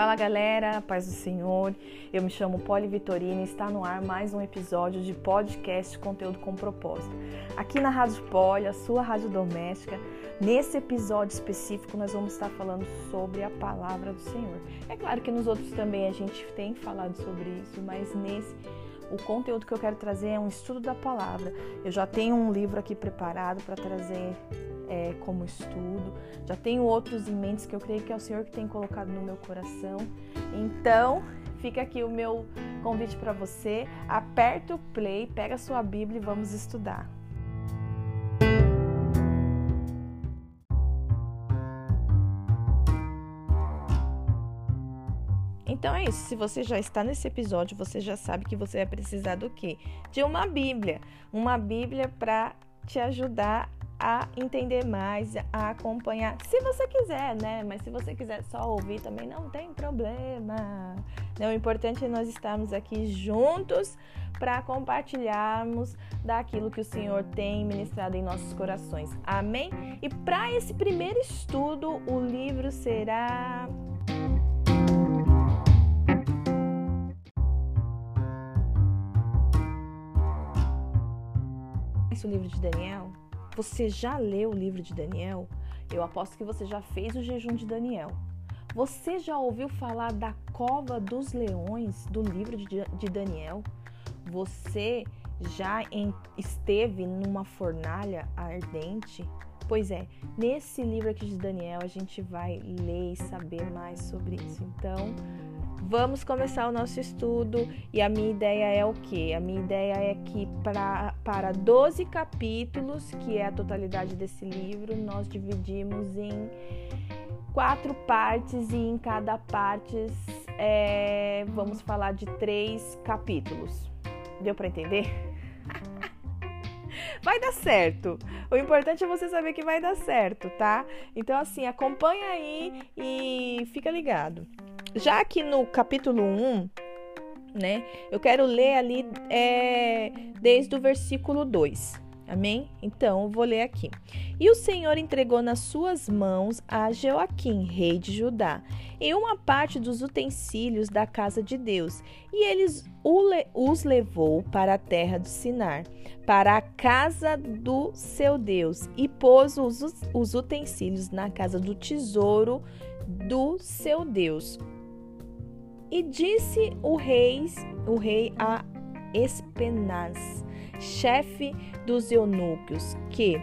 Fala galera, paz do Senhor. Eu me chamo Poli Vitorina e está no ar mais um episódio de podcast Conteúdo com Propósito. Aqui na Rádio Poli, a sua rádio doméstica, nesse episódio específico nós vamos estar falando sobre a palavra do Senhor. É claro que nos outros também a gente tem falado sobre isso, mas nesse o conteúdo que eu quero trazer é um estudo da palavra. Eu já tenho um livro aqui preparado para trazer é, como estudo. Já tenho outros em mente que eu creio que é o Senhor que tem colocado no meu coração. Então, fica aqui o meu convite para você. Aperta o play, pega a sua Bíblia e vamos estudar. Então é isso. Se você já está nesse episódio, você já sabe que você vai precisar do quê? De uma Bíblia. Uma Bíblia para te ajudar a entender mais, a acompanhar, se você quiser, né? Mas se você quiser só ouvir também não tem problema. Né? O importante é nós estarmos aqui juntos para compartilharmos daquilo que o Senhor tem ministrado em nossos corações. Amém? E para esse primeiro estudo, o livro será o livro de Daniel? Você já leu o livro de Daniel? Eu aposto que você já fez o jejum de Daniel. Você já ouviu falar da cova dos leões do livro de Daniel? Você já esteve numa fornalha ardente? Pois é, nesse livro aqui de Daniel a gente vai ler e saber mais sobre isso. Então, Vamos começar o nosso estudo e a minha ideia é o que? A minha ideia é que pra, para 12 capítulos, que é a totalidade desse livro, nós dividimos em quatro partes e em cada parte é, vamos falar de três capítulos. Deu para entender? vai dar certo. O importante é você saber que vai dar certo, tá? Então, assim, acompanha aí e fica ligado. Já aqui no capítulo 1, né, eu quero ler ali é, desde o versículo 2. Amém? Então, vou ler aqui. E o Senhor entregou nas suas mãos a Joaquim, rei de Judá, e uma parte dos utensílios da casa de Deus, e eles os levou para a terra do Sinar, para a casa do seu Deus, e pôs os, os utensílios na casa do tesouro do seu Deus, e disse o rei, o rei a Espenaz, chefe dos eunucos, que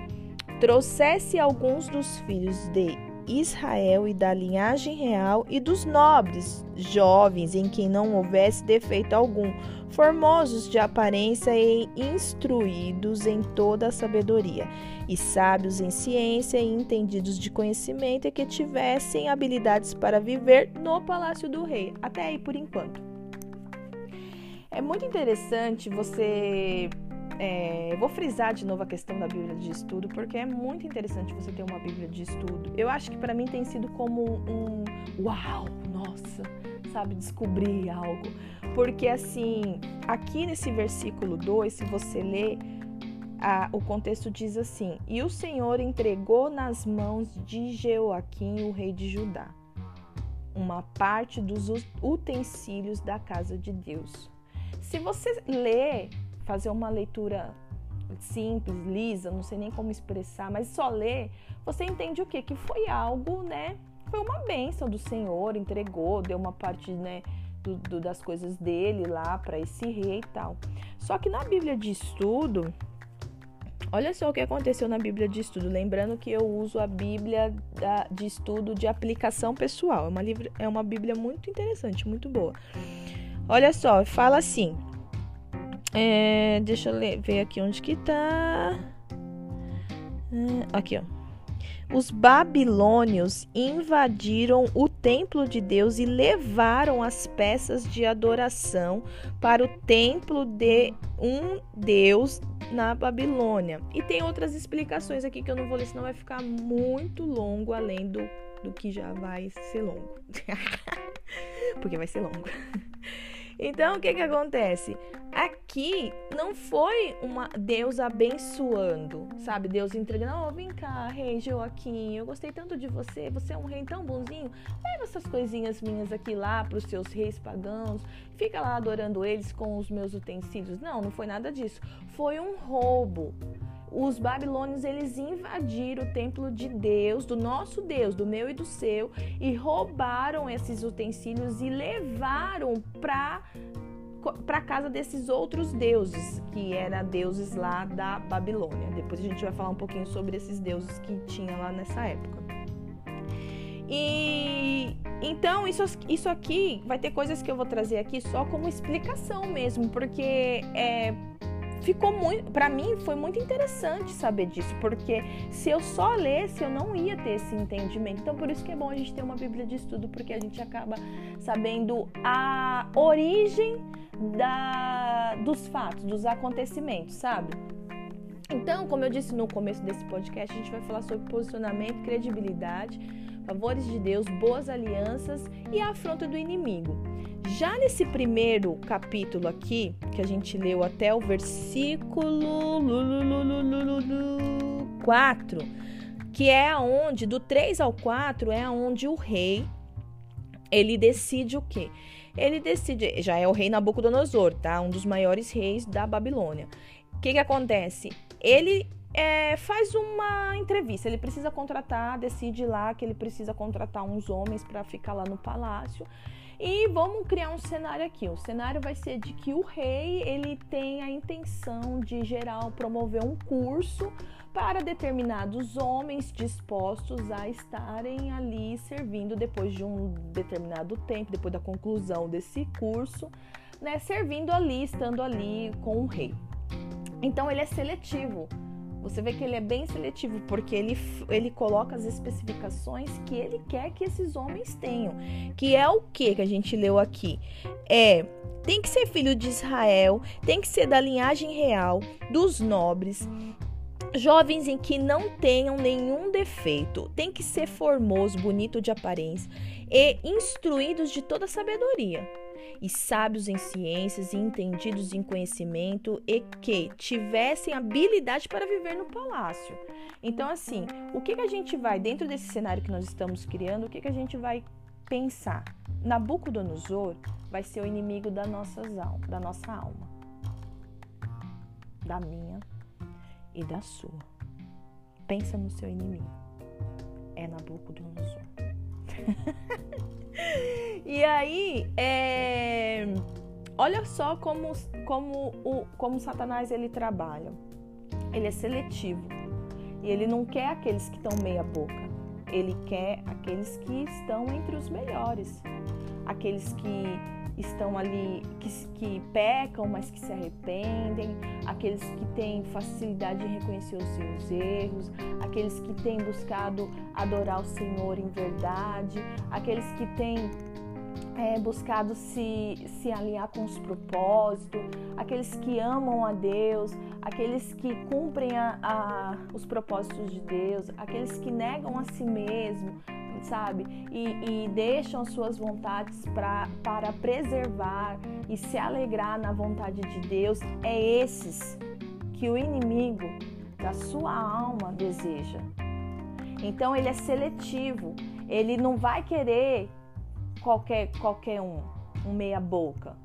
trouxesse alguns dos filhos de Israel e da linhagem real e dos nobres, jovens em quem não houvesse defeito algum, formosos de aparência e instruídos em toda a sabedoria, e sábios em ciência e entendidos de conhecimento e que tivessem habilidades para viver no palácio do rei. Até aí por enquanto. É muito interessante você é, vou frisar de novo a questão da Bíblia de estudo, porque é muito interessante você ter uma Bíblia de estudo. Eu acho que para mim tem sido como um uau, nossa, sabe, descobrir algo. Porque assim, aqui nesse versículo 2, se você ler, o contexto diz assim: E o Senhor entregou nas mãos de Jeoaquim, o rei de Judá, uma parte dos utensílios da casa de Deus. Se você ler fazer uma leitura simples, lisa, não sei nem como expressar, mas só ler, você entende o quê? Que foi algo, né? Foi uma bênção do Senhor, entregou, deu uma parte, né? Do, do, das coisas dele lá para esse rei e tal. Só que na Bíblia de estudo, olha só o que aconteceu na Bíblia de estudo. Lembrando que eu uso a Bíblia da, de estudo de aplicação pessoal. É uma, é uma Bíblia muito interessante, muito boa. Olha só, fala assim: é, deixa eu ver aqui onde que tá. É, aqui, ó. Os babilônios invadiram o templo de Deus e levaram as peças de adoração para o templo de um Deus na Babilônia. E tem outras explicações aqui que eu não vou ler, senão vai ficar muito longo além do, do que já vai ser longo. Porque vai ser longo. Então, o que que acontece? Aqui não foi uma Deus abençoando, sabe? Deus entregando, oh, vem cá, rei Joaquim, eu gostei tanto de você, você é um rei tão bonzinho, leva essas coisinhas minhas aqui lá para os seus reis pagãos, fica lá adorando eles com os meus utensílios. Não, não foi nada disso. Foi um roubo os babilônios eles invadiram o templo de Deus, do nosso Deus, do meu e do seu, e roubaram esses utensílios e levaram para para casa desses outros deuses, que eram deuses lá da Babilônia. Depois a gente vai falar um pouquinho sobre esses deuses que tinha lá nessa época. E então isso, isso aqui vai ter coisas que eu vou trazer aqui só como explicação mesmo, porque é ficou muito, para mim foi muito interessante saber disso, porque se eu só lesse, eu não ia ter esse entendimento. Então por isso que é bom a gente ter uma Bíblia de estudo, porque a gente acaba sabendo a origem da, dos fatos, dos acontecimentos, sabe? Então, como eu disse no começo desse podcast, a gente vai falar sobre posicionamento, credibilidade, favores de Deus, boas alianças e a afronta do inimigo. Já nesse primeiro capítulo aqui, que a gente leu até o versículo 4, que é aonde, do 3 ao 4, é aonde o rei ele decide o quê? Ele decide, já é o rei Nabucodonosor, tá? Um dos maiores reis da Babilônia. O que que acontece? Ele é, faz uma entrevista. Ele precisa contratar, decide lá que ele precisa contratar uns homens para ficar lá no palácio. E vamos criar um cenário aqui. O cenário vai ser de que o rei ele tem a intenção de geral promover um curso para determinados homens dispostos a estarem ali servindo depois de um determinado tempo, depois da conclusão desse curso, né, servindo ali, estando ali com o rei. Então ele é seletivo você vê que ele é bem seletivo, porque ele, ele coloca as especificações que ele quer que esses homens tenham. Que é o que que a gente leu aqui? É tem que ser filho de Israel, tem que ser da linhagem real, dos nobres, jovens em que não tenham nenhum defeito, tem que ser formoso, bonito de aparência e instruídos de toda sabedoria e sábios em ciências e entendidos em conhecimento e que tivessem habilidade para viver no palácio. Então, assim, o que, que a gente vai, dentro desse cenário que nós estamos criando, o que, que a gente vai pensar? Nabucodonosor vai ser o inimigo da, nossas, da nossa alma, da minha e da sua. Pensa no seu inimigo. É Nabucodonosor. e aí, é... olha só como, como, o, como Satanás ele trabalha. Ele é seletivo. E ele não quer aqueles que estão meia boca. Ele quer aqueles que estão entre os melhores. Aqueles que estão ali, que, que pecam, mas que se arrependem, aqueles que têm facilidade de reconhecer os seus erros, aqueles que têm buscado adorar o Senhor em verdade, aqueles que têm é, buscado se, se alinhar com os propósitos, aqueles que amam a Deus, aqueles que cumprem a, a, os propósitos de Deus, aqueles que negam a si mesmo, sabe? E, e deixam suas vontades pra, para preservar e se alegrar na vontade de Deus, é esses que o inimigo da sua alma deseja. Então ele é seletivo, ele não vai querer qualquer, qualquer um, um meia boca.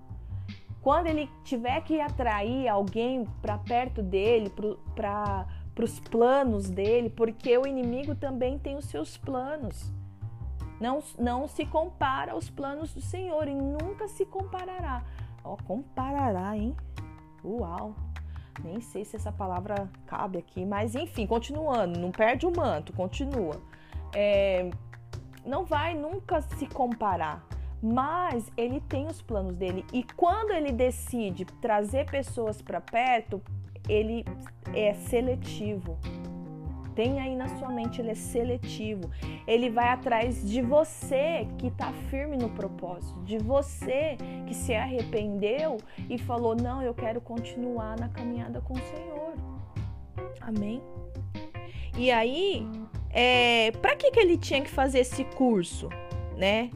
Quando ele tiver que atrair alguém para perto dele, para os planos dele, porque o inimigo também tem os seus planos. Não, não se compara aos planos do Senhor e nunca se comparará. Ó, comparará, hein? Uau! Nem sei se essa palavra cabe aqui, mas enfim, continuando, não perde o manto, continua. É, não vai nunca se comparar, mas ele tem os planos dele e quando ele decide trazer pessoas para perto, ele é seletivo. Tem aí na sua mente, ele é seletivo. Ele vai atrás de você que está firme no propósito, de você que se arrependeu e falou: Não, eu quero continuar na caminhada com o Senhor. Amém? E aí, é, para que, que ele tinha que fazer esse curso, né?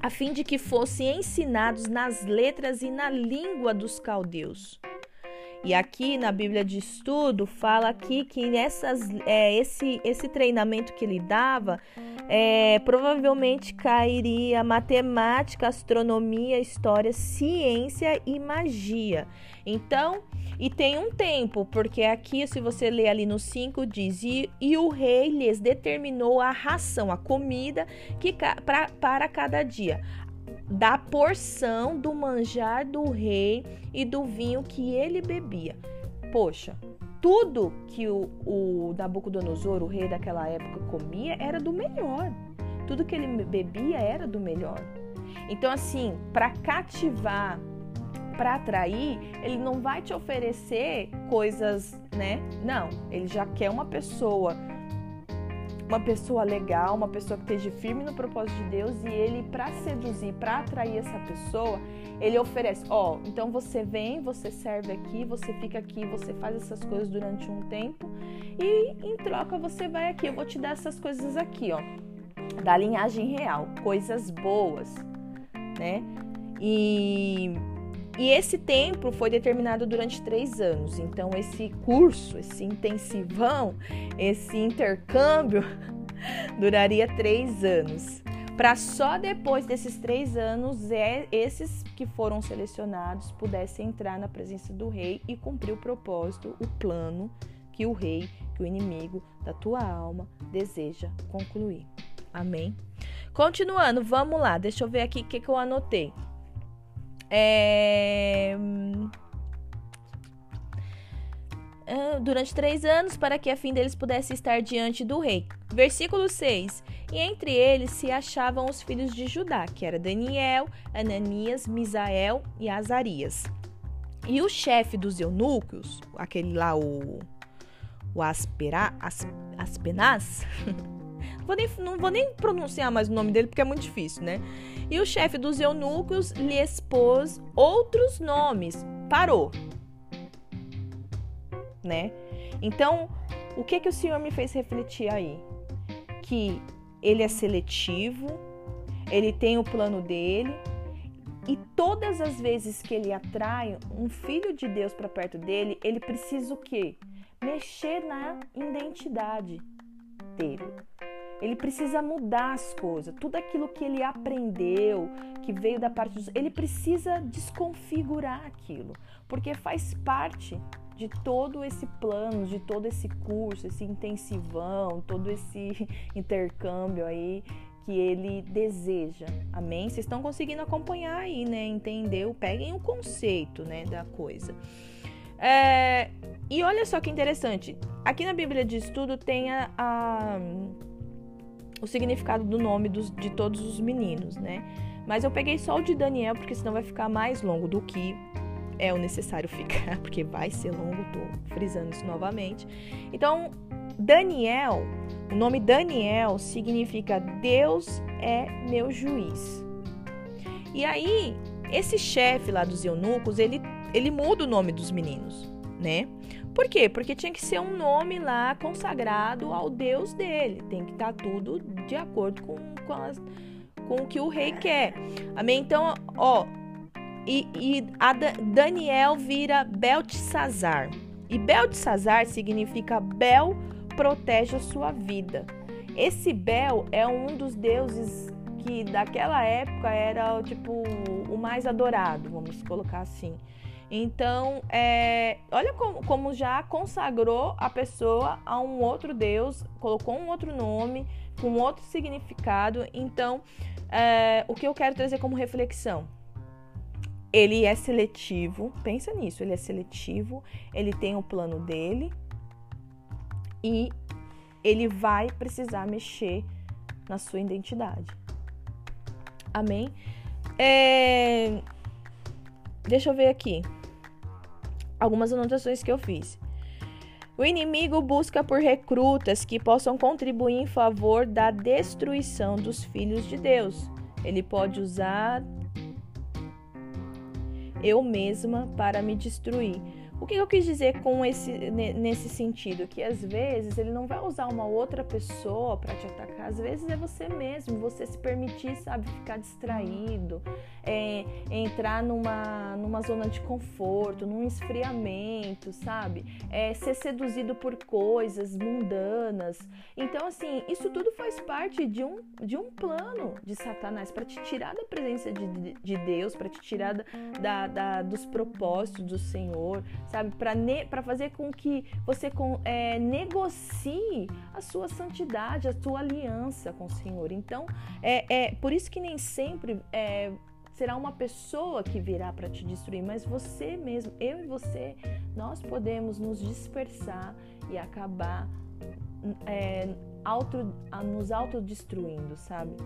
a fim de que fossem ensinados nas letras e na língua dos caldeus. E aqui na Bíblia de Estudo fala aqui que nessas, é, esse, esse treinamento que ele dava é, provavelmente cairia matemática, astronomia, história, ciência e magia. Então, e tem um tempo, porque aqui, se você ler ali no 5, diz: e, e o rei lhes determinou a ração, a comida que para cada dia da porção do manjar do rei e do vinho que ele bebia. Poxa, tudo que o, o Nabucodonosor, o rei daquela época, comia era do melhor. Tudo que ele bebia era do melhor. Então, assim, para cativar, para atrair, ele não vai te oferecer coisas, né? Não, ele já quer uma pessoa uma pessoa legal, uma pessoa que esteja firme no propósito de Deus e ele para seduzir, para atrair essa pessoa, ele oferece, ó, oh, então você vem, você serve aqui, você fica aqui, você faz essas coisas durante um tempo e em troca você vai aqui, eu vou te dar essas coisas aqui, ó, da linhagem real, coisas boas, né? E e esse tempo foi determinado durante três anos. Então, esse curso, esse intensivão, esse intercâmbio duraria três anos. Para só depois desses três anos, é, esses que foram selecionados pudessem entrar na presença do rei e cumprir o propósito, o plano que o rei, que o inimigo da tua alma deseja concluir. Amém? Continuando, vamos lá, deixa eu ver aqui o que, que eu anotei. É... Ah, durante três anos, para que a fim deles pudesse estar diante do rei. Versículo 6. E entre eles se achavam os filhos de Judá, que era Daniel, Ananias, Misael e Azarias. E o chefe dos eunucos, aquele lá, o, o Aspera, As, Aspenaz, vou nem, não vou nem pronunciar mais o nome dele porque é muito difícil, né? E o chefe dos eunucos lhe expôs outros nomes. Parou. Né? Então, o que que o Senhor me fez refletir aí? Que ele é seletivo, ele tem o plano dele, e todas as vezes que ele atrai um filho de Deus para perto dele, ele precisa o quê? Mexer na identidade dele. Ele precisa mudar as coisas. Tudo aquilo que ele aprendeu, que veio da parte dos. Ele precisa desconfigurar aquilo. Porque faz parte de todo esse plano, de todo esse curso, esse intensivão, todo esse intercâmbio aí que ele deseja. Amém? Vocês estão conseguindo acompanhar aí, né? Entendeu? Peguem o conceito, né, da coisa. É, e olha só que interessante. Aqui na Bíblia de Estudo tem a, a o significado do nome dos, de todos os meninos, né? Mas eu peguei só o de Daniel, porque senão vai ficar mais longo do que é o necessário ficar, porque vai ser longo, tô frisando isso novamente. Então, Daniel, o nome Daniel significa Deus é meu juiz. E aí, esse chefe lá dos eunucos, ele, ele muda o nome dos meninos, né? Por quê? Porque tinha que ser um nome lá consagrado ao Deus dele. Tem que estar tá tudo de acordo com, com, as, com o que o rei quer. Amém? Então, ó, e, e a Daniel vira Beltesazar. E Beltesazar significa Bel protege a sua vida. Esse Bel é um dos deuses que daquela época era tipo o mais adorado, vamos colocar assim. Então, é, olha como, como, já consagrou a pessoa a um outro Deus, colocou um outro nome, com outro significado. Então, é, o que eu quero trazer como reflexão? Ele é seletivo, pensa nisso, ele é seletivo, ele tem o plano dele e ele vai precisar mexer na sua identidade. Amém? É... Deixa eu ver aqui algumas anotações que eu fiz. O inimigo busca por recrutas que possam contribuir em favor da destruição dos filhos de Deus. Ele pode usar eu mesma para me destruir. O que eu quis dizer com esse nesse sentido? Que às vezes ele não vai usar uma outra pessoa para te atacar, às vezes é você mesmo, você se permitir, sabe, ficar distraído, é, entrar numa, numa zona de conforto, num esfriamento, sabe? É, ser seduzido por coisas mundanas. Então, assim, isso tudo faz parte de um, de um plano de Satanás para te tirar da presença de, de Deus, para te tirar da, da, da, dos propósitos do Senhor, sabe? Para fazer com que você é, negocie a sua santidade, a sua aliança com o Senhor. Então, é, é por isso que nem sempre é, será uma pessoa que virá para te destruir, mas você mesmo, eu e você, nós podemos nos dispersar e acabar é, auto, nos autodestruindo, sabe?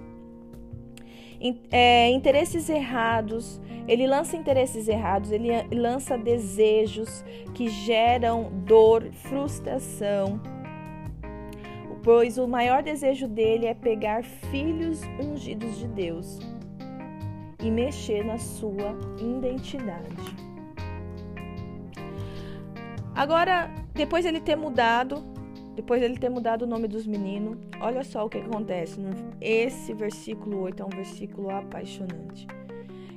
É, interesses errados, ele lança interesses errados, ele lança desejos que geram dor, frustração, pois o maior desejo dele é pegar filhos ungidos de Deus e mexer na sua identidade. Agora, depois ele ter mudado, depois ele ter mudado o nome dos meninos, olha só o que acontece. Esse versículo 8 é um versículo apaixonante.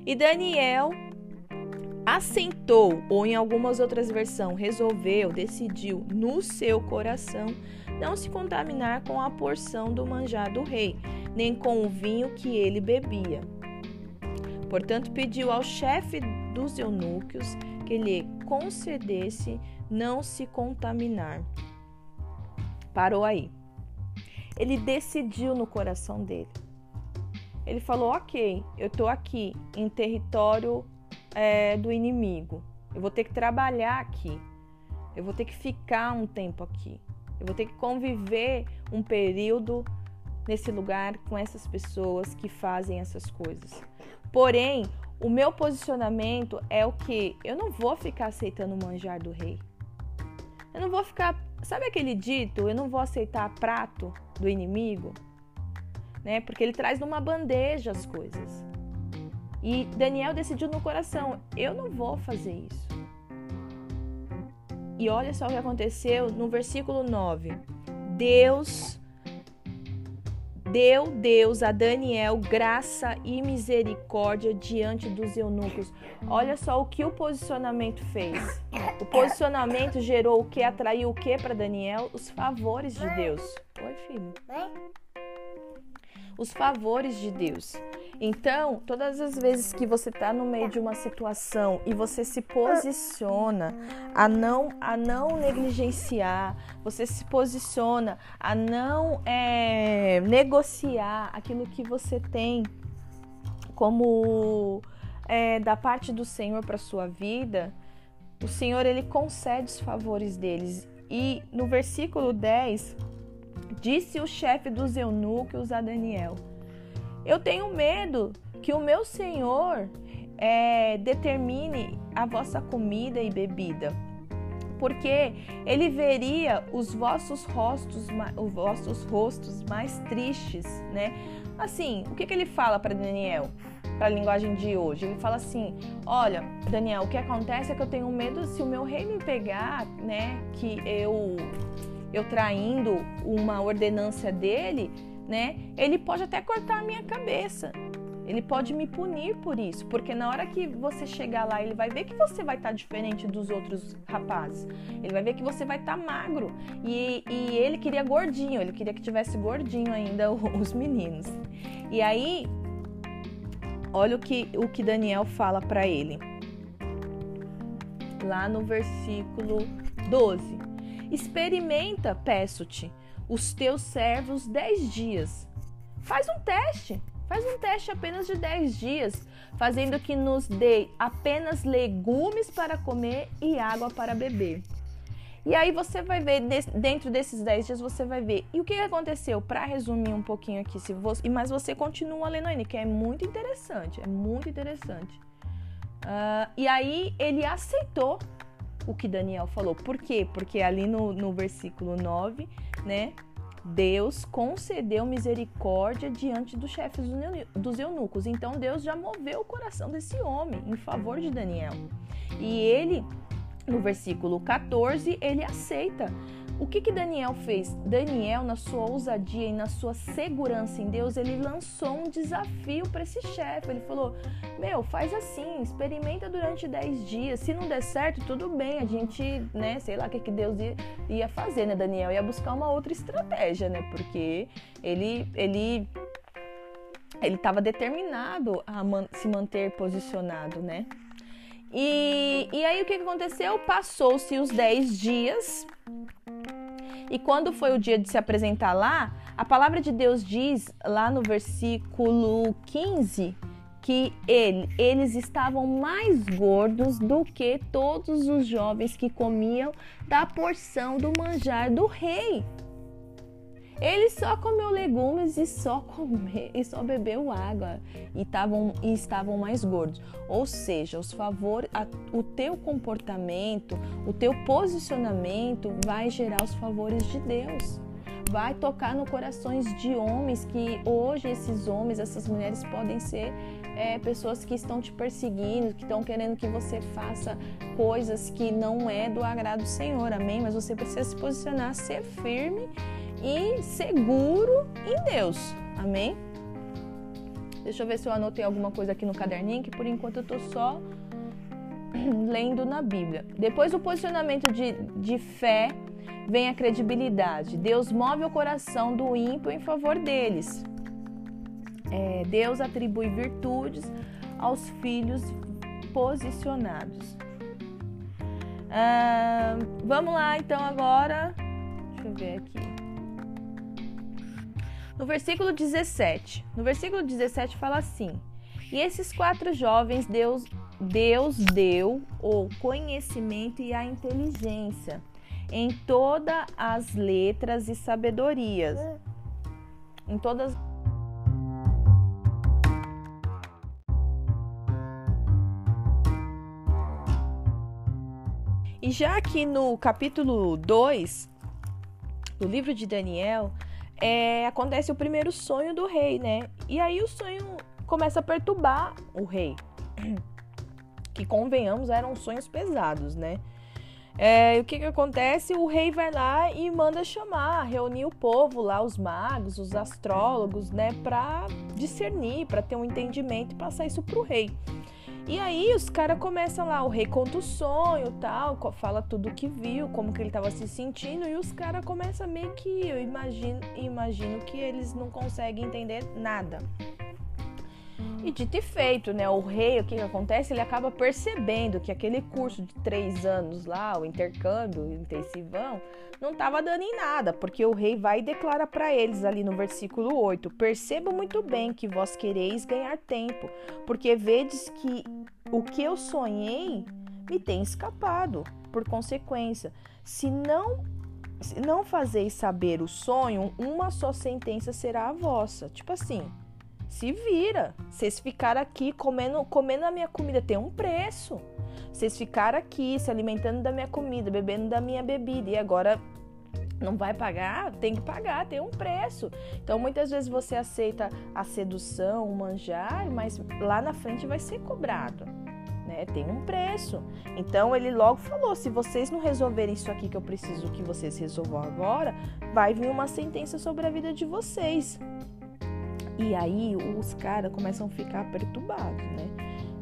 E Daniel assentou, ou em algumas outras versões, resolveu, decidiu no seu coração não se contaminar com a porção do manjar do rei, nem com o vinho que ele bebia. Portanto, pediu ao chefe dos eunucos que lhe concedesse não se contaminar. Parou aí. Ele decidiu no coração dele. Ele falou: Ok, eu estou aqui em território é, do inimigo. Eu vou ter que trabalhar aqui. Eu vou ter que ficar um tempo aqui. Eu vou ter que conviver um período nesse lugar com essas pessoas que fazem essas coisas. Porém, o meu posicionamento é o que eu não vou ficar aceitando o manjar do rei. Eu não vou ficar, sabe aquele dito, eu não vou aceitar prato do inimigo, né? Porque ele traz numa bandeja as coisas. E Daniel decidiu no coração, eu não vou fazer isso. E olha só o que aconteceu no versículo 9. Deus deu Deus a Daniel graça e misericórdia diante dos eunucos. Olha só o que o posicionamento fez. O posicionamento gerou o que? Atraiu o que para Daniel? Os favores de Deus. Oi, filho. Os favores de Deus. Então, todas as vezes que você está no meio de uma situação e você se posiciona a não, a não negligenciar, você se posiciona a não é, negociar aquilo que você tem como é, da parte do Senhor para sua vida, o Senhor ele concede os favores deles. E no versículo 10, disse o chefe dos eunucos a Daniel: eu tenho medo que o meu Senhor é, determine a vossa comida e bebida, porque ele veria os vossos rostos, os vossos rostos mais tristes, né? Assim, o que, que ele fala para Daniel? Para a linguagem de hoje, ele fala assim: Olha, Daniel, o que acontece é que eu tenho medo se o meu rei me pegar, né? Que eu eu traindo uma ordenância dele, né? Ele pode até cortar minha cabeça. Ele pode me punir por isso, porque na hora que você chegar lá, ele vai ver que você vai estar tá diferente dos outros rapazes. Ele vai ver que você vai estar tá magro. E, e ele queria gordinho, ele queria que tivesse gordinho ainda os meninos. E aí, olha o que, o que Daniel fala para ele. Lá no versículo 12: Experimenta, peço-te os teus servos dez dias. Faz um teste, faz um teste apenas de dez dias, fazendo que nos dê apenas legumes para comer e água para beber. E aí você vai ver, dentro desses 10 dias, você vai ver. E o que aconteceu? Para resumir um pouquinho aqui, se você, mas você continua lendo ainda, que é muito interessante, é muito interessante. Uh, e aí ele aceitou o que Daniel falou. Por quê? Porque ali no, no versículo 9, né? Deus concedeu misericórdia diante dos chefes dos eunucos. Então Deus já moveu o coração desse homem em favor de Daniel. E ele no versículo 14, ele aceita. O que, que Daniel fez? Daniel, na sua ousadia e na sua segurança em Deus, ele lançou um desafio para esse chefe. Ele falou: Meu, faz assim, experimenta durante 10 dias. Se não der certo, tudo bem, a gente, né, sei lá o que, que Deus ia, fazer, né? Daniel ia buscar uma outra estratégia, né? Porque ele, ele ele estava determinado a man se manter posicionado, né? E, e aí o que aconteceu? Passou-se os 10 dias. E quando foi o dia de se apresentar lá, a palavra de Deus diz lá no versículo 15 que ele, eles estavam mais gordos do que todos os jovens que comiam da porção do manjar do rei. Ele só comeu legumes e só comeu, e só bebeu água e, tavam, e estavam mais gordos. Ou seja, os favores, a, o teu comportamento, o teu posicionamento vai gerar os favores de Deus. Vai tocar no corações de homens que hoje esses homens, essas mulheres podem ser é, pessoas que estão te perseguindo, que estão querendo que você faça coisas que não é do agrado do Senhor, amém? Mas você precisa se posicionar, ser firme e seguro em Deus. Amém? Deixa eu ver se eu anotei alguma coisa aqui no caderninho, que por enquanto eu tô só lendo na Bíblia. Depois do posicionamento de, de fé, vem a credibilidade. Deus move o coração do ímpio em favor deles. É, Deus atribui virtudes aos filhos posicionados. Ah, vamos lá, então, agora. Deixa eu ver aqui. No versículo 17, no versículo 17 fala assim: E esses quatro jovens Deus Deus deu o conhecimento e a inteligência em todas as letras e sabedorias. Em todas E já aqui no capítulo 2 do livro de Daniel, é, acontece o primeiro sonho do rei, né? E aí o sonho começa a perturbar o rei. Que convenhamos, eram sonhos pesados, né? É, o que, que acontece? O rei vai lá e manda chamar, reunir o povo lá, os magos, os astrólogos, né, para discernir, para ter um entendimento e passar isso pro rei. E aí os caras começam lá, o rei conta o sonho tal, fala tudo que viu, como que ele estava se sentindo, e os caras começam meio que, eu imagino, imagino que eles não conseguem entender nada. E dito e feito, né? O rei, o que, que acontece? Ele acaba percebendo que aquele curso de três anos lá, o intercâmbio intensivão, não estava dando em nada, porque o rei vai e declara para eles ali no versículo 8: Percebo muito bem que vós quereis ganhar tempo, porque vedes que o que eu sonhei me tem escapado. Por consequência, se não se não fazeis saber o sonho, uma só sentença será a vossa. Tipo assim, se vira. Vocês ficaram aqui comendo, comendo a minha comida, tem um preço. Vocês ficaram aqui se alimentando da minha comida, bebendo da minha bebida e agora não vai pagar? Tem que pagar, tem um preço. Então muitas vezes você aceita a sedução, o manjar, mas lá na frente vai ser cobrado. Né? Tem um preço. Então ele logo falou: se vocês não resolverem isso aqui que eu preciso que vocês resolvam agora, vai vir uma sentença sobre a vida de vocês. E aí os caras começam a ficar perturbados, né?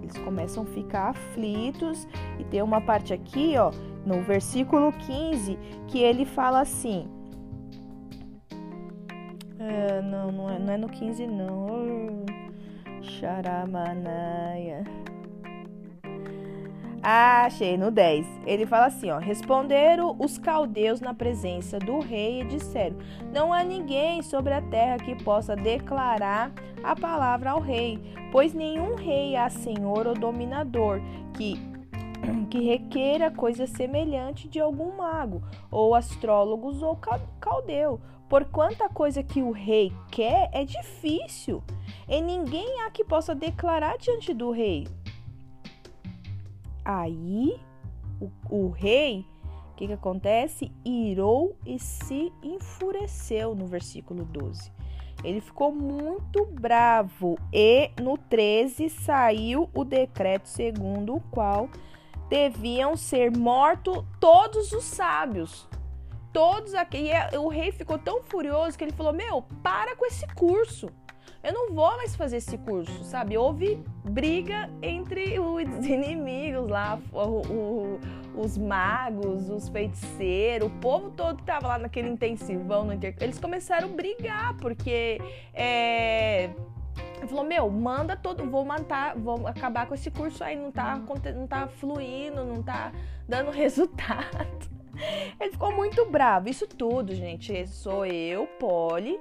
Eles começam a ficar aflitos e tem uma parte aqui, ó, no versículo 15, que ele fala assim. É, não, não é, não é no 15 não. Oh, xaramanaia. Ah, achei no 10. Ele fala assim, ó: Responderam os caldeus na presença do rei e disseram: Não há ninguém sobre a terra que possa declarar a palavra ao rei, pois nenhum rei há senhor ou dominador que que requeira coisa semelhante de algum mago, ou astrólogos ou caldeu. Por quanta coisa que o rei quer é difícil, e ninguém há que possa declarar diante do rei. Aí o, o rei, o que, que acontece? Irou e se enfureceu no versículo 12. Ele ficou muito bravo e no 13 saiu o decreto segundo o qual deviam ser mortos todos os sábios. Todos aqui. E o rei ficou tão furioso que ele falou: Meu, para com esse curso. Eu não vou mais fazer esse curso, sabe? Houve briga entre os inimigos lá, o, o, os magos, os feiticeiros, o povo todo que tava lá naquele intensivão, no inter... eles começaram a brigar, porque é, falou, meu, manda todo, vou matar, vou acabar com esse curso aí, não tá, não tá fluindo, não tá dando resultado. Ele ficou muito bravo. Isso tudo, gente, sou eu, Polly,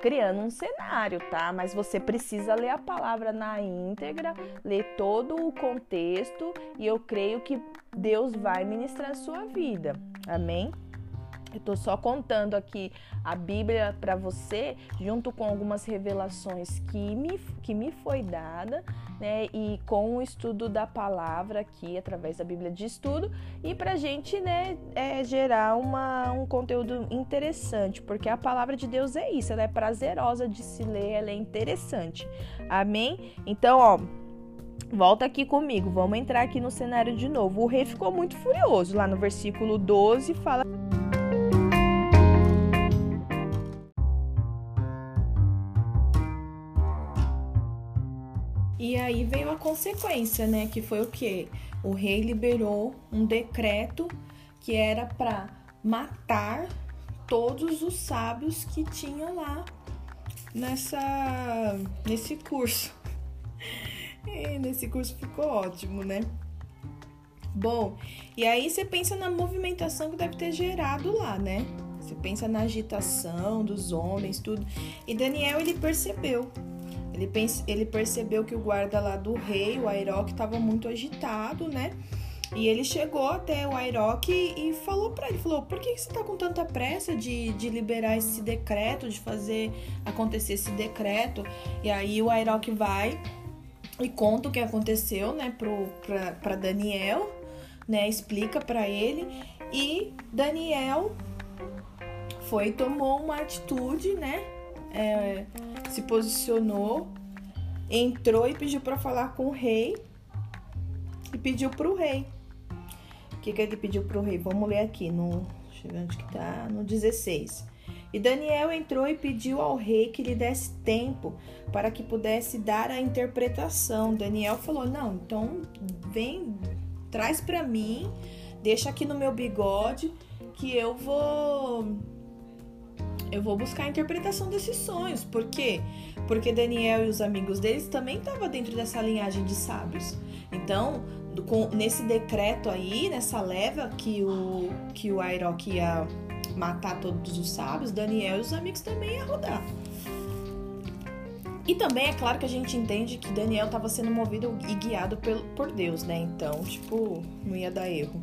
criando um cenário, tá? Mas você precisa ler a palavra na íntegra, ler todo o contexto e eu creio que Deus vai ministrar a sua vida. Amém? Eu tô só contando aqui a Bíblia para você, junto com algumas revelações que me, que me foi dada, né? E com o estudo da palavra aqui, através da Bíblia de estudo, e pra gente, né, é, gerar uma, um conteúdo interessante, porque a palavra de Deus é isso, ela é prazerosa de se ler, ela é interessante. Amém? Então, ó. Volta aqui comigo, vamos entrar aqui no cenário de novo. O rei ficou muito furioso. Lá no versículo 12 fala. E aí veio a consequência, né? Que foi o quê? O rei liberou um decreto que era para matar todos os sábios que tinha lá nessa nesse curso. E nesse curso ficou ótimo, né? Bom, e aí você pensa na movimentação que deve ter gerado lá, né? Você pensa na agitação dos homens, tudo. E Daniel ele percebeu ele, ele percebeu que o guarda lá do rei, o Airoque, estava muito agitado, né? E ele chegou até o Airoque e falou para ele, falou, por que você está com tanta pressa de, de liberar esse decreto, de fazer acontecer esse decreto? E aí o Airoque vai e conta o que aconteceu, né, para Daniel, né, explica para ele. E Daniel foi tomou uma atitude, né, é, se posicionou, entrou e pediu para falar com o rei e pediu para o rei. O que, que ele pediu para o rei? Vamos ler aqui no. Onde que tá. No 16. E Daniel entrou e pediu ao rei que lhe desse tempo para que pudesse dar a interpretação. Daniel falou: Não, então vem, traz para mim, deixa aqui no meu bigode que eu vou eu vou buscar a interpretação desses sonhos. Por quê? Porque Daniel e os amigos deles também estavam dentro dessa linhagem de sábios. Então, com, nesse decreto aí, nessa leva que o, que o Airoque ia matar todos os sábios, Daniel e os amigos também iam rodar. E também é claro que a gente entende que Daniel estava sendo movido e guiado por, por Deus, né? Então, tipo, não ia dar erro.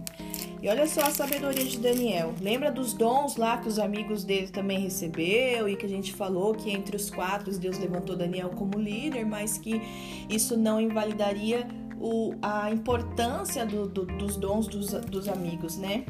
E olha só a sabedoria de Daniel. Lembra dos dons lá que os amigos dele também recebeu e que a gente falou que entre os quatro Deus levantou Daniel como líder, mas que isso não invalidaria o, a importância do, do, dos dons dos, dos amigos, né?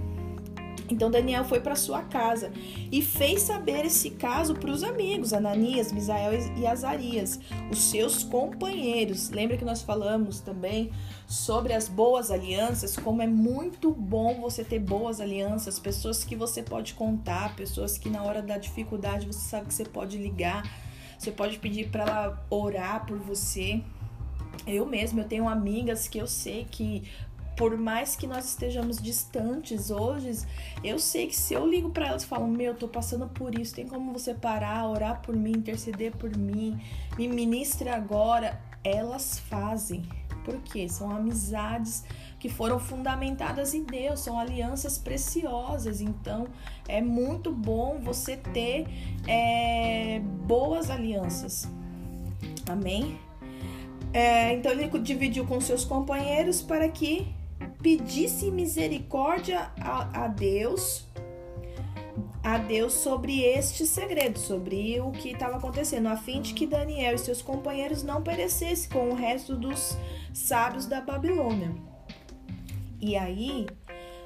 Então Daniel foi para sua casa e fez saber esse caso para os amigos, Ananias, Misael e Azarias, os seus companheiros. Lembra que nós falamos também sobre as boas alianças, como é muito bom você ter boas alianças, pessoas que você pode contar, pessoas que na hora da dificuldade você sabe que você pode ligar, você pode pedir para ela orar por você. Eu mesma, eu tenho amigas que eu sei que por mais que nós estejamos distantes hoje, eu sei que se eu ligo para elas e falo, meu, tô passando por isso, tem como você parar, orar por mim, interceder por mim, me ministre agora, elas fazem. Porque são amizades que foram fundamentadas em Deus, são alianças preciosas. Então é muito bom você ter é, boas alianças. Amém? É, então ele dividiu com seus companheiros para que pedisse misericórdia a, a Deus, a Deus sobre este segredo, sobre o que estava acontecendo, a fim de que Daniel e seus companheiros não perecessem com o resto dos sábios da Babilônia. E aí,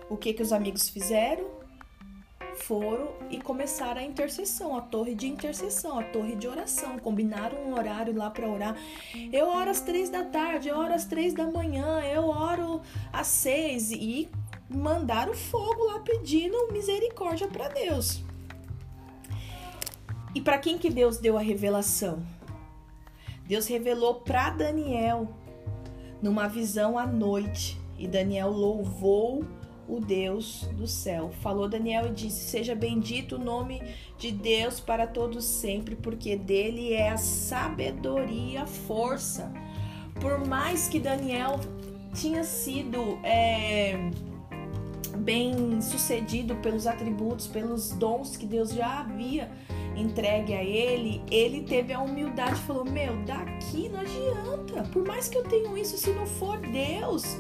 o que que os amigos fizeram? Foram e começaram a intercessão, a torre de intercessão, a torre de oração. Combinaram um horário lá para orar. Eu oro às três da tarde, eu oro às três da manhã, eu oro às seis e mandaram fogo lá pedindo misericórdia para Deus. E para quem que Deus deu a revelação? Deus revelou para Daniel numa visão à noite. E Daniel louvou o Deus do céu. Falou Daniel e disse: Seja bendito o nome de Deus para todos sempre, porque dele é a sabedoria, a força. Por mais que Daniel tinha sido é, bem sucedido pelos atributos, pelos dons que Deus já havia entregue a ele, ele teve a humildade e falou: Meu, daqui não adianta. Por mais que eu tenha isso, se não for Deus,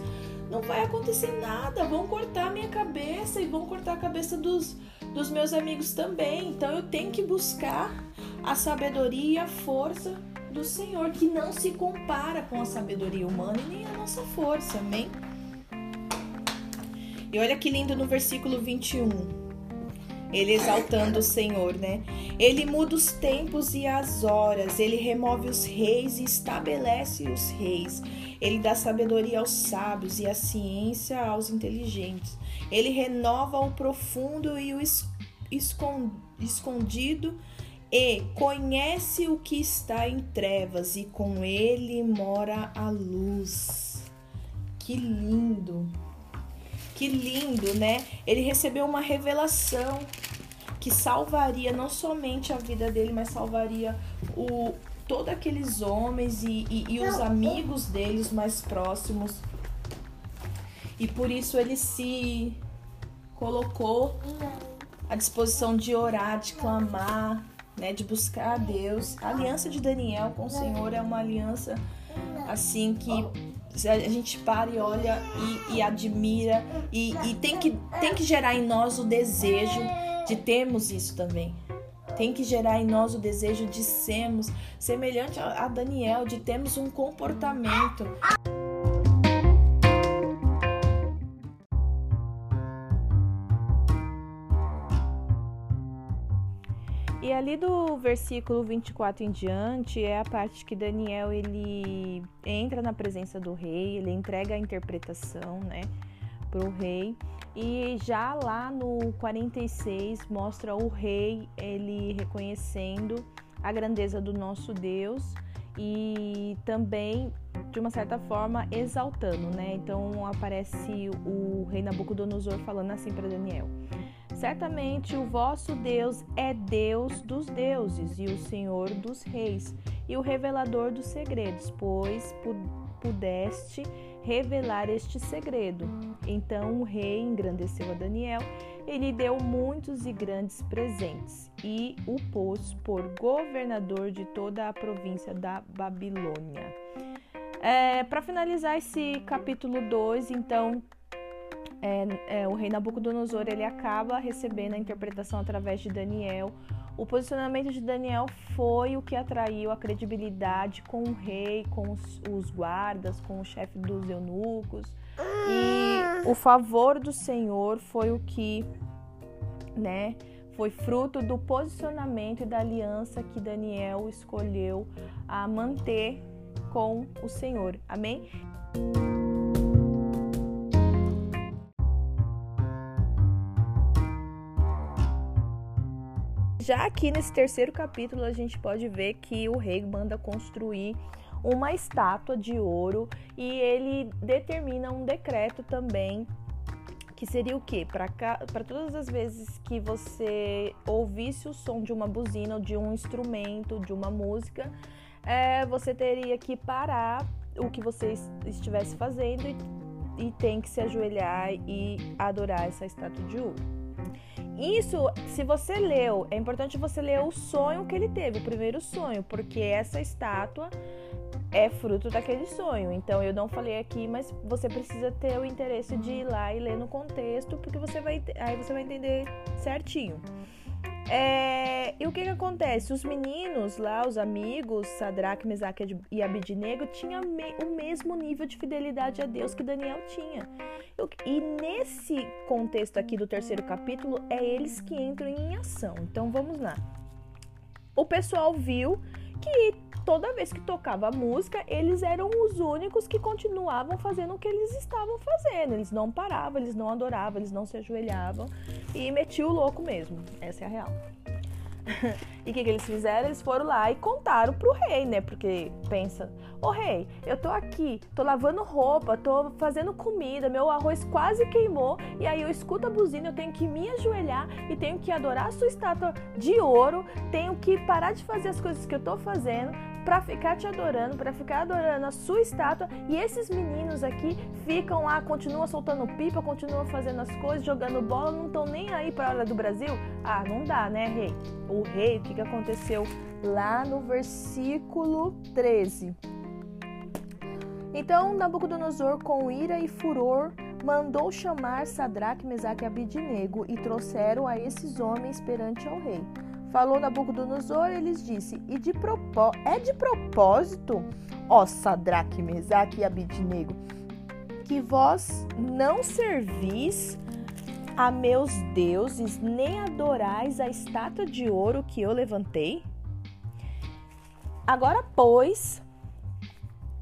não vai acontecer nada. Vão cortar a minha cabeça e vão cortar a cabeça dos, dos meus amigos também. Então eu tenho que buscar a sabedoria a força do Senhor, que não se compara com a sabedoria humana e nem a nossa força. Amém? E olha que lindo no versículo 21 ele exaltando o Senhor, né? Ele muda os tempos e as horas, ele remove os reis e estabelece os reis. Ele dá sabedoria aos sábios e a ciência aos inteligentes. Ele renova o profundo e o escondido e conhece o que está em trevas e com ele mora a luz. Que lindo! Que lindo, né? Ele recebeu uma revelação que salvaria não somente a vida dele, mas salvaria o todos aqueles homens e, e, e os amigos deles mais próximos. E por isso ele se colocou à disposição de orar, de clamar, né, de buscar a Deus. A aliança de Daniel com o Senhor é uma aliança assim que a gente para e olha e, e admira e, e, tem, que, tem que gerar em nós o desejo de termos isso também. Tem que gerar em nós o desejo de sermos semelhante a Daniel, de termos um comportamento. E ali do versículo 24 em diante é a parte que Daniel ele entra na presença do rei, ele entrega a interpretação, né, para o rei. E já lá no 46 mostra o rei ele reconhecendo a grandeza do nosso Deus e também de uma certa forma exaltando, né? Então aparece o rei Nabucodonosor falando assim para Daniel: Certamente o vosso Deus é Deus dos deuses e o Senhor dos reis e o revelador dos segredos, pois pudeste revelar este segredo. Então o rei engrandeceu a Daniel, ele deu muitos e grandes presentes e o pôs por governador de toda a província da Babilônia. É, Para finalizar esse capítulo 2, então é, é, o rei Nabucodonosor ele acaba recebendo a interpretação através de Daniel. O posicionamento de Daniel foi o que atraiu a credibilidade com o rei, com os, os guardas, com o chefe dos eunucos. E o favor do Senhor foi o que, né, foi fruto do posicionamento e da aliança que Daniel escolheu a manter com o Senhor. Amém? Já aqui nesse terceiro capítulo, a gente pode ver que o rei manda construir uma estátua de ouro e ele determina um decreto também que seria o quê? Para todas as vezes que você ouvisse o som de uma buzina ou de um instrumento, de uma música, é, você teria que parar o que você estivesse fazendo e, e tem que se ajoelhar e adorar essa estátua de ouro. Isso, se você leu, é importante você ler o sonho que ele teve, o primeiro sonho, porque essa estátua é fruto daquele sonho. Então eu não falei aqui, mas você precisa ter o interesse de ir lá e ler no contexto, porque você vai aí você vai entender certinho. É, e o que que acontece? Os meninos lá, os amigos, Sadraque, Mesaque e Abidnego, tinham o mesmo nível de fidelidade a Deus que Daniel tinha. E nesse contexto aqui do terceiro capítulo, é eles que entram em ação. Então vamos lá. O pessoal viu que toda vez que tocava música, eles eram os únicos que continuavam fazendo o que eles estavam fazendo. Eles não paravam, eles não adoravam, eles não se ajoelhavam e metiam o louco mesmo. Essa é a real. e o que, que, eles fizeram? Eles foram lá e contaram pro rei, né? Porque pensa, ô rei, eu tô aqui, tô lavando roupa, tô fazendo comida, meu arroz quase queimou, e aí eu escuto a buzina, eu tenho que me ajoelhar e tenho que adorar a sua estátua de ouro, tenho que parar de fazer as coisas que eu tô fazendo, para ficar te adorando, para ficar adorando a sua estátua. E esses meninos aqui ficam lá, continuam soltando pipa, continuam fazendo as coisas, jogando bola, não estão nem aí para hora do Brasil. Ah, não dá, né, rei? O rei, o que, aconteceu lá no versículo 13? Então Nabucodonosor, com ira e furor, mandou chamar Sadraque, Mesaque e Abidinego e trouxeram a esses homens perante ao rei. Falou Nabucodonosor, eles disse: "E de propó é de propósito, ó Sadraque, Mesaque e Abidnego, que vós não servis a meus deuses, nem adorais a estátua de ouro que eu levantei? Agora, pois,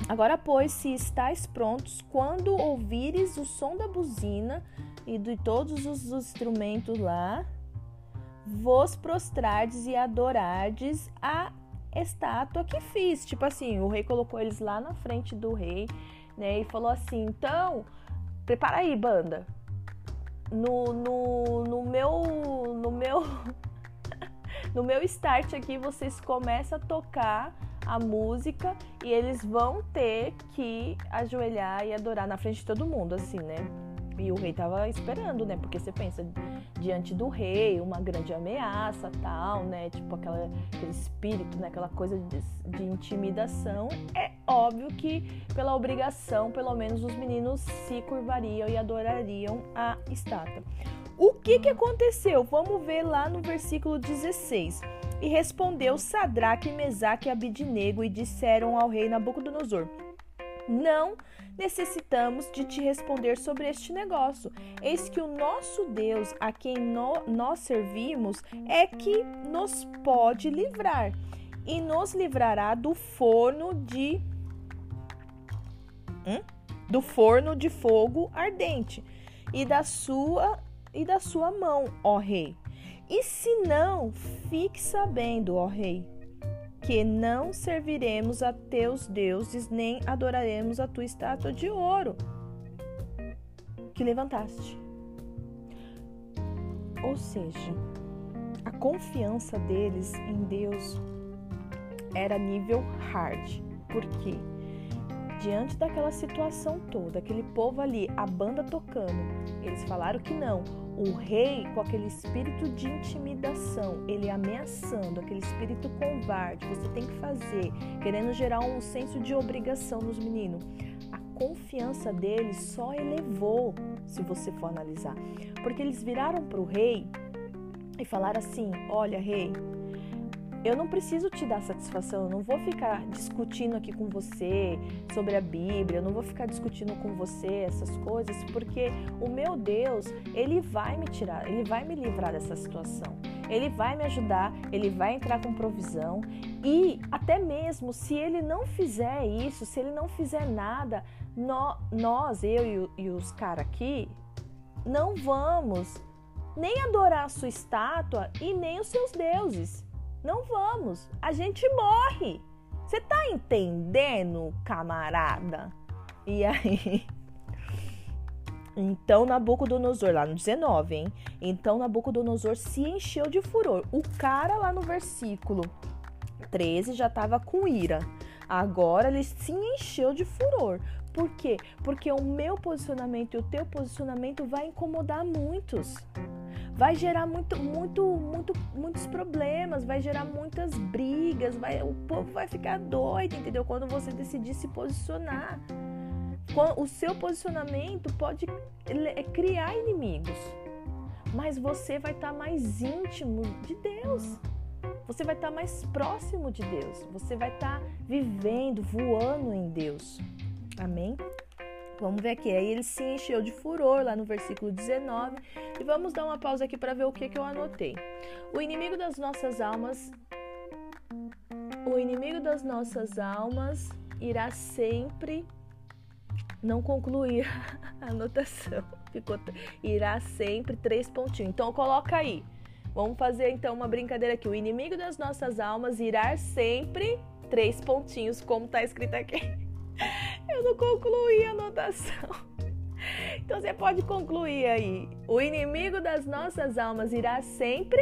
agora pois, se estáis prontos, quando ouvires o som da buzina e de todos os instrumentos lá, vos prostrardes e adorardes a estátua que fiz. Tipo assim, o rei colocou eles lá na frente do rei, né? E falou assim: então, prepara aí, banda. No, no, no meu. No meu. no meu start aqui, vocês começam a tocar a música e eles vão ter que ajoelhar e adorar na frente de todo mundo, assim, né? E o rei tava esperando, né? Porque você pensa, diante do rei, uma grande ameaça, tal, né? Tipo aquela, aquele espírito, né? Aquela coisa de, de intimidação. É óbvio que, pela obrigação, pelo menos os meninos se curvariam e adorariam a estátua. O que que aconteceu? Vamos ver lá no versículo 16. E respondeu Sadraque, Mesaque e Abidnego e disseram ao rei Nabucodonosor: Não necessitamos de te responder sobre este negócio. Eis que o nosso Deus, a quem no, nós servimos, é que nos pode livrar e nos livrará do forno de hum? do forno de fogo ardente e da sua e da sua mão, ó rei. E se não, fique sabendo, ó rei, que não serviremos a teus deuses, nem adoraremos a tua estátua de ouro que levantaste. Ou seja, a confiança deles em Deus era nível hard. Por quê? Diante daquela situação toda, aquele povo ali, a banda tocando, eles falaram que não. O rei, com aquele espírito de intimidação, ele ameaçando, aquele espírito covarde, você tem que fazer, querendo gerar um senso de obrigação nos meninos. A confiança deles só elevou, se você for analisar. Porque eles viraram para o rei e falaram assim: Olha, rei, eu não preciso te dar satisfação, eu não vou ficar discutindo aqui com você sobre a Bíblia, eu não vou ficar discutindo com você essas coisas, porque o meu Deus, ele vai me tirar, ele vai me livrar dessa situação. Ele vai me ajudar, ele vai entrar com provisão e até mesmo se ele não fizer isso, se ele não fizer nada, nós, eu e os caras aqui, não vamos nem adorar a sua estátua e nem os seus deuses. Não vamos. A gente morre. Você tá entendendo, camarada? E aí? Então Nabucodonosor, lá no 19, hein? Então Nabucodonosor se encheu de furor. O cara lá no versículo 13 já tava com ira. Agora ele se encheu de furor. Por quê? Porque o meu posicionamento e o teu posicionamento vai incomodar muitos vai gerar muito, muito, muito, muitos problemas, vai gerar muitas brigas, vai, o povo vai ficar doido, entendeu? Quando você decidir se posicionar. O seu posicionamento pode criar inimigos. mas você vai estar tá mais íntimo de Deus. Você vai estar tá mais próximo de Deus. Você vai estar tá vivendo, voando em Deus. Amém? Vamos ver aqui. Aí ele se encheu de furor lá no versículo 19. E vamos dar uma pausa aqui para ver o que, que eu anotei. O inimigo das nossas almas. O inimigo das nossas almas irá sempre não concluir a anotação. Ficou, irá sempre três pontinhos. Então coloca aí. Vamos fazer então uma brincadeira aqui. O inimigo das nossas almas irá sempre três pontinhos, como está escrito aqui. Eu não concluí a anotação. Então você pode concluir aí. O inimigo das nossas almas irá sempre.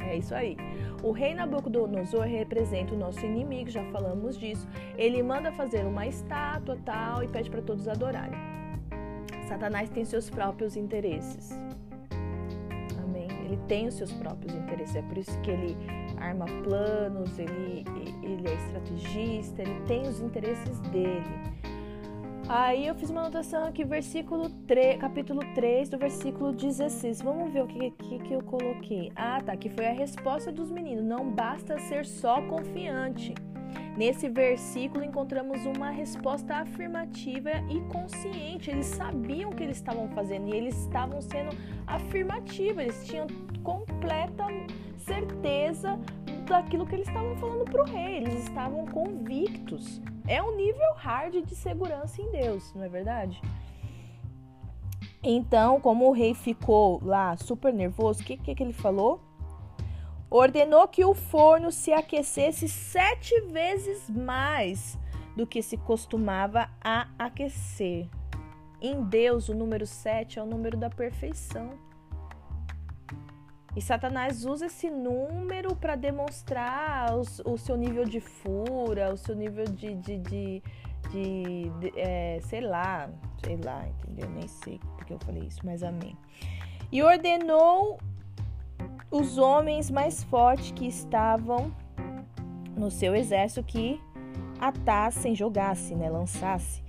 É isso aí. O rei Nabucodonosor representa o nosso inimigo, já falamos disso. Ele manda fazer uma estátua tal e pede para todos adorarem. Satanás tem seus próprios interesses. Ele tem os seus próprios interesses. É por isso que ele arma planos, ele, ele é estrategista, ele tem os interesses dele. Aí eu fiz uma anotação aqui, versículo 3, capítulo 3, do versículo 16. Vamos ver o que, que, que eu coloquei. Ah, tá, que foi a resposta dos meninos. Não basta ser só confiante. Nesse versículo encontramos uma resposta afirmativa e consciente. Eles sabiam o que eles estavam fazendo e eles estavam sendo afirmativos, eles tinham completa certeza daquilo que eles estavam falando para o rei, eles estavam convictos. É um nível hard de segurança em Deus, não é verdade? Então, como o rei ficou lá super nervoso, o que, que, que ele falou? Ordenou que o forno se aquecesse sete vezes mais do que se costumava a aquecer. Em Deus, o número sete é o número da perfeição. E Satanás usa esse número para demonstrar o, o, seu nível de fura, o seu nível de, de, de, de, de é, sei lá, sei lá, entendeu? Nem sei porque eu falei isso, mas amém. E ordenou os homens mais fortes que estavam no seu exército que atassem, jogassem, né, lançasse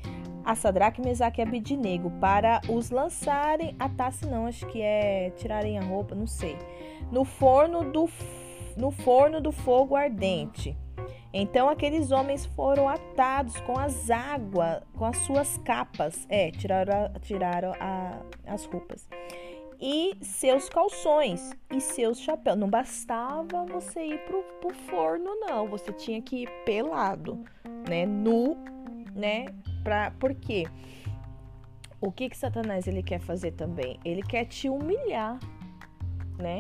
a Sadraque, Mesaque e Abidinego para os lançarem, atasse não, acho que é tirarem a roupa, não sei, no forno do no forno do fogo ardente. Então aqueles homens foram atados com as águas, com as suas capas, é, tiraram, tiraram a, as roupas e seus calções e seus chapéus. Não bastava você ir pro, pro forno, não. Você tinha que ir pelado, né? Nu, né? Pra, por quê? O que que Satanás ele quer fazer também? Ele quer te humilhar, né?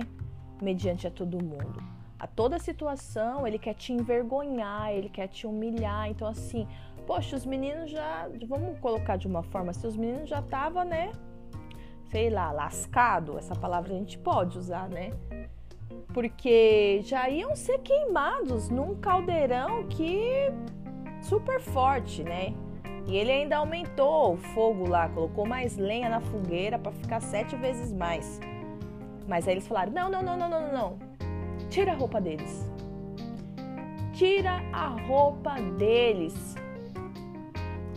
Mediante a todo mundo. A toda situação, ele quer te envergonhar, ele quer te humilhar. Então, assim, poxa, os meninos já. Vamos colocar de uma forma assim: os meninos já estavam, né? Sei lá, lascado, essa palavra a gente pode usar, né? Porque já iam ser queimados num caldeirão que super forte, né? E ele ainda aumentou o fogo lá, colocou mais lenha na fogueira para ficar sete vezes mais. Mas aí eles falaram: não, não, não, não, não, não. Tira a roupa deles. Tira a roupa deles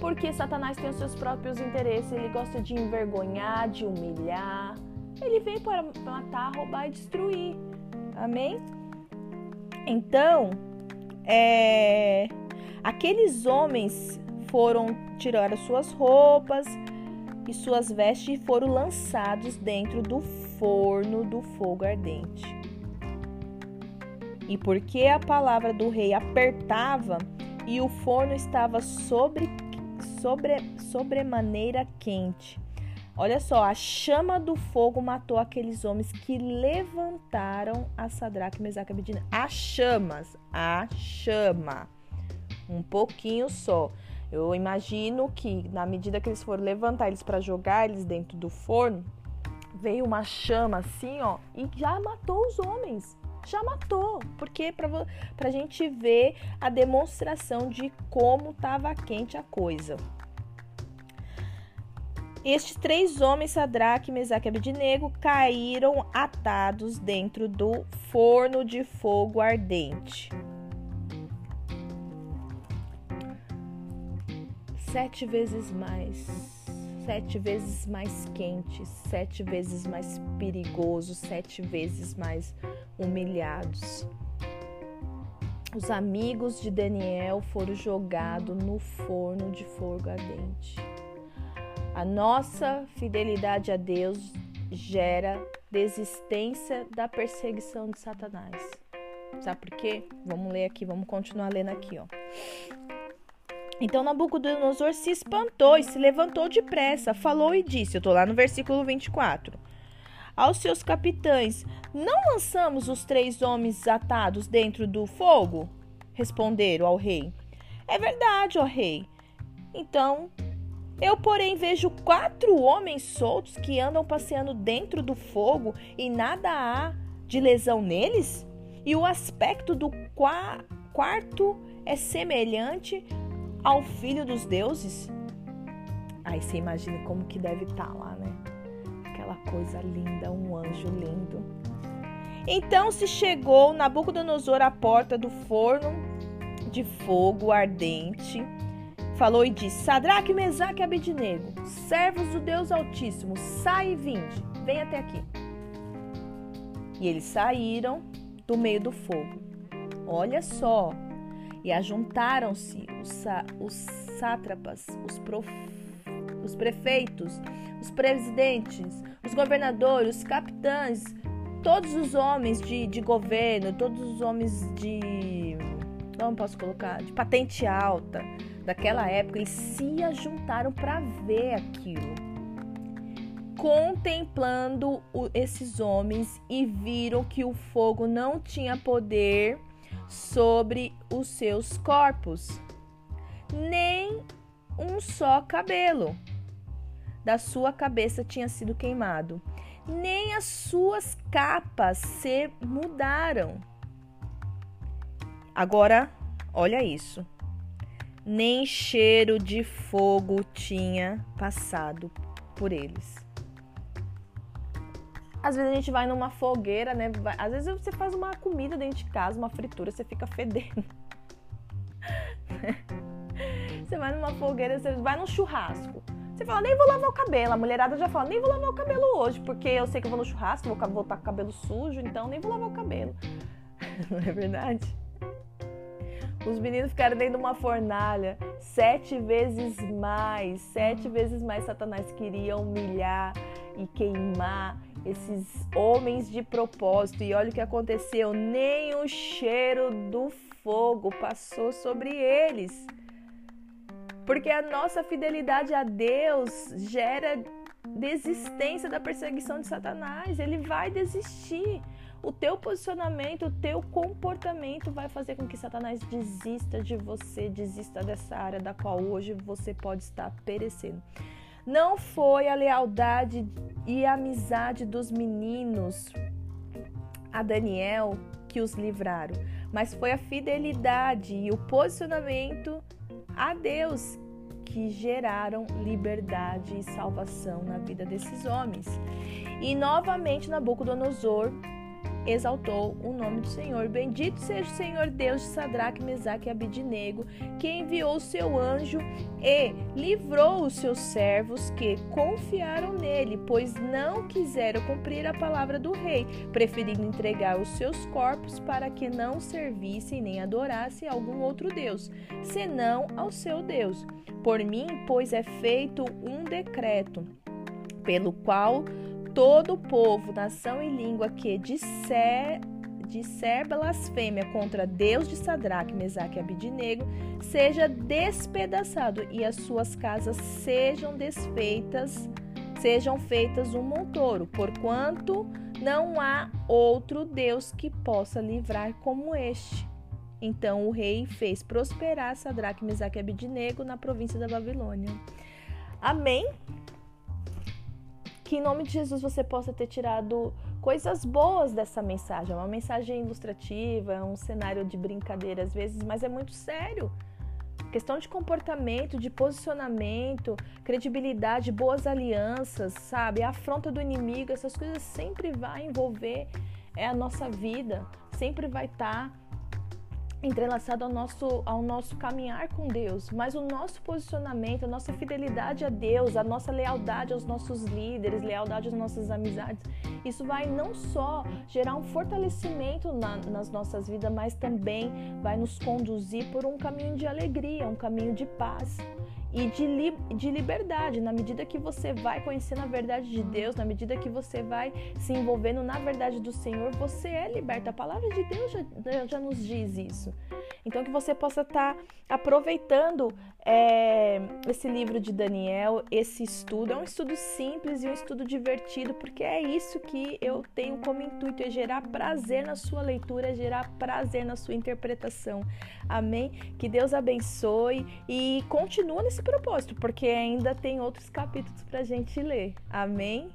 porque Satanás tem os seus próprios interesses, ele gosta de envergonhar, de humilhar. Ele vem para matar, roubar e destruir. Amém? Então, é, aqueles homens foram tirar as suas roupas e suas vestes e foram lançados dentro do forno do fogo ardente. E porque a palavra do rei apertava e o forno estava sobre sobre, sobremaneira quente. Olha só, a chama do fogo matou aqueles homens que levantaram a Sadraque, Mesaque e Abedina. A chamas, a chama. Um pouquinho só. Eu imagino que na medida que eles foram levantar eles para jogar eles dentro do forno, veio uma chama assim, ó, e já matou os homens já matou. Porque para a gente ver a demonstração de como estava quente a coisa. Estes três homens, Sadraque, Mesaque e Abednego, caíram atados dentro do forno de fogo ardente. Sete vezes mais. Sete vezes mais quente, sete vezes mais perigoso, sete vezes mais humilhados. Os amigos de Daniel foram jogados no forno de fogo ardente. A nossa fidelidade a Deus gera desistência da perseguição de Satanás. Sabe por quê? Vamos ler aqui, vamos continuar lendo aqui, ó. Então Nabucodonosor se espantou e se levantou depressa, falou e disse: Eu estou lá no versículo 24. Aos seus capitães: Não lançamos os três homens atados dentro do fogo? Responderam ao rei: É verdade, ó rei. Então eu, porém, vejo quatro homens soltos que andam passeando dentro do fogo e nada há de lesão neles? E o aspecto do qua quarto é semelhante ao filho dos deuses? Aí você imagina como que deve estar tá lá, né? Aquela coisa linda, um anjo lindo. Então se chegou Nabucodonosor à porta do forno de fogo ardente, falou e disse: Sadraque, Mesaque e Abednego, servos do Deus Altíssimo, sai e vinde, vem até aqui. E eles saíram do meio do fogo. Olha só, e ajuntaram-se os, os sátrapas, os, prof, os prefeitos, os presidentes, os governadores, os capitães, todos os homens de, de governo, todos os homens de. Como posso colocar? De patente alta daquela época, eles se ajuntaram para ver aquilo. Contemplando esses homens e viram que o fogo não tinha poder sobre os seus corpos, nem um só cabelo da sua cabeça tinha sido queimado, nem as suas capas se mudaram. Agora, olha isso. Nem cheiro de fogo tinha passado por eles. Às vezes a gente vai numa fogueira, né? Às vezes você faz uma comida dentro de casa, uma fritura, você fica fedendo. você vai numa fogueira, você vai num churrasco. Você fala, nem vou lavar o cabelo. A mulherada já fala, nem vou lavar o cabelo hoje, porque eu sei que eu vou no churrasco, vou voltar com o cabelo sujo, então nem vou lavar o cabelo. Não é verdade? Os meninos ficaram dentro de uma fornalha sete vezes mais, sete vezes mais Satanás queria humilhar e queimar esses homens de propósito. E olha o que aconteceu: nem o cheiro do fogo passou sobre eles. Porque a nossa fidelidade a Deus gera desistência da perseguição de Satanás. Ele vai desistir. O teu posicionamento, o teu comportamento vai fazer com que Satanás desista de você, desista dessa área da qual hoje você pode estar perecendo. Não foi a lealdade e a amizade dos meninos a Daniel que os livraram, mas foi a fidelidade e o posicionamento a Deus que geraram liberdade e salvação na vida desses homens. E novamente Nabucodonosor exaltou o nome do Senhor. Bendito seja o Senhor Deus de Sadraque, Mesaque e Abidnego, que enviou o seu anjo e livrou os seus servos que confiaram nele, pois não quiseram cumprir a palavra do rei, preferindo entregar os seus corpos para que não servissem nem adorassem algum outro Deus, senão ao seu Deus. Por mim, pois é feito um decreto, pelo qual todo o povo, nação e língua que disser, disser blasfêmia contra Deus de Sadraque, Mesaque e Abidinego seja despedaçado e as suas casas sejam desfeitas, sejam feitas um montoro, porquanto não há outro Deus que possa livrar como este. Então o rei fez prosperar Sadraque, Mesaque e Abidinego na província da Babilônia. Amém? Que em nome de Jesus você possa ter tirado coisas boas dessa mensagem. É uma mensagem ilustrativa, é um cenário de brincadeira às vezes, mas é muito sério. Questão de comportamento, de posicionamento, credibilidade, boas alianças, sabe? A afronta do inimigo, essas coisas sempre vai envolver é a nossa vida, sempre vai estar tá entrelaçado ao nosso, ao nosso caminhar com Deus, mas o nosso posicionamento, a nossa fidelidade a Deus, a nossa lealdade aos nossos líderes, lealdade às nossas amizades, isso vai não só gerar um fortalecimento na, nas nossas vidas, mas também vai nos conduzir por um caminho de alegria, um caminho de paz e de, li, de liberdade. Na medida que você vai conhecendo a verdade de Deus, na medida que você vai se envolvendo na verdade do Senhor, você é liberto. A palavra de Deus já, já nos diz isso. Então, que você possa estar tá aproveitando é, esse livro de Daniel, esse estudo. É um estudo simples e um estudo divertido, porque é isso que eu tenho como intuito: é gerar prazer na sua leitura, é gerar prazer na sua interpretação. Amém? Que Deus abençoe e continua nesse propósito, porque ainda tem outros capítulos para gente ler. Amém?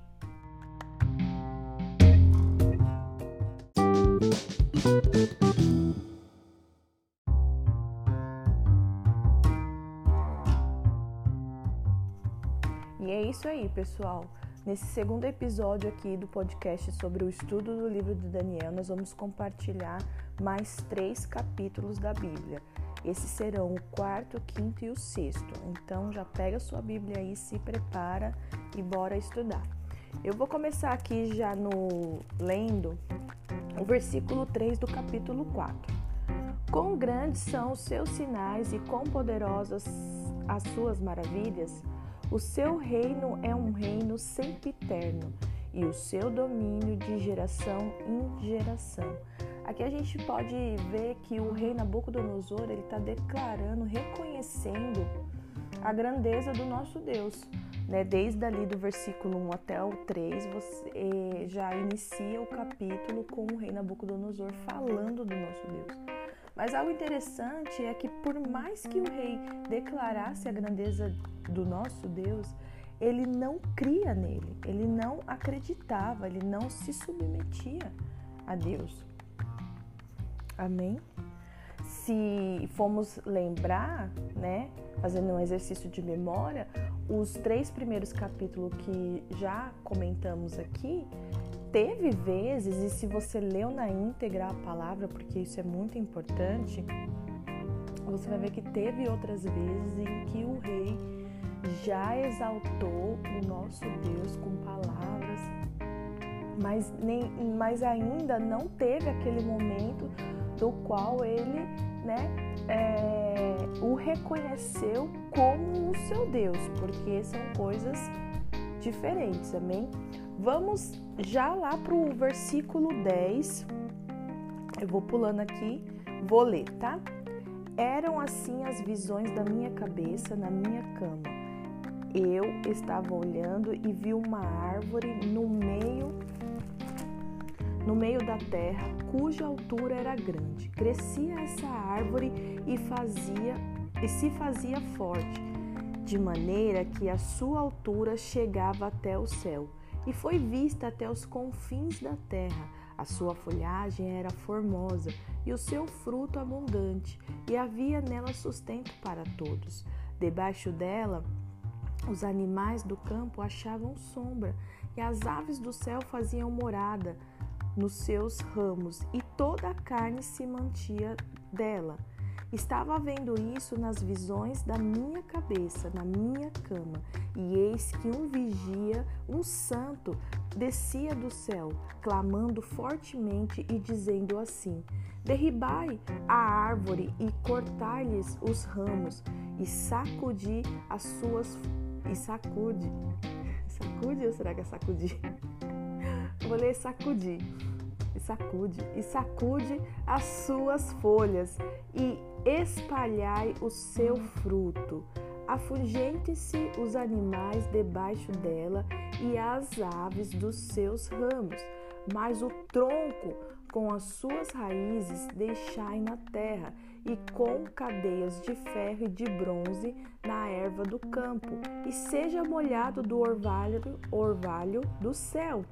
E é isso aí, pessoal. Nesse segundo episódio aqui do podcast sobre o estudo do livro de Daniel, nós vamos compartilhar mais três capítulos da Bíblia. Esses serão o quarto, o quinto e o sexto. Então já pega sua Bíblia aí, se prepara e bora estudar. Eu vou começar aqui já no lendo o versículo 3 do capítulo 4. Quão grandes são os seus sinais e quão poderosas as suas maravilhas! O seu reino é um reino sempiterno e o seu domínio de geração em geração. Aqui a gente pode ver que o rei Nabucodonosor ele está declarando, reconhecendo a grandeza do nosso Deus. Né? Desde ali do versículo 1 até o 3, você eh, já inicia o capítulo com o rei Nabucodonosor falando do nosso Deus. Mas algo interessante é que, por mais que o rei declarasse a grandeza do nosso Deus, ele não cria nele, ele não acreditava, ele não se submetia a Deus. Amém? Se formos lembrar, né, fazendo um exercício de memória, os três primeiros capítulos que já comentamos aqui, teve vezes, e se você leu na íntegra a palavra, porque isso é muito importante, você vai ver que teve outras vezes em que o rei já exaltou o nosso Deus com palavras, mas, nem, mas ainda não teve aquele momento do qual ele né, é, o reconheceu como o seu Deus, porque são coisas diferentes, amém? Vamos já lá para o versículo 10. Eu vou pulando aqui, vou ler, tá? Eram assim as visões da minha cabeça na minha cama eu estava olhando e vi uma árvore no meio no meio da terra, cuja altura era grande. Crescia essa árvore e fazia e se fazia forte, de maneira que a sua altura chegava até o céu, e foi vista até os confins da terra. A sua folhagem era formosa e o seu fruto abundante, e havia nela sustento para todos. Debaixo dela os animais do campo achavam sombra e as aves do céu faziam morada nos seus ramos e toda a carne se mantia dela. Estava vendo isso nas visões da minha cabeça, na minha cama, e eis que um vigia, um santo, descia do céu, clamando fortemente e dizendo assim: Derribai a árvore e cortai-lhes os ramos, e sacudi as suas e sacude. Sacude ou será que é sacudir? Vou ler sacudir. E sacude. E sacude as suas folhas e espalhai o seu fruto. Afugente-se os animais debaixo dela e as aves dos seus ramos, mas o tronco com as suas raízes deixai na terra e com cadeias de ferro e de bronze na erva do campo, e seja molhado do orvalho, orvalho do céu,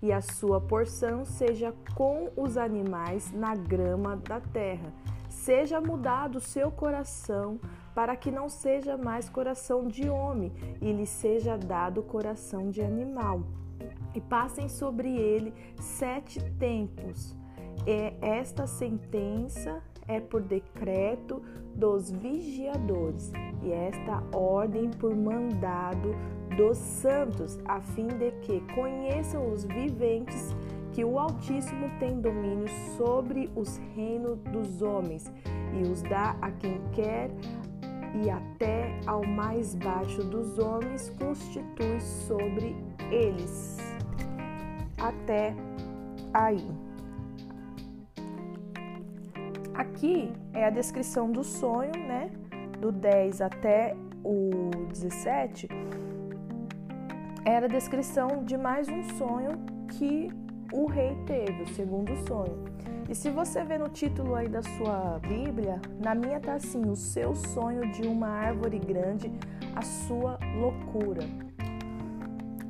e a sua porção seja com os animais na grama da terra. Seja mudado o seu coração, para que não seja mais coração de homem, e lhe seja dado coração de animal. E passem sobre ele sete tempos. Esta sentença é por decreto dos vigiadores, e esta ordem por mandado dos santos, a fim de que conheçam os viventes que o Altíssimo tem domínio sobre os reinos dos homens e os dá a quem quer e até ao mais baixo dos homens constitui sobre eles. Até aí. Aqui é a descrição do sonho, né? Do 10 até o 17. Era a descrição de mais um sonho que o rei teve, o segundo sonho. E se você vê no título aí da sua Bíblia, na minha tá assim: o seu sonho de uma árvore grande, a sua loucura.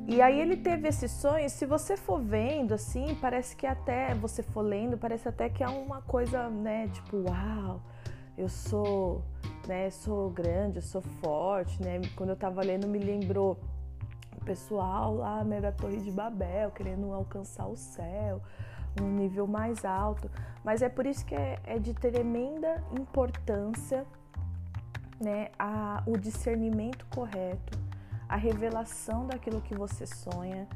E aí ele teve esse sonho, se você for vendo assim, parece que até você for lendo, parece até que é uma coisa, né, tipo, uau, eu sou, né, sou grande, eu sou forte, né? Quando eu tava lendo me lembrou pessoal lá né, da Torre de Babel, querendo alcançar o céu um nível mais alto, mas é por isso que é, é de tremenda importância né, a, o discernimento correto, a revelação daquilo que você sonha.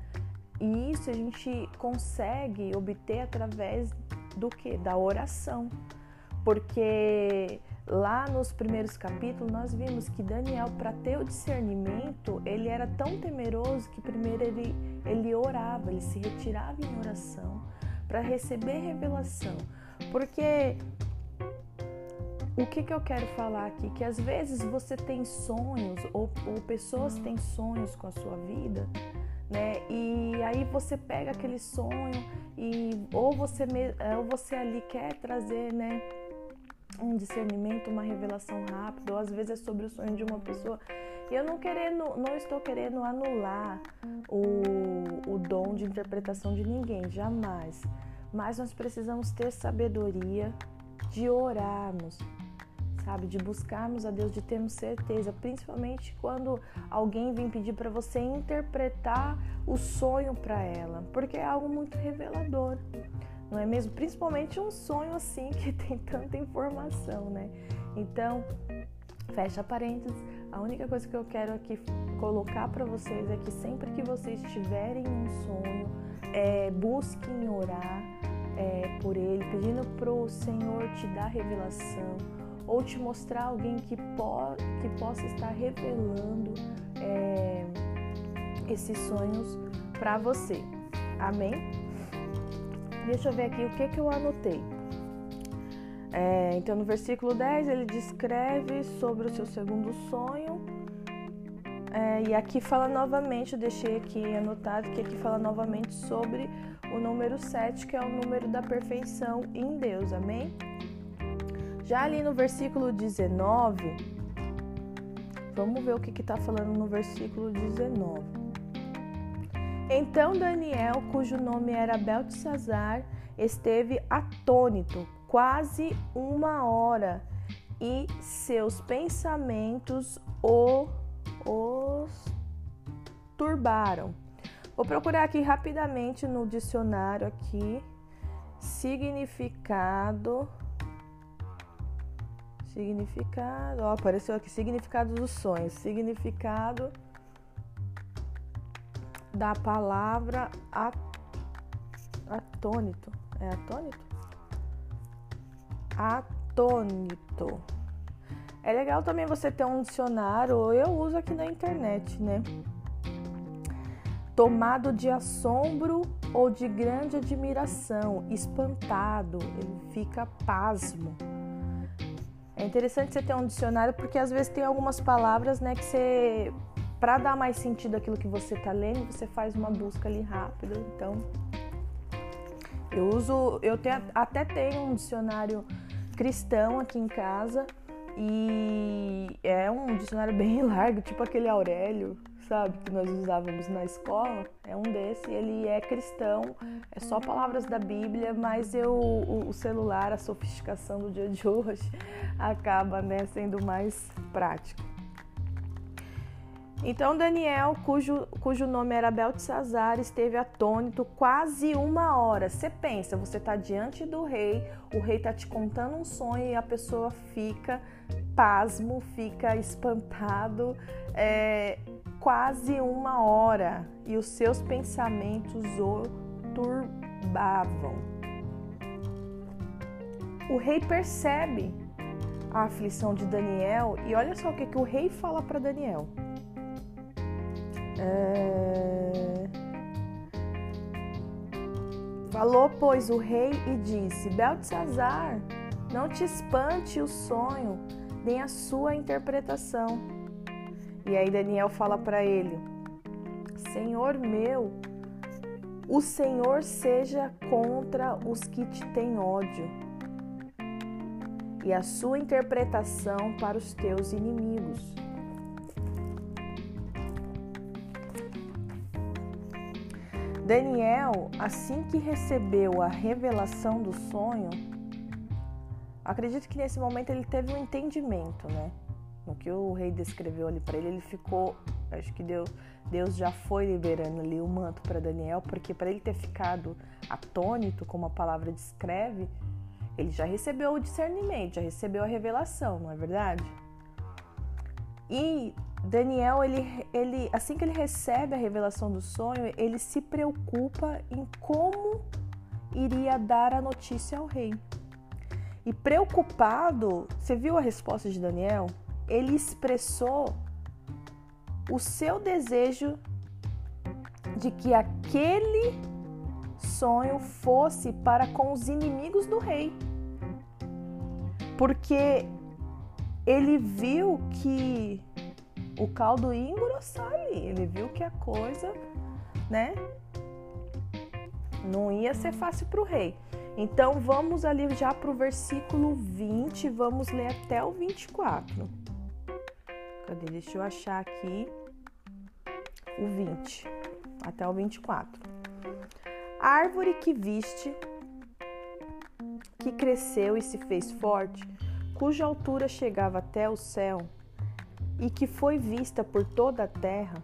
E isso a gente consegue obter através do que? Da oração. Porque lá nos primeiros capítulos nós vimos que Daniel, para ter o discernimento, ele era tão temeroso que primeiro ele, ele orava, ele se retirava em oração para receber revelação. Porque o que, que eu quero falar aqui? Que às vezes você tem sonhos, ou, ou pessoas têm sonhos com a sua vida, né? E aí você pega aquele sonho e ou você, ou você ali quer trazer, né? Um discernimento, uma revelação rápida, ou às vezes é sobre o sonho de uma pessoa. E eu não querendo, não estou querendo anular o, o dom de interpretação de ninguém, jamais. Mas nós precisamos ter sabedoria de orarmos, sabe? De buscarmos a Deus, de termos certeza, principalmente quando alguém vem pedir para você interpretar o sonho para ela, porque é algo muito revelador, não é mesmo? Principalmente um sonho assim que tem tanta informação, né? Então, fecha parênteses. A única coisa que eu quero aqui colocar para vocês é que sempre que vocês tiverem um sonho, é, busquem orar é, por ele, pedindo para o Senhor te dar revelação ou te mostrar alguém que, po que possa estar revelando é, esses sonhos para você. Amém? Deixa eu ver aqui o que, que eu anotei. É, então, no versículo 10, ele descreve sobre o seu segundo sonho. É, e aqui fala novamente, eu deixei aqui anotado que aqui fala novamente sobre o número 7, que é o número da perfeição em Deus. Amém? Já ali no versículo 19, vamos ver o que está falando no versículo 19. Então Daniel, cujo nome era Beltesazar, esteve atônito quase uma hora e seus pensamentos o, os turbaram. Vou procurar aqui rapidamente no dicionário aqui significado Significado, ó, apareceu aqui significado dos sonhos. Significado da palavra atônito. É atônito? Atônito. É legal também você ter um dicionário, eu uso aqui na internet, né? Tomado de assombro ou de grande admiração, espantado, ele fica pasmo é interessante você ter um dicionário porque às vezes tem algumas palavras, né, que você para dar mais sentido àquilo que você está lendo, você faz uma busca ali rápida. Então, eu uso, eu tenho, até tenho um dicionário cristão aqui em casa e é um dicionário bem largo, tipo aquele Aurélio, sabe, que nós usávamos na escola, é um desse, ele é cristão, é só palavras da Bíblia, mas eu, o, celular, a sofisticação do dia de hoje, acaba né, sendo mais prático. Então Daniel, cujo, cujo nome era Beltesazar, esteve atônito quase uma hora. Você pensa, você está diante do rei, o rei está te contando um sonho e a pessoa fica pasmo, fica espantado, é, quase uma hora. E os seus pensamentos o turbavam. O rei percebe a aflição de Daniel e olha só o que, que o rei fala para Daniel. É... Falou, pois, o rei e disse: Beltesazar, não te espante o sonho, nem a sua interpretação. E aí Daniel fala para ele: Senhor meu, o Senhor seja contra os que te têm ódio, e a sua interpretação para os teus inimigos. Daniel, assim que recebeu a revelação do sonho, acredito que nesse momento ele teve um entendimento, né? No que o rei descreveu ali para ele, ele ficou, acho que Deus, Deus já foi liberando ali o manto para Daniel, porque para ele ter ficado atônito, como a palavra descreve, ele já recebeu o discernimento, já recebeu a revelação, não é verdade? E Daniel, ele, ele, assim que ele recebe a revelação do sonho, ele se preocupa em como iria dar a notícia ao rei. E preocupado, você viu a resposta de Daniel? Ele expressou o seu desejo de que aquele sonho fosse para com os inimigos do rei. Porque ele viu que o caldo ia engrossar ali. Ele viu que a coisa, né, não ia ser fácil para o rei. Então vamos ali já para o versículo 20, vamos ler até o 24. Cadê? Deixa eu achar aqui o 20, até o 24. Árvore que viste, que cresceu e se fez forte, cuja altura chegava até o céu, e que foi vista por toda a terra,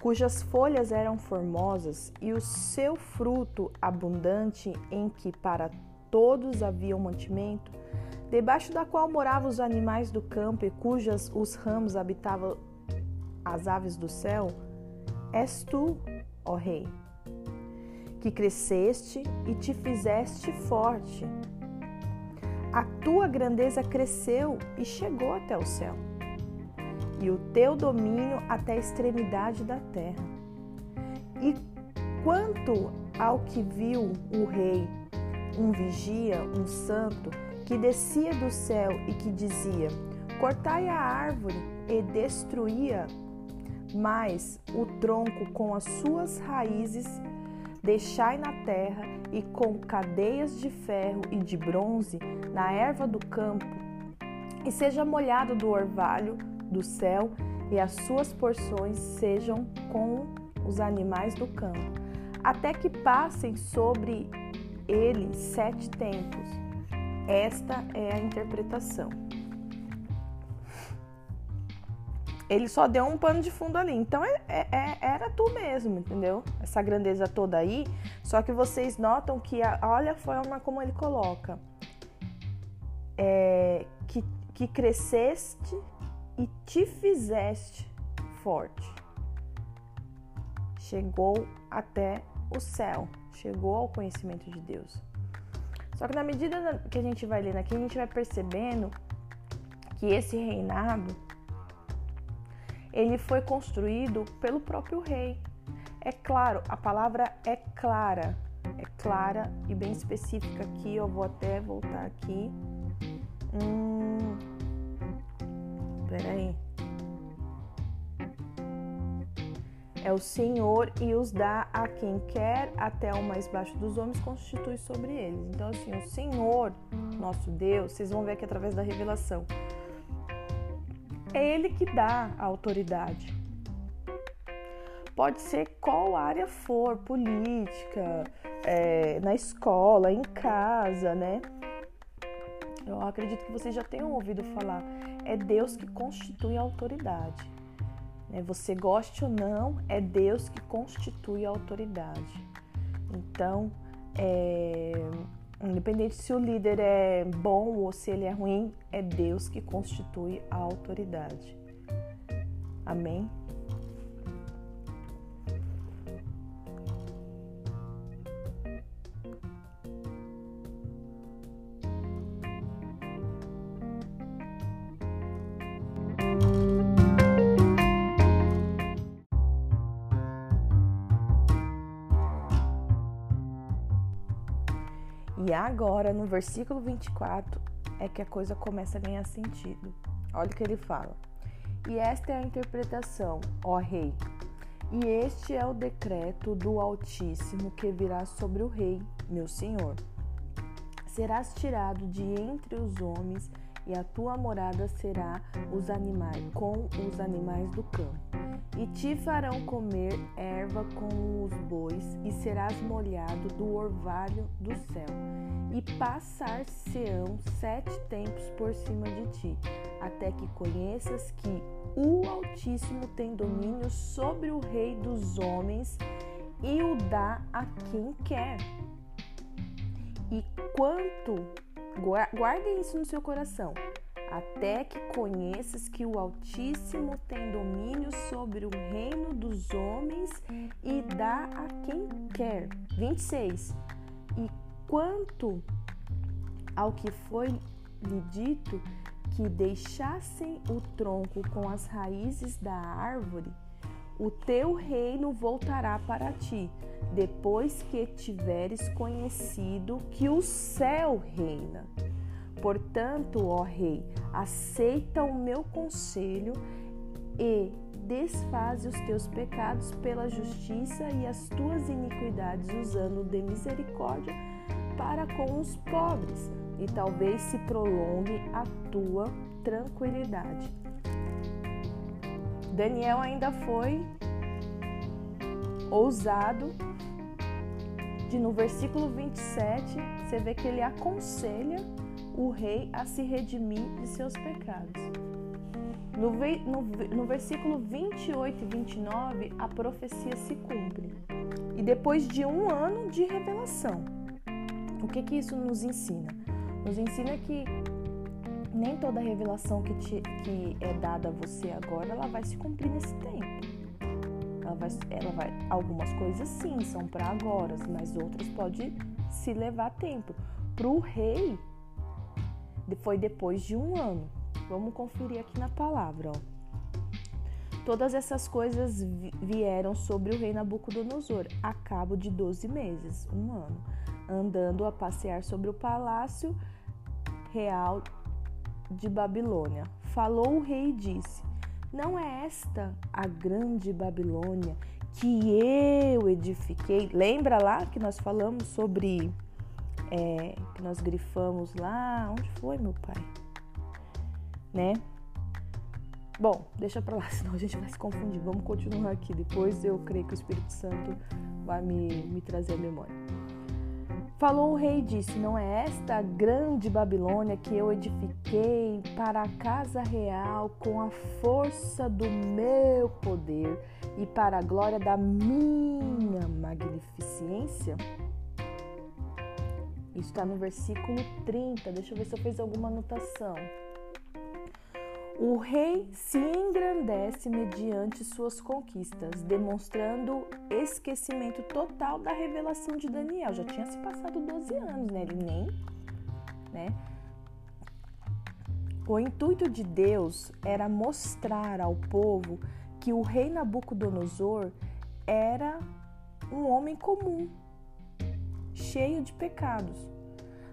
cujas folhas eram formosas e o seu fruto abundante, em que para todos havia um mantimento, debaixo da qual moravam os animais do campo e cujas os ramos habitavam as aves do céu, és tu, ó Rei, que cresceste e te fizeste forte. A tua grandeza cresceu e chegou até o céu e o teu domínio até a extremidade da terra. E quanto ao que viu o rei, um vigia, um santo, que descia do céu e que dizia: Cortai a árvore e destruía, mas o tronco com as suas raízes deixai na terra e com cadeias de ferro e de bronze na erva do campo, e seja molhado do orvalho do céu e as suas porções sejam com os animais do campo, até que passem sobre ele sete tempos. Esta é a interpretação. Ele só deu um pano de fundo ali. Então é, é, é, era tu mesmo, entendeu? Essa grandeza toda aí. Só que vocês notam que a, olha a forma como ele coloca. É, que, que cresceste e te fizeste forte. Chegou até o céu, chegou ao conhecimento de Deus. Só que na medida que a gente vai lendo aqui, a gente vai percebendo que esse reinado ele foi construído pelo próprio rei. É claro, a palavra é clara, é clara e bem específica aqui. Eu vou até voltar aqui. Hum, Peraí. É o Senhor e os dá a quem quer, até o mais baixo dos homens constitui sobre eles. Então, assim, o Senhor, nosso Deus, vocês vão ver aqui através da revelação, é Ele que dá a autoridade. Pode ser qual área for, política, é, na escola, em casa, né? Eu acredito que vocês já tenham ouvido falar. É Deus que constitui a autoridade. Né? Você goste ou não, é Deus que constitui a autoridade. Então, é, independente se o líder é bom ou se ele é ruim, é Deus que constitui a autoridade. Amém? E agora, no versículo 24, é que a coisa começa a ganhar sentido. Olha o que ele fala. E esta é a interpretação, ó Rei. E este é o decreto do Altíssimo que virá sobre o Rei, meu Senhor. Serás tirado de entre os homens, e a tua morada será os animais, com os animais do campo. E te farão comer erva com os bois, e serás molhado do orvalho do céu. E passar-se-ão sete tempos por cima de ti, até que conheças que o Altíssimo tem domínio sobre o Rei dos homens e o dá a quem quer. E quanto, guardem isso no seu coração, até que conheças que o Altíssimo tem domínio sobre o reino dos homens e dá a quem quer. 26. E quanto ao que foi lhe dito, que deixassem o tronco com as raízes da árvore, o teu reino voltará para ti, depois que tiveres conhecido que o céu reina. Portanto, ó Rei, aceita o meu conselho e desfaze os teus pecados pela justiça e as tuas iniquidades, usando de misericórdia para com os pobres, e talvez se prolongue a tua tranquilidade. Daniel ainda foi ousado de no versículo 27, você vê que ele aconselha o rei a se redimir de seus pecados. No, no, no versículo 28 e 29, a profecia se cumpre. E depois de um ano de revelação, o que, que isso nos ensina? Nos ensina que nem toda revelação que, te, que é dada a você agora, ela vai se cumprir nesse tempo. Ela vai, ela vai, algumas coisas sim são para agora, mas outras pode se levar tempo. Para o rei, foi depois de um ano. Vamos conferir aqui na palavra. Ó. Todas essas coisas vieram sobre o rei Nabucodonosor a cabo de 12 meses, um ano, andando a passear sobre o palácio real de Babilônia. Falou o rei e disse: Não é esta a grande Babilônia que eu edifiquei? Lembra lá que nós falamos sobre é, que nós grifamos lá. Onde foi, meu pai? Né? Bom, deixa pra lá, senão a gente vai se confundir. Vamos continuar aqui. Depois eu creio que o Espírito Santo vai me, me trazer a memória. Falou o rei e disse: Não é esta grande Babilônia que eu edifiquei para a casa real com a força do meu poder e para a glória da minha magnificência? Isso está no versículo 30. Deixa eu ver se eu fiz alguma anotação. O rei se engrandece mediante suas conquistas, demonstrando esquecimento total da revelação de Daniel. Já tinha se passado 12 anos, né? Ele nem, né? O intuito de Deus era mostrar ao povo que o rei Nabucodonosor era um homem comum, cheio de pecados.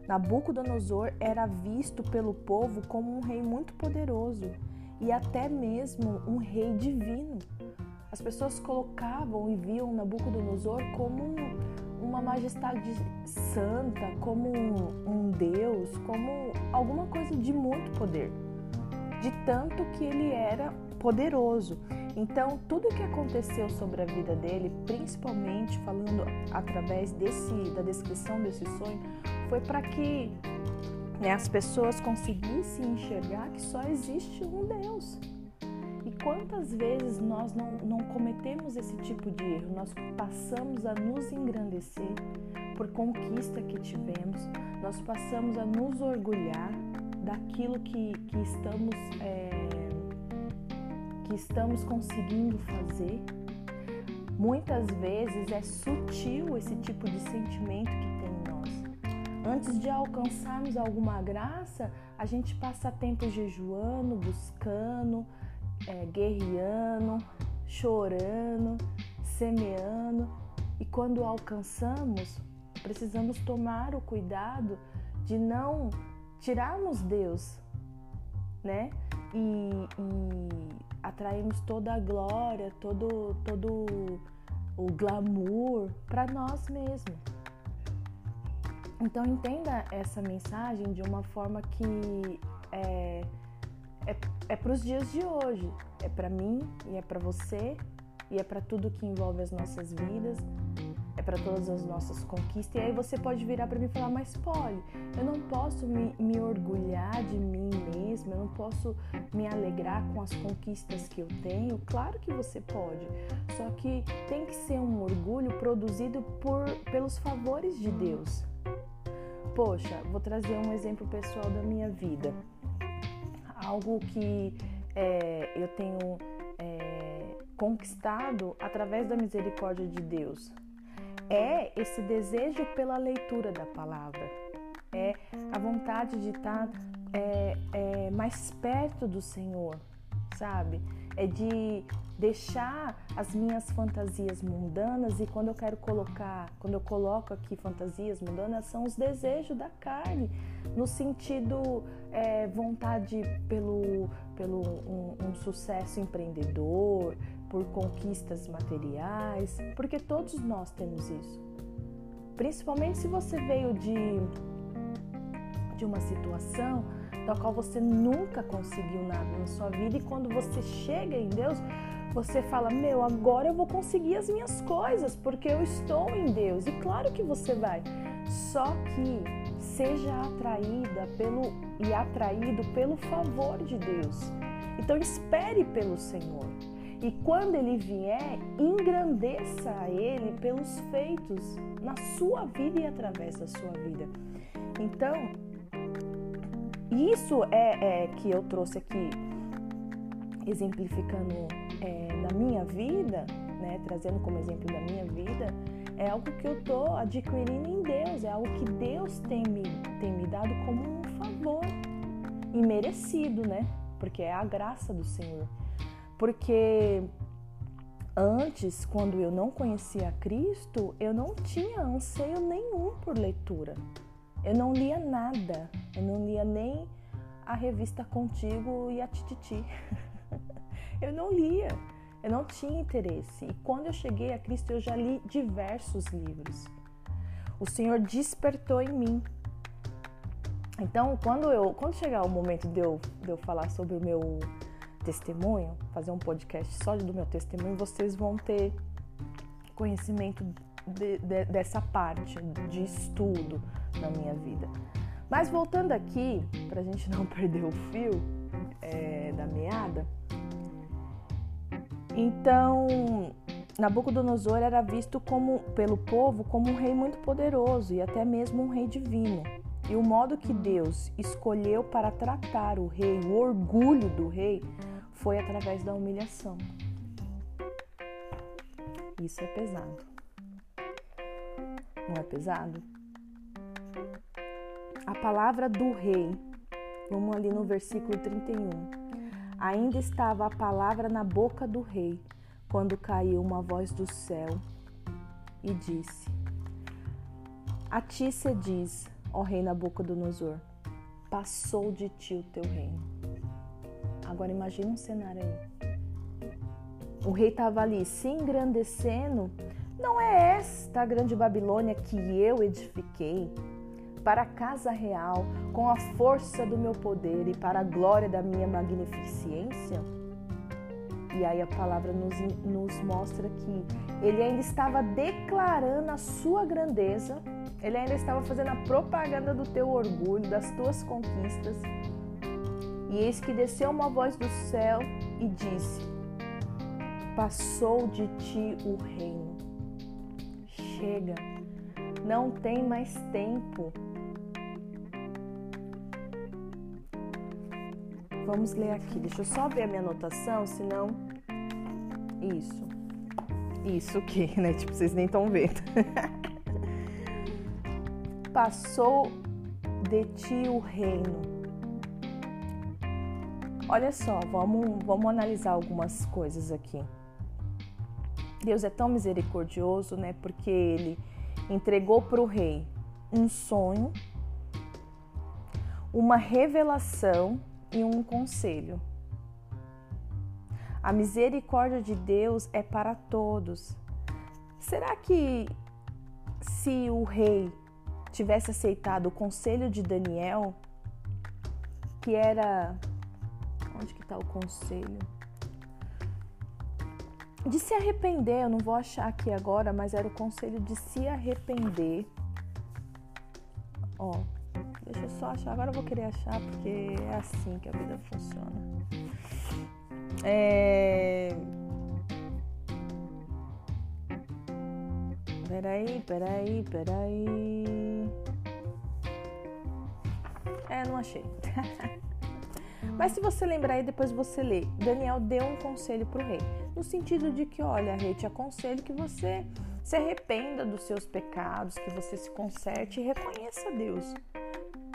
Nabucodonosor era visto pelo povo como um rei muito poderoso e até mesmo um rei divino. As pessoas colocavam e viam Nabucodonosor como uma majestade santa, como um, deus, como alguma coisa de muito poder, de tanto que ele era poderoso. Então, tudo o que aconteceu sobre a vida dele, principalmente falando através desse da descrição desse sonho, foi para que né, as pessoas conseguissem enxergar que só existe um Deus. E quantas vezes nós não, não cometemos esse tipo de erro? Nós passamos a nos engrandecer por conquista que tivemos, nós passamos a nos orgulhar daquilo que, que estamos. É, que estamos conseguindo fazer. Muitas vezes é sutil esse tipo de sentimento que tem em nós. Antes de alcançarmos alguma graça, a gente passa tempo jejuando, buscando, é, guerreando, chorando, semeando. E quando alcançamos, precisamos tomar o cuidado de não tirarmos Deus, né? E, e atraímos toda a glória, todo, todo o glamour para nós mesmos. Então entenda essa mensagem de uma forma que é, é, é para os dias de hoje, é para mim e é para você e é para tudo que envolve as nossas vidas para todas as nossas conquistas. E aí você pode virar para mim e falar: Mas, Polly, eu não posso me, me orgulhar de mim mesma, eu não posso me alegrar com as conquistas que eu tenho. Claro que você pode, só que tem que ser um orgulho produzido por, pelos favores de Deus. Poxa, vou trazer um exemplo pessoal da minha vida. Algo que é, eu tenho é, conquistado através da misericórdia de Deus é esse desejo pela leitura da palavra, é a vontade de estar é, é, mais perto do Senhor, sabe? É de deixar as minhas fantasias mundanas e quando eu quero colocar, quando eu coloco aqui fantasias mundanas, são os desejos da carne, no sentido é, vontade pelo, pelo um, um sucesso empreendedor, por conquistas materiais, porque todos nós temos isso. Principalmente se você veio de, de uma situação da qual você nunca conseguiu nada na sua vida e quando você chega em Deus, você fala: Meu, agora eu vou conseguir as minhas coisas porque eu estou em Deus. E claro que você vai, só que seja atraída pelo e atraído pelo favor de Deus. Então espere pelo Senhor. E quando ele vier, engrandeça a ele pelos feitos na sua vida e através da sua vida. Então, isso é, é que eu trouxe aqui, exemplificando é, da minha vida, né, trazendo como exemplo da minha vida, é algo que eu estou adquirindo em Deus, é algo que Deus tem me, tem me dado como um favor imerecido, né? Porque é a graça do Senhor. Porque antes, quando eu não conhecia Cristo, eu não tinha anseio nenhum por leitura. Eu não lia nada, eu não lia nem a revista Contigo e a Tititi. eu não lia, eu não tinha interesse. E quando eu cheguei a Cristo, eu já li diversos livros. O Senhor despertou em mim. Então, quando eu, quando chegar o momento de eu, de eu falar sobre o meu testemunho, fazer um podcast só do meu testemunho, vocês vão ter conhecimento de, de, dessa parte de estudo na minha vida. Mas voltando aqui, para a gente não perder o fio é, da meada, então Nabucodonosor era visto como, pelo povo como um rei muito poderoso e até mesmo um rei divino. E o modo que Deus escolheu para tratar o rei, o orgulho do rei, foi através da humilhação. Isso é pesado. Não é pesado? A palavra do rei, vamos ali no versículo 31. Ainda estava a palavra na boca do rei, quando caiu uma voz do céu e disse: A ti se diz, ó rei Nabucodonosor, passou de ti o teu reino. Agora imagine um cenário aí. O rei estava ali se engrandecendo. Não é esta a grande Babilônia que eu edifiquei para a casa real, com a força do meu poder e para a glória da minha magnificência? E aí a palavra nos, nos mostra que ele ainda estava declarando a sua grandeza, ele ainda estava fazendo a propaganda do teu orgulho, das tuas conquistas, e eis que desceu uma voz do céu e disse: Passou de ti o reino. Chega, não tem mais tempo. Vamos ler aqui. Deixa eu só ver a minha anotação, senão. Isso. Isso que, né? Tipo, vocês nem estão vendo. Passou de ti o reino. Olha só, vamos, vamos analisar algumas coisas aqui. Deus é tão misericordioso, né? Porque ele entregou para o rei um sonho, uma revelação e um conselho. A misericórdia de Deus é para todos. Será que se o rei tivesse aceitado o conselho de Daniel, que era onde que está o conselho? De se arrepender, eu não vou achar aqui agora, mas era o conselho de se arrepender. Ó, Deixa eu só achar. Agora eu vou querer achar porque é assim que a vida funciona. É... Peraí, peraí, peraí. É, não achei. Mas se você lembrar aí, depois você lê. Daniel deu um conselho para o rei. No sentido de que, olha, rei, te aconselho que você se arrependa dos seus pecados, que você se conserte e reconheça Deus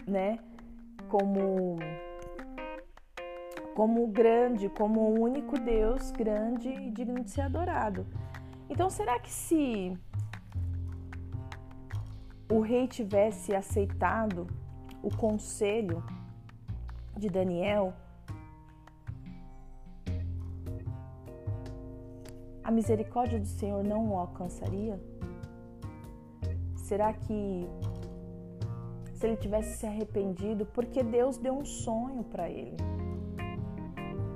né? Como como grande, como o único Deus grande e digno de ser adorado. Então, será que se o rei tivesse aceitado o conselho de Daniel, a misericórdia do Senhor não o alcançaria? Será que se ele tivesse se arrependido, porque Deus deu um sonho para ele.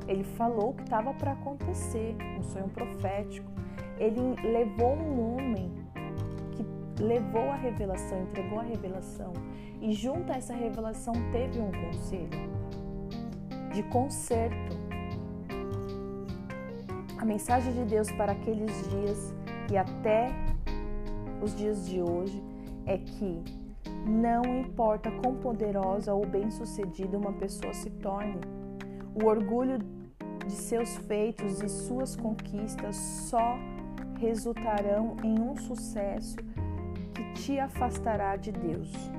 Ele falou que estava para acontecer, um sonho profético. Ele levou um homem que levou a revelação, entregou a revelação, e junto a essa revelação teve um conselho de conserto. A mensagem de Deus para aqueles dias e até os dias de hoje é que não importa quão poderosa ou bem-sucedida uma pessoa se torne, o orgulho de seus feitos e suas conquistas só resultarão em um sucesso que te afastará de Deus.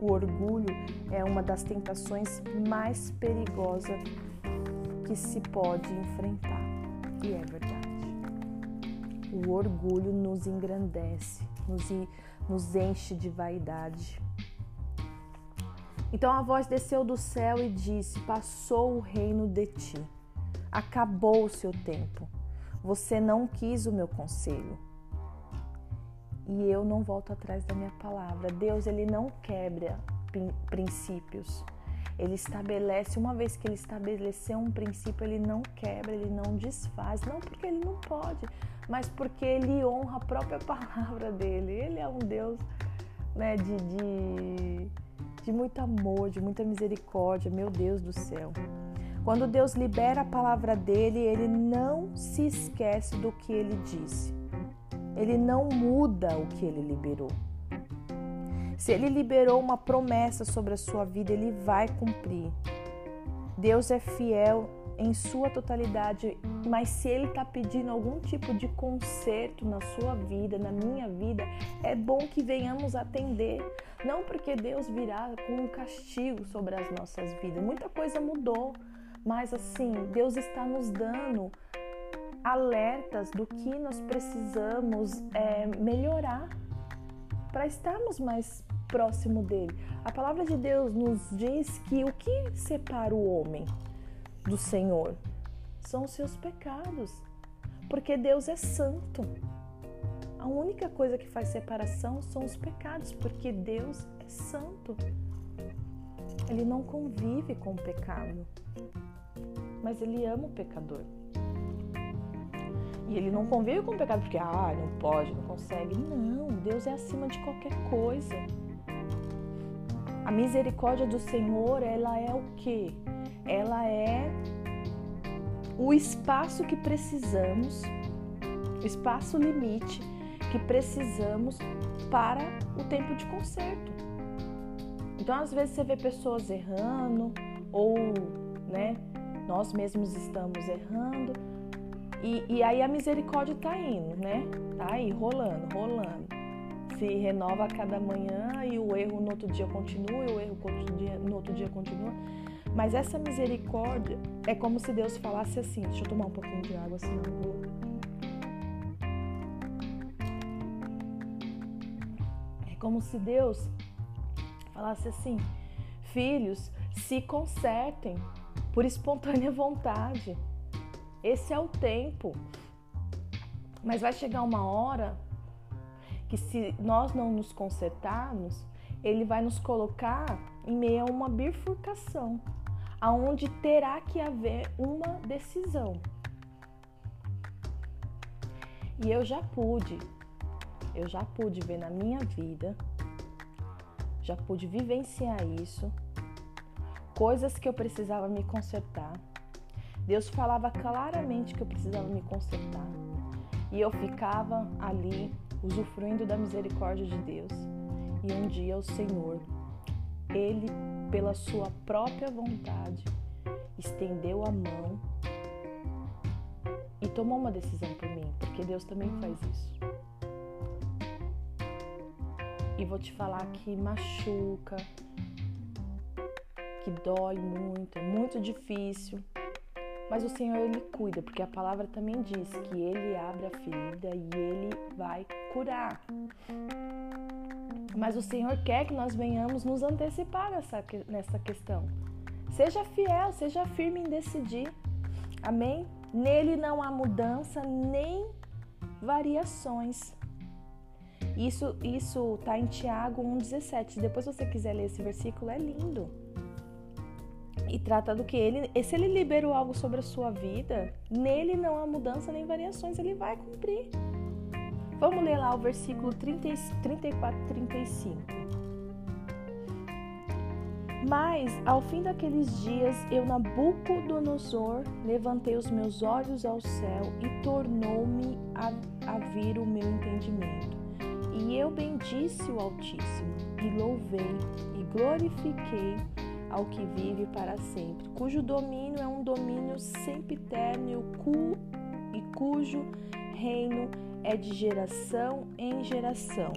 O orgulho é uma das tentações mais perigosas que se pode enfrentar. E é verdade. O orgulho nos engrandece, nos, nos enche de vaidade. Então a voz desceu do céu e disse: Passou o reino de ti, acabou o seu tempo. Você não quis o meu conselho. E eu não volto atrás da minha palavra. Deus, ele não quebra princípios. Ele estabelece, uma vez que ele estabeleceu um princípio, ele não quebra, ele não desfaz, não porque ele não pode, mas porque ele honra a própria palavra dele. Ele é um Deus né, de, de de muito amor, de muita misericórdia, meu Deus do céu. Quando Deus libera a palavra dele, ele não se esquece do que ele disse. Ele não muda o que ele liberou. Se ele liberou uma promessa sobre a sua vida, ele vai cumprir. Deus é fiel em sua totalidade, mas se ele está pedindo algum tipo de conserto na sua vida, na minha vida, é bom que venhamos atender. Não porque Deus virá com um castigo sobre as nossas vidas. Muita coisa mudou, mas assim, Deus está nos dando alertas do que nós precisamos é, melhorar para estarmos mais próximo dele. A palavra de Deus nos diz que o que separa o homem do Senhor são os seus pecados, porque Deus é santo. A única coisa que faz separação são os pecados, porque Deus é santo. Ele não convive com o pecado, mas ele ama o pecador. E ele não convive com o pecado porque, ah, não pode, não consegue. Não, Deus é acima de qualquer coisa. A misericórdia do Senhor, ela é o quê? ela é o espaço que precisamos, o espaço limite que precisamos para o tempo de conserto. Então, às vezes você vê pessoas errando ou, né, nós mesmos estamos errando e, e aí a misericórdia está indo, né? Tá aí rolando, rolando. Se renova a cada manhã e o erro no outro dia continua, e o erro no outro dia continua. Mas essa misericórdia é como se Deus falasse assim: deixa eu tomar um pouquinho de água, eu vou. É como se Deus falasse assim: filhos, se consertem por espontânea vontade. Esse é o tempo. Mas vai chegar uma hora que se nós não nos consertarmos, ele vai nos colocar em meio a uma bifurcação, aonde terá que haver uma decisão. E eu já pude, eu já pude ver na minha vida, já pude vivenciar isso, coisas que eu precisava me consertar Deus falava claramente que eu precisava me consertar. E eu ficava ali, usufruindo da misericórdia de Deus. E um dia o Senhor, Ele, pela Sua própria vontade, estendeu a mão e tomou uma decisão por mim, porque Deus também faz isso. E vou te falar que machuca, que dói muito, é muito difícil. Mas o Senhor ele cuida, porque a palavra também diz que ele abre a ferida e ele vai curar. Mas o Senhor quer que nós venhamos nos antecipar nessa, nessa questão. Seja fiel, seja firme em decidir. Amém? Nele não há mudança nem variações. Isso isso tá em Tiago 1:17. Depois você quiser ler esse versículo, é lindo e trata do que ele, se ele liberou algo sobre a sua vida, nele não há mudança nem variações, ele vai cumprir. Vamos ler lá o versículo 30, 34 35. Mas, ao fim daqueles dias, eu, Nabucodonosor, levantei os meus olhos ao céu e tornou-me a, a vir o meu entendimento. E eu bendisse o Altíssimo, e louvei, e glorifiquei ao que vive para sempre, cujo domínio é um domínio sempiterno cu, e cujo reino é de geração em geração.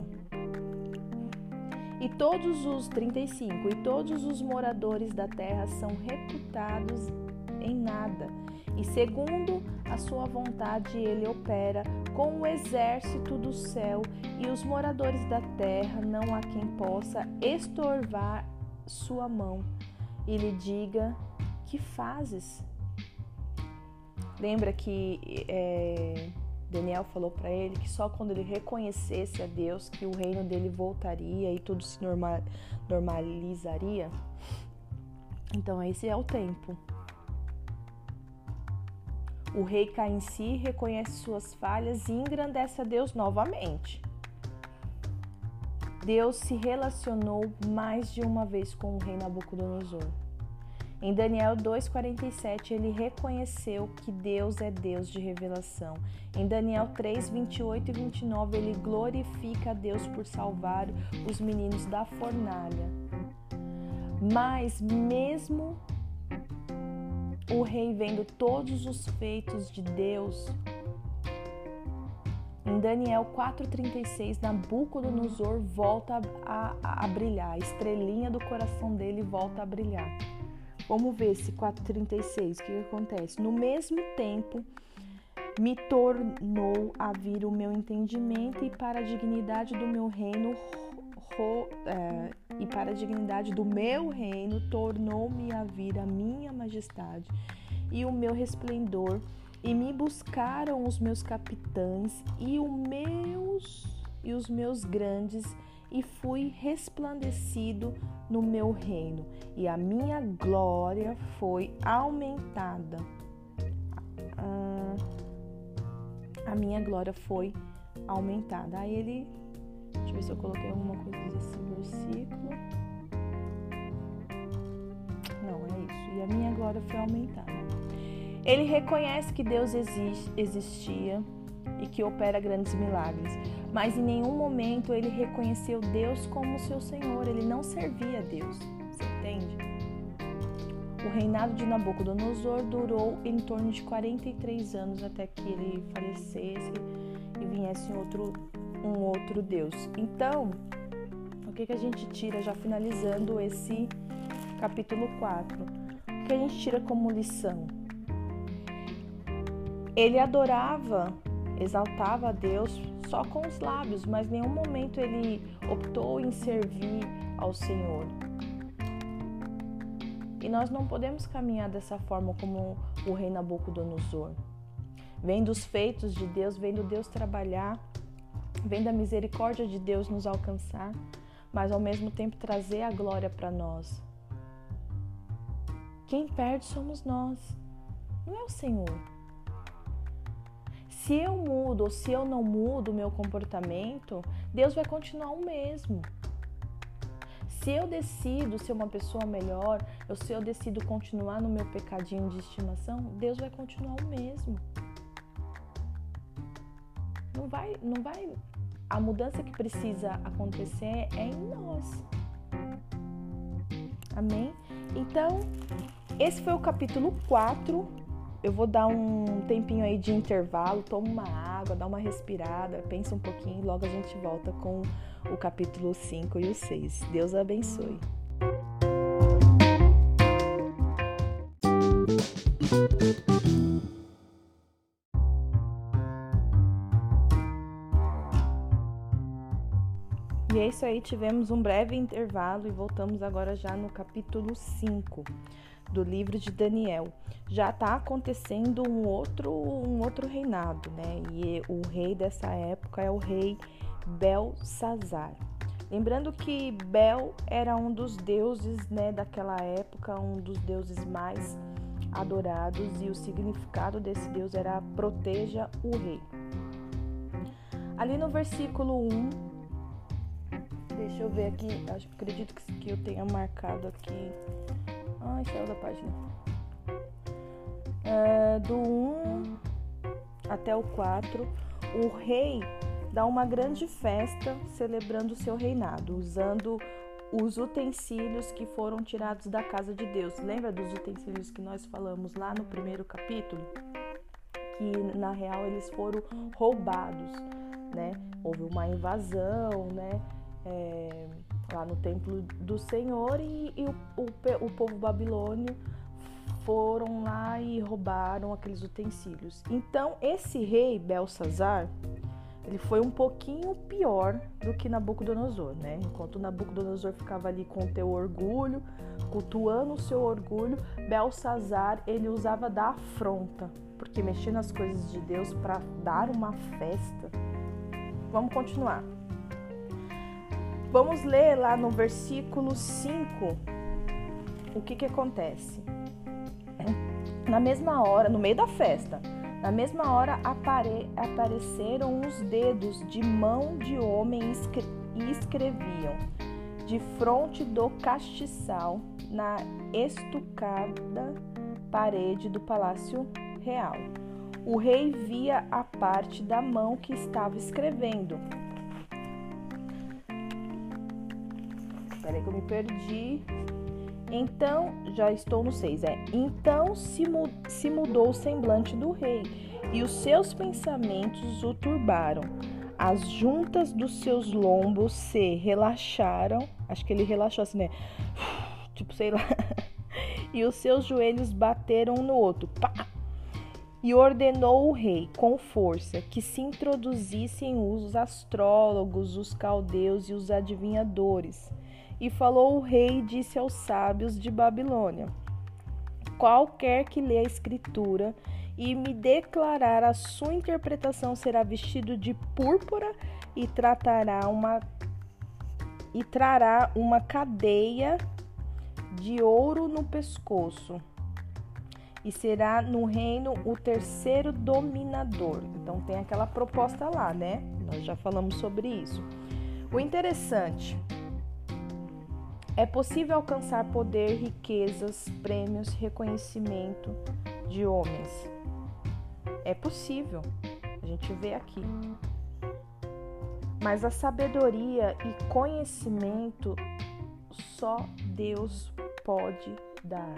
E todos os 35 e todos os moradores da terra são reputados em nada, e segundo a sua vontade ele opera com o exército do céu, e os moradores da terra não há quem possa estorvar sua mão e lhe diga: Que fazes? Lembra que é, Daniel falou para ele que só quando ele reconhecesse a Deus que o reino dele voltaria e tudo se normal, normalizaria? Então, esse é o tempo. O rei cai em si, reconhece suas falhas e engrandece a Deus novamente. Deus se relacionou mais de uma vez com o rei Nabucodonosor. Em Daniel 2,47, ele reconheceu que Deus é Deus de revelação. Em Daniel 3, 28 e 29, ele glorifica a Deus por salvar os meninos da fornalha. Mas, mesmo o rei vendo todos os feitos de Deus, em Daniel 4,36, Nabucodonosor volta a, a, a brilhar, a estrelinha do coração dele volta a brilhar. Vamos ver esse 4,36, o que, acontece? No mesmo tempo, me tornou a vir o meu entendimento e para a dignidade do meu reino ro, é, e para a dignidade do meu reino tornou-me a vir a minha majestade e o meu resplendor e me buscaram os meus capitães e os meus e os meus grandes e fui resplandecido no meu reino e a minha glória foi aumentada. Ah, a minha glória foi aumentada. Aí ele, deixa eu ver se eu coloquei alguma coisa desse versículo. Não, é isso. E a minha glória foi aumentada. Ele reconhece que Deus existia e que opera grandes milagres, mas em nenhum momento ele reconheceu Deus como seu Senhor, ele não servia a Deus. Você entende? O reinado de Nabucodonosor durou em torno de 43 anos até que ele falecesse e viesse outro, um outro Deus. Então, o que, que a gente tira, já finalizando esse capítulo 4? O que a gente tira como lição? Ele adorava exaltava a Deus só com os lábios, mas nenhum momento ele optou em servir ao Senhor. E nós não podemos caminhar dessa forma como o rei Nabucodonosor. Vendo os feitos de Deus, vendo Deus trabalhar, vendo a misericórdia de Deus nos alcançar, mas ao mesmo tempo trazer a glória para nós. Quem perde somos nós, não é o Senhor. Se eu mudo ou se eu não mudo o meu comportamento, Deus vai continuar o mesmo. Se eu decido ser uma pessoa melhor, ou se eu decido continuar no meu pecadinho de estimação, Deus vai continuar o mesmo. Não vai, não vai. A mudança que precisa acontecer é em nós. Amém? Então, esse foi o capítulo 4 eu vou dar um tempinho aí de intervalo, toma uma água, dá uma respirada, pensa um pouquinho e logo a gente volta com o capítulo 5 e o 6. Deus abençoe. E é isso aí, tivemos um breve intervalo e voltamos agora já no capítulo 5 do livro de Daniel. Já está acontecendo um outro, um outro reinado, né? E o rei dessa época é o rei Belsazar. Lembrando que Bel era um dos deuses né, daquela época, um dos deuses mais adorados, e o significado desse deus era proteja o rei. Ali no versículo 1, deixa eu ver aqui, acho, acredito que eu tenha marcado aqui Ai, saiu da página. É, do 1 até o 4, o rei dá uma grande festa celebrando o seu reinado, usando os utensílios que foram tirados da casa de Deus. Lembra dos utensílios que nós falamos lá no primeiro capítulo? Que na real eles foram roubados, né? Houve uma invasão, né? É, lá no templo do Senhor e, e o, o, o povo babilônio foram lá e roubaram aqueles utensílios. Então, esse rei Belsazar, ele foi um pouquinho pior do que Nabucodonosor, né? Enquanto Nabucodonosor ficava ali com o teu orgulho, cultuando o seu orgulho, Belsazar, ele usava da afronta, porque mexia nas coisas de Deus para dar uma festa. Vamos continuar. Vamos ler lá no versículo 5 o que, que acontece. Na mesma hora, no meio da festa, na mesma hora apare, apareceram os dedos de mão de homem e escreviam de fronte do castiçal na estucada parede do palácio real. O rei via a parte da mão que estava escrevendo Peraí que eu me perdi. Então, já estou no 6, é. Então se, mu se mudou o semblante do rei, e os seus pensamentos o turbaram. As juntas dos seus lombos se relaxaram. Acho que ele relaxou assim, né? Tipo, sei lá. E os seus joelhos bateram um no outro. Pá! E ordenou o rei, com força, que se introduzissem os astrólogos, os caldeus e os adivinhadores e falou o rei e disse aos sábios de Babilônia: Qualquer que lê a escritura e me declarar a sua interpretação será vestido de púrpura e tratará uma e trará uma cadeia de ouro no pescoço e será no reino o terceiro dominador. Então tem aquela proposta lá, né? Nós já falamos sobre isso. O interessante é possível alcançar poder, riquezas, prêmios, reconhecimento, de homens. É possível, a gente vê aqui. Mas a sabedoria e conhecimento só Deus pode dar.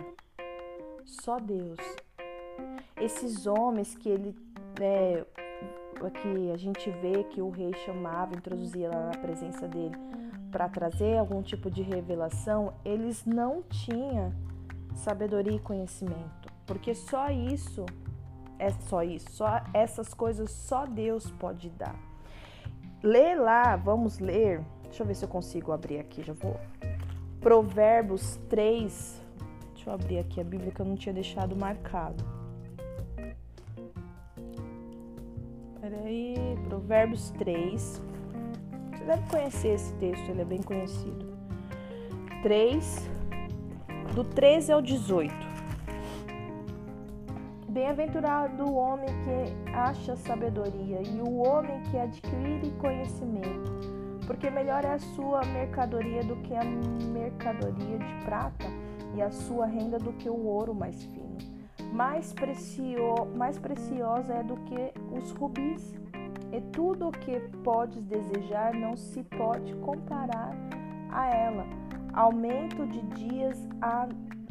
Só Deus. Esses homens que ele né, que a gente vê que o rei chamava, introduzia lá na presença dele para trazer algum tipo de revelação, eles não tinham sabedoria e conhecimento, porque só isso é só isso, só essas coisas só Deus pode dar. Lê lá, vamos ler. Deixa eu ver se eu consigo abrir aqui, já vou. Provérbios 3. Deixa eu abrir aqui a Bíblia que eu não tinha deixado marcado. Peraí, Provérbios 3. Deve conhecer esse texto, ele é bem conhecido. 3, do 13 ao 18. Bem-aventurado o homem que acha sabedoria e o homem que adquire conhecimento, porque melhor é a sua mercadoria do que a mercadoria de prata e a sua renda do que o ouro mais fino mais, precio, mais preciosa é do que os rubis. E tudo o que podes desejar não se pode comparar a ela. Aumento de dias há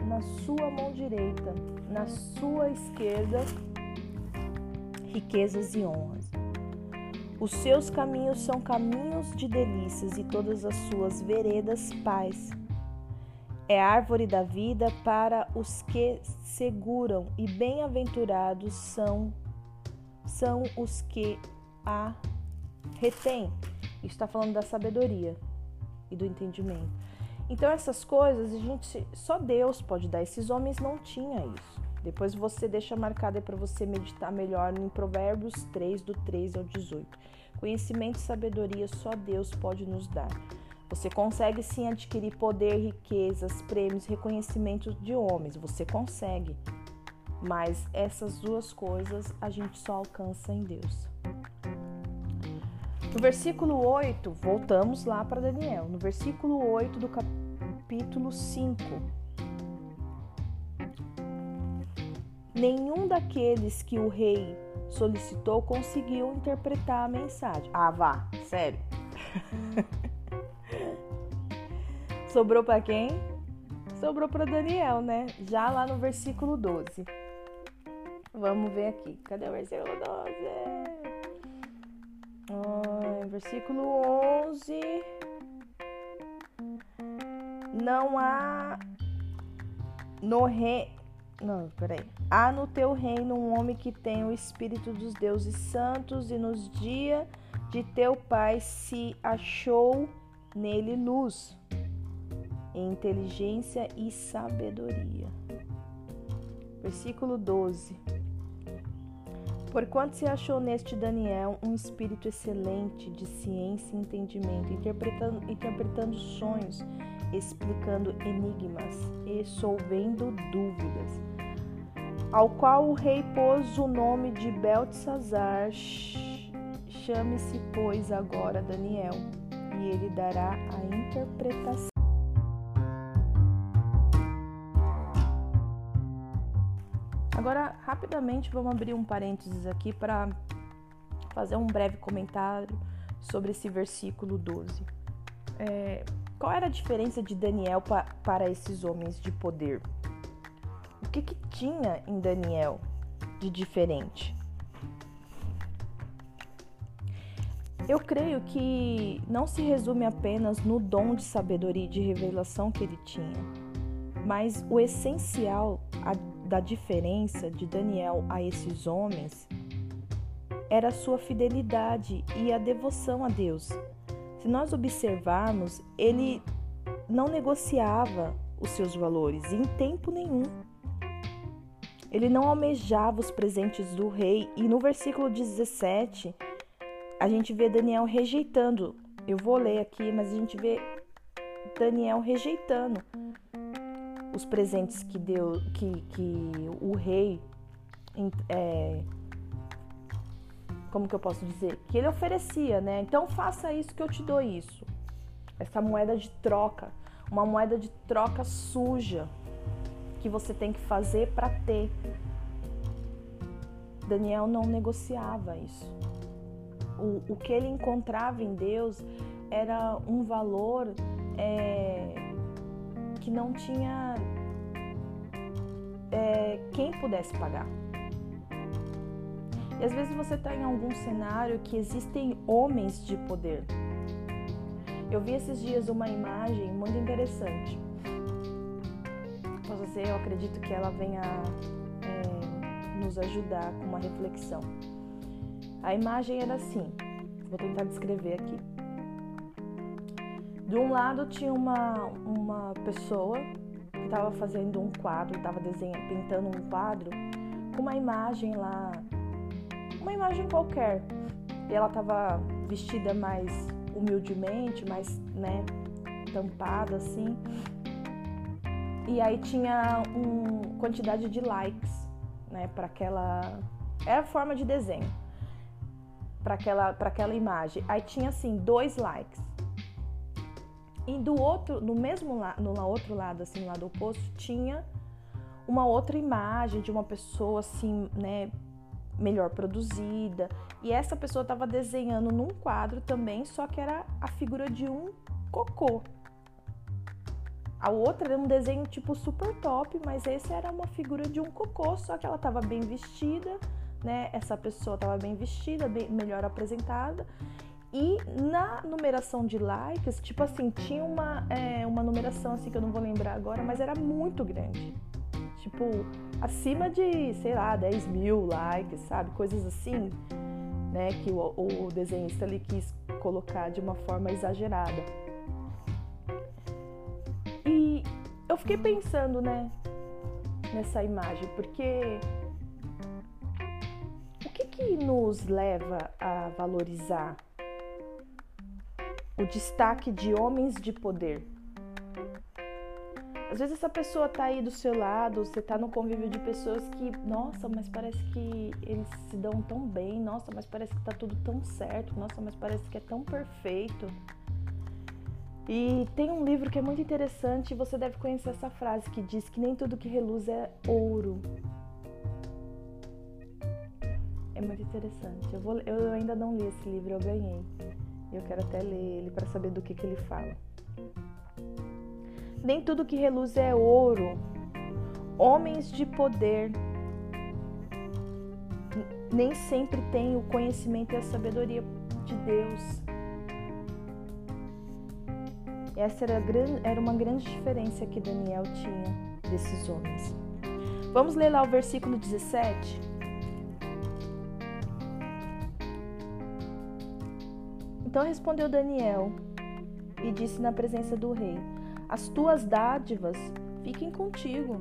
na sua mão direita, na sua esquerda, riquezas e honras. Os seus caminhos são caminhos de delícias e todas as suas veredas paz é árvore da vida para os que seguram, e bem-aventurados são, são os que a retêm. Está falando da sabedoria e do entendimento. Então essas coisas a gente só Deus pode dar. Esses homens não tinham isso. Depois você deixa marcado para você meditar melhor em Provérbios 3 do 13 ao 18. Conhecimento e sabedoria só Deus pode nos dar. Você consegue sim adquirir poder, riquezas, prêmios, reconhecimentos de homens. Você consegue. Mas essas duas coisas a gente só alcança em Deus. No versículo 8, voltamos lá para Daniel. No versículo 8 do capítulo 5. Nenhum daqueles que o rei solicitou conseguiu interpretar a mensagem. Ah, vá, sério. Sobrou para quem? Sobrou para Daniel, né? Já lá no versículo 12. Vamos ver aqui. Cadê o versículo 12? Versículo 11. Não há no rei. Não, peraí. Há no teu reino um homem que tem o espírito dos deuses santos, e nos dias de teu pai se achou nele luz inteligência e sabedoria. Versículo 12. Porquanto se achou neste Daniel um espírito excelente de ciência e entendimento, interpretando, interpretando sonhos, explicando enigmas e solvendo dúvidas, ao qual o rei pôs o nome de Beltesazar, chame-se, pois, agora Daniel, e ele dará a interpretação. Agora, rapidamente, vamos abrir um parênteses aqui para fazer um breve comentário sobre esse versículo 12. É, qual era a diferença de Daniel pa, para esses homens de poder? O que, que tinha em Daniel de diferente? Eu creio que não se resume apenas no dom de sabedoria e de revelação que ele tinha, mas o essencial, a da diferença de Daniel a esses homens era sua fidelidade e a devoção a Deus. Se nós observarmos, ele não negociava os seus valores em tempo nenhum. Ele não almejava os presentes do rei, e no versículo 17 a gente vê Daniel rejeitando. Eu vou ler aqui, mas a gente vê Daniel rejeitando os presentes que deu, que, que o rei, é, como que eu posso dizer, que ele oferecia, né? Então faça isso que eu te dou isso. Essa moeda de troca, uma moeda de troca suja que você tem que fazer para ter. Daniel não negociava isso. O, o que ele encontrava em Deus era um valor é, que não tinha é, quem pudesse pagar. E às vezes você está em algum cenário que existem homens de poder. Eu vi esses dias uma imagem muito interessante. Para você, eu acredito que ela venha é, nos ajudar com uma reflexão. A imagem era assim, vou tentar descrever aqui. De um lado tinha uma, uma pessoa que estava fazendo um quadro, estava pintando um quadro com uma imagem lá, uma imagem qualquer. E ela estava vestida mais humildemente, mais, né, tampada assim. E aí tinha uma quantidade de likes, né, para aquela era forma de desenho para aquela, para aquela imagem. Aí tinha assim dois likes. E do outro, no mesmo lado, no outro lado, assim, no lado oposto, tinha uma outra imagem de uma pessoa assim, né, melhor produzida. E essa pessoa estava desenhando num quadro também, só que era a figura de um cocô. A outra era um desenho tipo super top, mas esse era uma figura de um cocô, só que ela estava bem vestida, né? Essa pessoa estava bem vestida, bem, melhor apresentada. E na numeração de likes, tipo assim, tinha uma, é, uma numeração assim que eu não vou lembrar agora, mas era muito grande. Tipo, acima de, sei lá, 10 mil likes, sabe? Coisas assim, né? Que o, o desenhista ali quis colocar de uma forma exagerada. E eu fiquei pensando, né? Nessa imagem, porque que nos leva a valorizar o destaque de homens de poder? Às vezes essa pessoa tá aí do seu lado, você tá no convívio de pessoas que, nossa, mas parece que eles se dão tão bem, nossa, mas parece que tá tudo tão certo, nossa, mas parece que é tão perfeito. E tem um livro que é muito interessante, você deve conhecer essa frase que diz que nem tudo que reluz é ouro, é muito interessante. Eu, vou, eu ainda não li esse livro, eu ganhei. Eu quero até ler ele para saber do que, que ele fala. Nem tudo que reluz é ouro. Homens de poder nem sempre têm o conhecimento e a sabedoria de Deus. Essa era, era uma grande diferença que Daniel tinha desses homens. Vamos ler lá o versículo 17? Então respondeu Daniel e disse na presença do rei: As tuas dádivas fiquem contigo,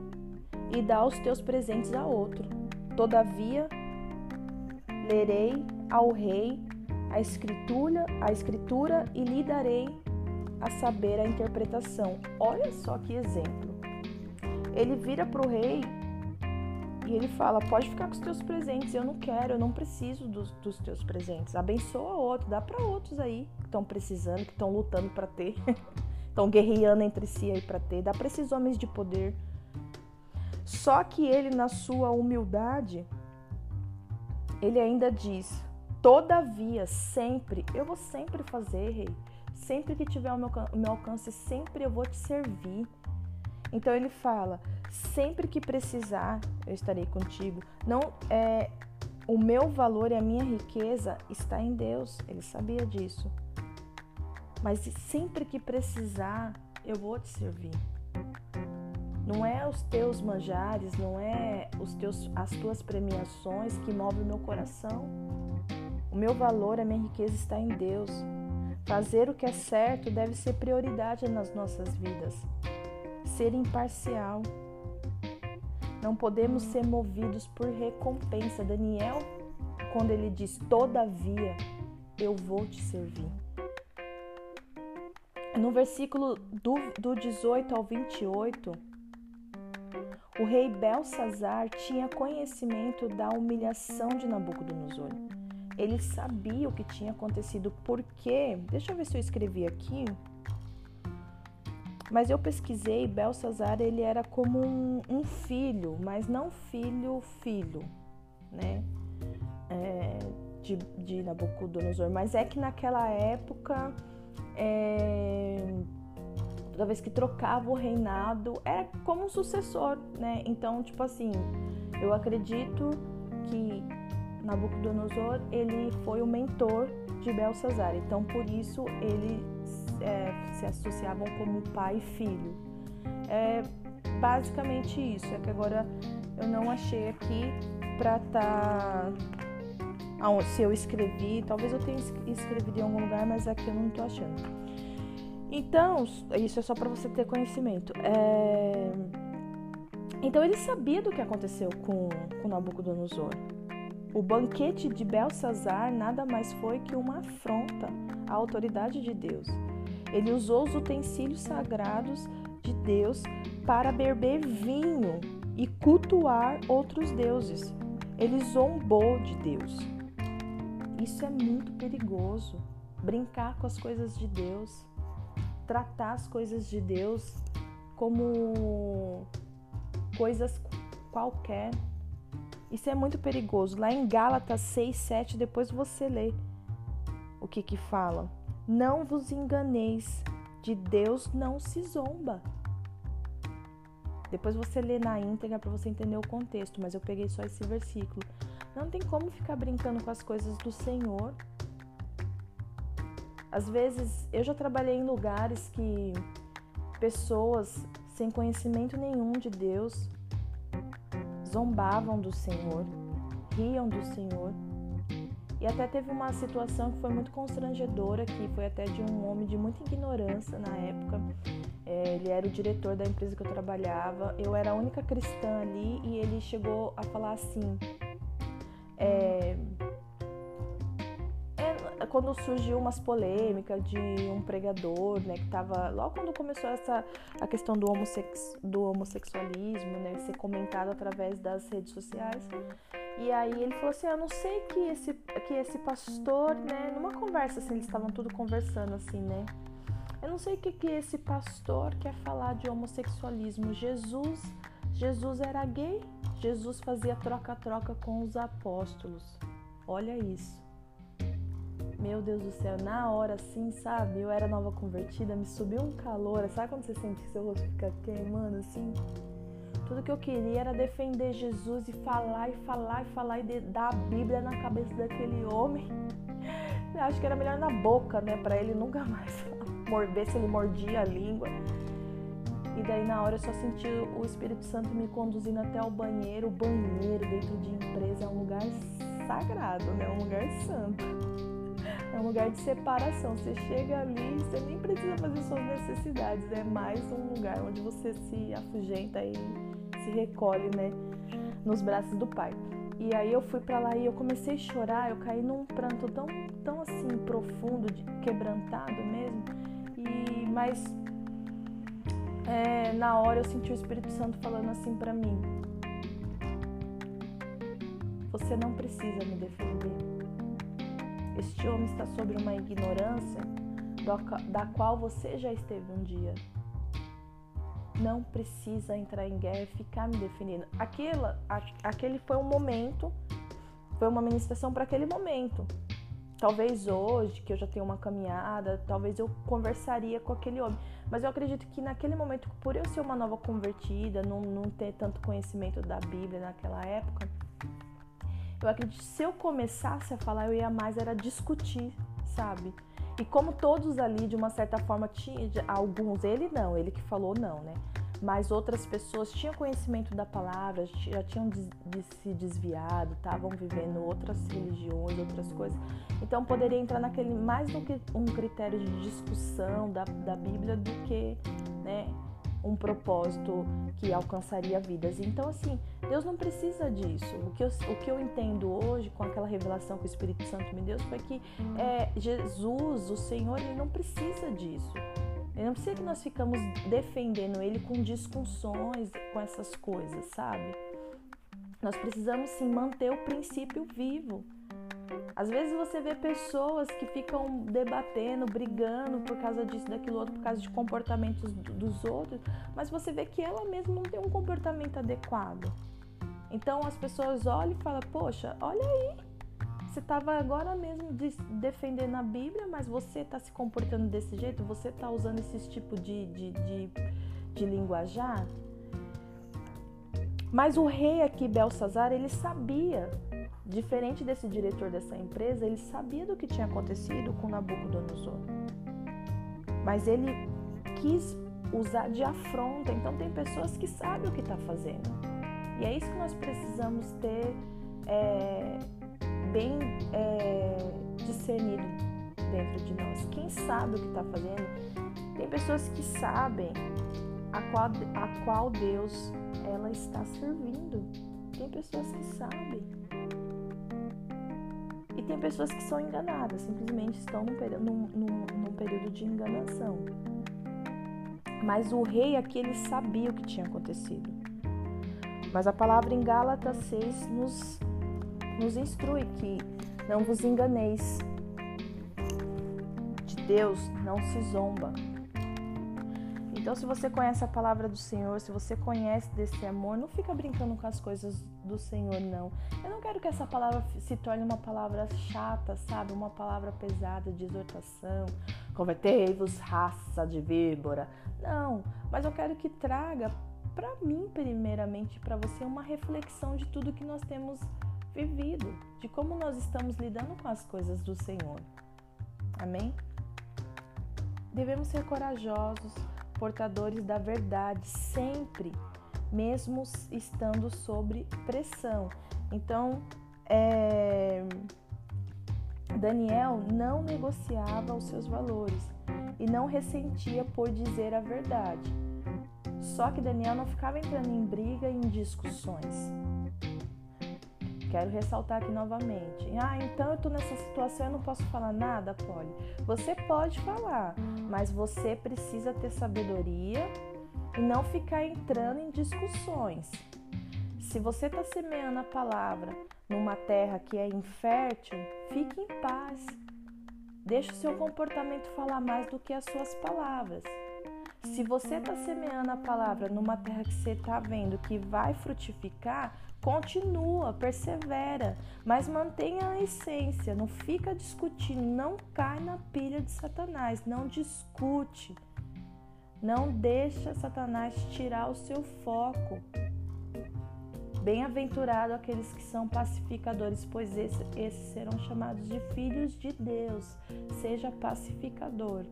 e dá os teus presentes a outro. Todavia, lerei ao rei a escritura, a escritura e lhe darei a saber a interpretação. Olha só que exemplo. Ele vira para o rei e ele fala: pode ficar com os teus presentes, eu não quero, eu não preciso dos, dos teus presentes. Abençoa outro, dá para outros aí que estão precisando, que estão lutando para ter, estão guerreando entre si aí para ter. Dá para esses homens de poder. Só que ele, na sua humildade, ele ainda diz: todavia, sempre, eu vou sempre fazer, rei. Sempre que tiver o meu, o meu alcance, sempre eu vou te servir. Então ele fala: Sempre que precisar, eu estarei contigo. Não é o meu valor e a minha riqueza está em Deus. Ele sabia disso. Mas sempre que precisar, eu vou te servir. Não é os teus manjares, não é os teus, as tuas premiações que movem o meu coração. O meu valor, a minha riqueza está em Deus. Fazer o que é certo deve ser prioridade nas nossas vidas. Ser imparcial. Não podemos ser movidos por recompensa. Daniel, quando ele diz: Todavia, eu vou te servir. No versículo do, do 18 ao 28, o rei Belsazar tinha conhecimento da humilhação de Nabucodonosor. Ele sabia o que tinha acontecido, porque, deixa eu ver se eu escrevi aqui, mas eu pesquisei, Belsazar ele era como um, um filho, mas não filho filho, né? é, de, de Nabucodonosor, mas é que naquela época, é, toda vez que trocava o reinado, é como um sucessor, né? Então, tipo assim, eu acredito que Nabucodonosor ele foi o mentor de Belsazar, então por isso ele é, se associavam como pai e filho. É basicamente isso, é que agora eu não achei aqui para estar tá... se eu escrevi, talvez eu tenha escrevido em algum lugar, mas aqui eu não estou achando. Então, isso é só para você ter conhecimento. É... Então ele sabia do que aconteceu com, com Nabucodonosor. O banquete de Belsazar nada mais foi que uma afronta à autoridade de Deus. Ele usou os utensílios sagrados de Deus para beber vinho e cultuar outros deuses. Ele zombou de Deus. Isso é muito perigoso. Brincar com as coisas de Deus, tratar as coisas de Deus como coisas qualquer. Isso é muito perigoso. Lá em Gálatas 6, 7, depois você lê o que que fala. Não vos enganeis, de Deus não se zomba. Depois você lê na íntegra para você entender o contexto, mas eu peguei só esse versículo. Não tem como ficar brincando com as coisas do Senhor. Às vezes, eu já trabalhei em lugares que pessoas sem conhecimento nenhum de Deus zombavam do Senhor, riam do Senhor. E até teve uma situação que foi muito constrangedora, que foi até de um homem de muita ignorância na época. É, ele era o diretor da empresa que eu trabalhava. Eu era a única cristã ali e ele chegou a falar assim: é, quando surgiu umas polêmicas de um pregador, né, que tava logo quando começou essa a questão do, homossex, do homossexualismo, né, ser comentado através das redes sociais. E aí ele falou assim, eu não sei que esse que esse pastor, né, numa conversa assim, eles estavam tudo conversando assim, né? Eu não sei o que que esse pastor quer falar de homossexualismo. Jesus, Jesus era gay. Jesus fazia troca-troca com os apóstolos. Olha isso. Meu Deus do céu, na hora assim, sabe? Eu era nova convertida, me subiu um calor. Sabe quando você sente que seu rosto fica queimando assim? Tudo que eu queria era defender Jesus e falar e falar e falar e dar a Bíblia na cabeça daquele homem. Eu acho que era melhor na boca, né? Pra ele nunca mais morder se ele mordia a língua. E daí na hora eu só senti o Espírito Santo me conduzindo até o banheiro. O banheiro dentro de empresa é um lugar sagrado, né? Um lugar santo. É um lugar de separação. Você chega ali, você nem precisa fazer suas necessidades. É mais um lugar onde você se afugenta e se recolhe, né? Nos braços do Pai. E aí eu fui para lá e eu comecei a chorar. Eu caí num pranto tão, tão assim profundo, de, quebrantado mesmo. E mas é, na hora eu senti o Espírito Santo falando assim para mim: Você não precisa me defender. Este homem está sobre uma ignorância da qual você já esteve um dia. Não precisa entrar em guerra e ficar me defendendo. Aquilo, aquele foi um momento, foi uma ministração para aquele momento. Talvez hoje, que eu já tenho uma caminhada, talvez eu conversaria com aquele homem. Mas eu acredito que naquele momento, por eu ser uma nova convertida, não, não ter tanto conhecimento da Bíblia naquela época, eu acredito que se eu começasse a falar, eu ia mais era discutir, sabe? E como todos ali, de uma certa forma, tinha, alguns, ele não, ele que falou não, né? Mas outras pessoas tinham conhecimento da palavra, já tinham de, de se desviado, estavam vivendo outras religiões, outras coisas. Então poderia entrar naquele mais do que um critério de discussão da, da Bíblia do que, né? Um propósito que alcançaria vidas. Então, assim, Deus não precisa disso. O que eu, o que eu entendo hoje, com aquela revelação que o Espírito Santo me deu, foi que é, Jesus, o Senhor, ele não precisa disso. Ele não precisa que nós ficamos defendendo ele com discussões, com essas coisas, sabe? Nós precisamos sim manter o princípio vivo. Às vezes você vê pessoas que ficam debatendo, brigando por causa disso, daquilo outro, por causa de comportamentos dos outros, mas você vê que ela mesma não tem um comportamento adequado. Então as pessoas olham e falam: Poxa, olha aí, você estava agora mesmo de, defendendo a Bíblia, mas você está se comportando desse jeito? Você está usando esse tipo de, de, de, de linguajar? Mas o rei aqui, Belsazar, ele sabia, diferente desse diretor dessa empresa, ele sabia do que tinha acontecido com Nabucodonosor. Mas ele quis usar de afronta. Então tem pessoas que sabem o que está fazendo. E é isso que nós precisamos ter é, bem é, discernido dentro de nós. Quem sabe o que está fazendo? Tem pessoas que sabem a qual, a qual Deus ela está servindo. Tem pessoas que sabem. E tem pessoas que são enganadas, simplesmente estão num, num, num, período de enganação. Mas o rei aqui ele sabia o que tinha acontecido. Mas a palavra em Gálatas 6 nos, nos instrui que não vos enganeis. De Deus não se zomba. Então, se você conhece a palavra do Senhor, se você conhece desse amor, não fica brincando com as coisas do Senhor, não. Eu não quero que essa palavra se torne uma palavra chata, sabe? Uma palavra pesada de exortação. Convertei-vos, raça de víbora. Não, mas eu quero que traga para mim, primeiramente, para você, uma reflexão de tudo que nós temos vivido, de como nós estamos lidando com as coisas do Senhor. Amém? Devemos ser corajosos, portadores da verdade, sempre, mesmo estando sob pressão. Então, é... Daniel não negociava os seus valores e não ressentia por dizer a verdade. Só que Daniel não ficava entrando em briga e em discussões. Quero ressaltar aqui novamente. Ah, então eu estou nessa situação e não posso falar nada, Polly. Você pode falar, mas você precisa ter sabedoria e não ficar entrando em discussões. Se você está semeando a palavra numa terra que é infértil, fique em paz. Deixe o seu comportamento falar mais do que as suas palavras. Se você está semeando a palavra numa terra que você está vendo que vai frutificar, continua, persevera, mas mantenha a essência, não fica discutindo, não cai na pilha de Satanás, não discute. Não deixa Satanás tirar o seu foco. Bem-aventurado aqueles que são pacificadores, pois esses, esses serão chamados de filhos de Deus. Seja pacificador.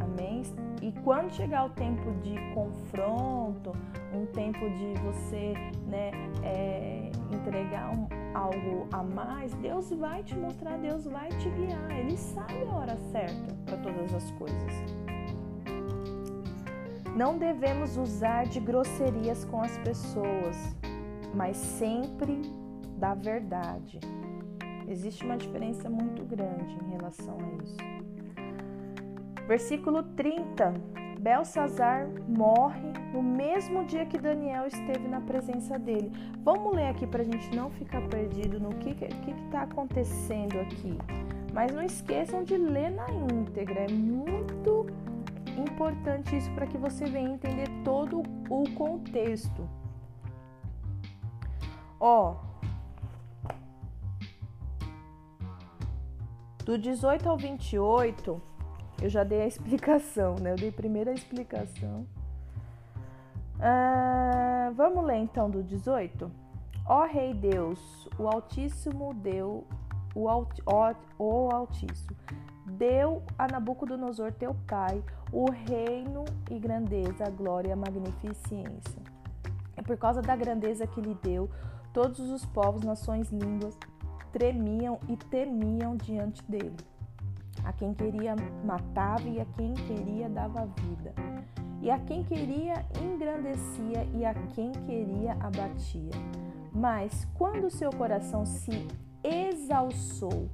Amém? E quando chegar o tempo de confronto, um tempo de você né, é, entregar um, algo a mais, Deus vai te mostrar, Deus vai te guiar. Ele sabe a hora certa para todas as coisas. Não devemos usar de grosserias com as pessoas, mas sempre da verdade. Existe uma diferença muito grande em relação a isso. Versículo 30. Belsazar morre no mesmo dia que Daniel esteve na presença dele. Vamos ler aqui para a gente não ficar perdido no que está acontecendo aqui. Mas não esqueçam de ler na íntegra, é muito importante isso para que você venha entender todo o contexto. Ó, do 18 ao 28, eu já dei a explicação, né? Eu dei primeiro a explicação. Ah, vamos ler então do 18? Ó Rei Deus, o Altíssimo deu, o, alt, o Altíssimo, deu a Nabucodonosor teu pai o reino e grandeza, a glória e a magnificência. É por causa da grandeza que lhe deu, todos os povos, nações, línguas tremiam e temiam diante dele. A quem queria matava e a quem queria dava vida. E a quem queria engrandecia e a quem queria abatia. Mas quando seu coração se exalçou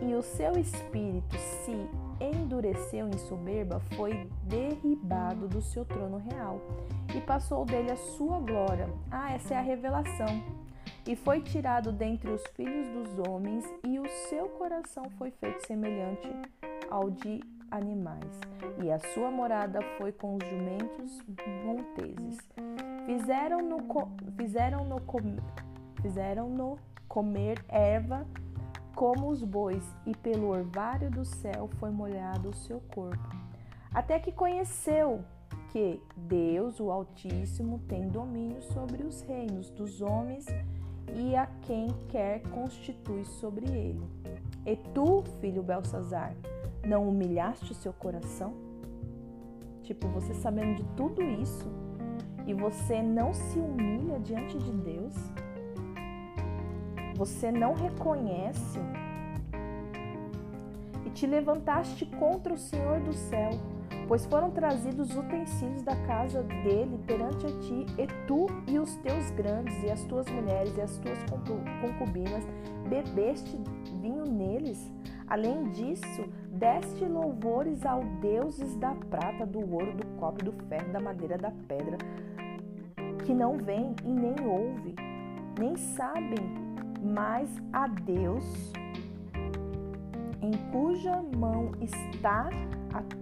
e o seu espírito se endureceu em soberba, foi derribado do seu trono real e passou dele a sua glória. Ah, essa é a revelação. E foi tirado dentre os filhos dos homens, e o seu coração foi feito semelhante ao de animais, e a sua morada foi com os jumentos monteses. Fizeram no fizeram no fizeram comer erva como os bois, e pelo orvalho do céu foi molhado o seu corpo. Até que conheceu que Deus, o Altíssimo, tem domínio sobre os reinos dos homens e a quem quer constitui sobre ele. E tu, filho Belsazar, não humilhaste o seu coração? Tipo, você sabendo de tudo isso e você não se humilha diante de Deus? Você não reconhece e te levantaste contra o Senhor do céu pois foram trazidos utensílios da casa dele perante a ti, e tu e os teus grandes, e as tuas mulheres, e as tuas concubinas, bebeste vinho neles. Além disso, deste louvores aos deuses da prata, do ouro, do cobre, do ferro, da madeira, da pedra, que não vêm e nem ouvem, nem sabem, mas a Deus, em cuja mão está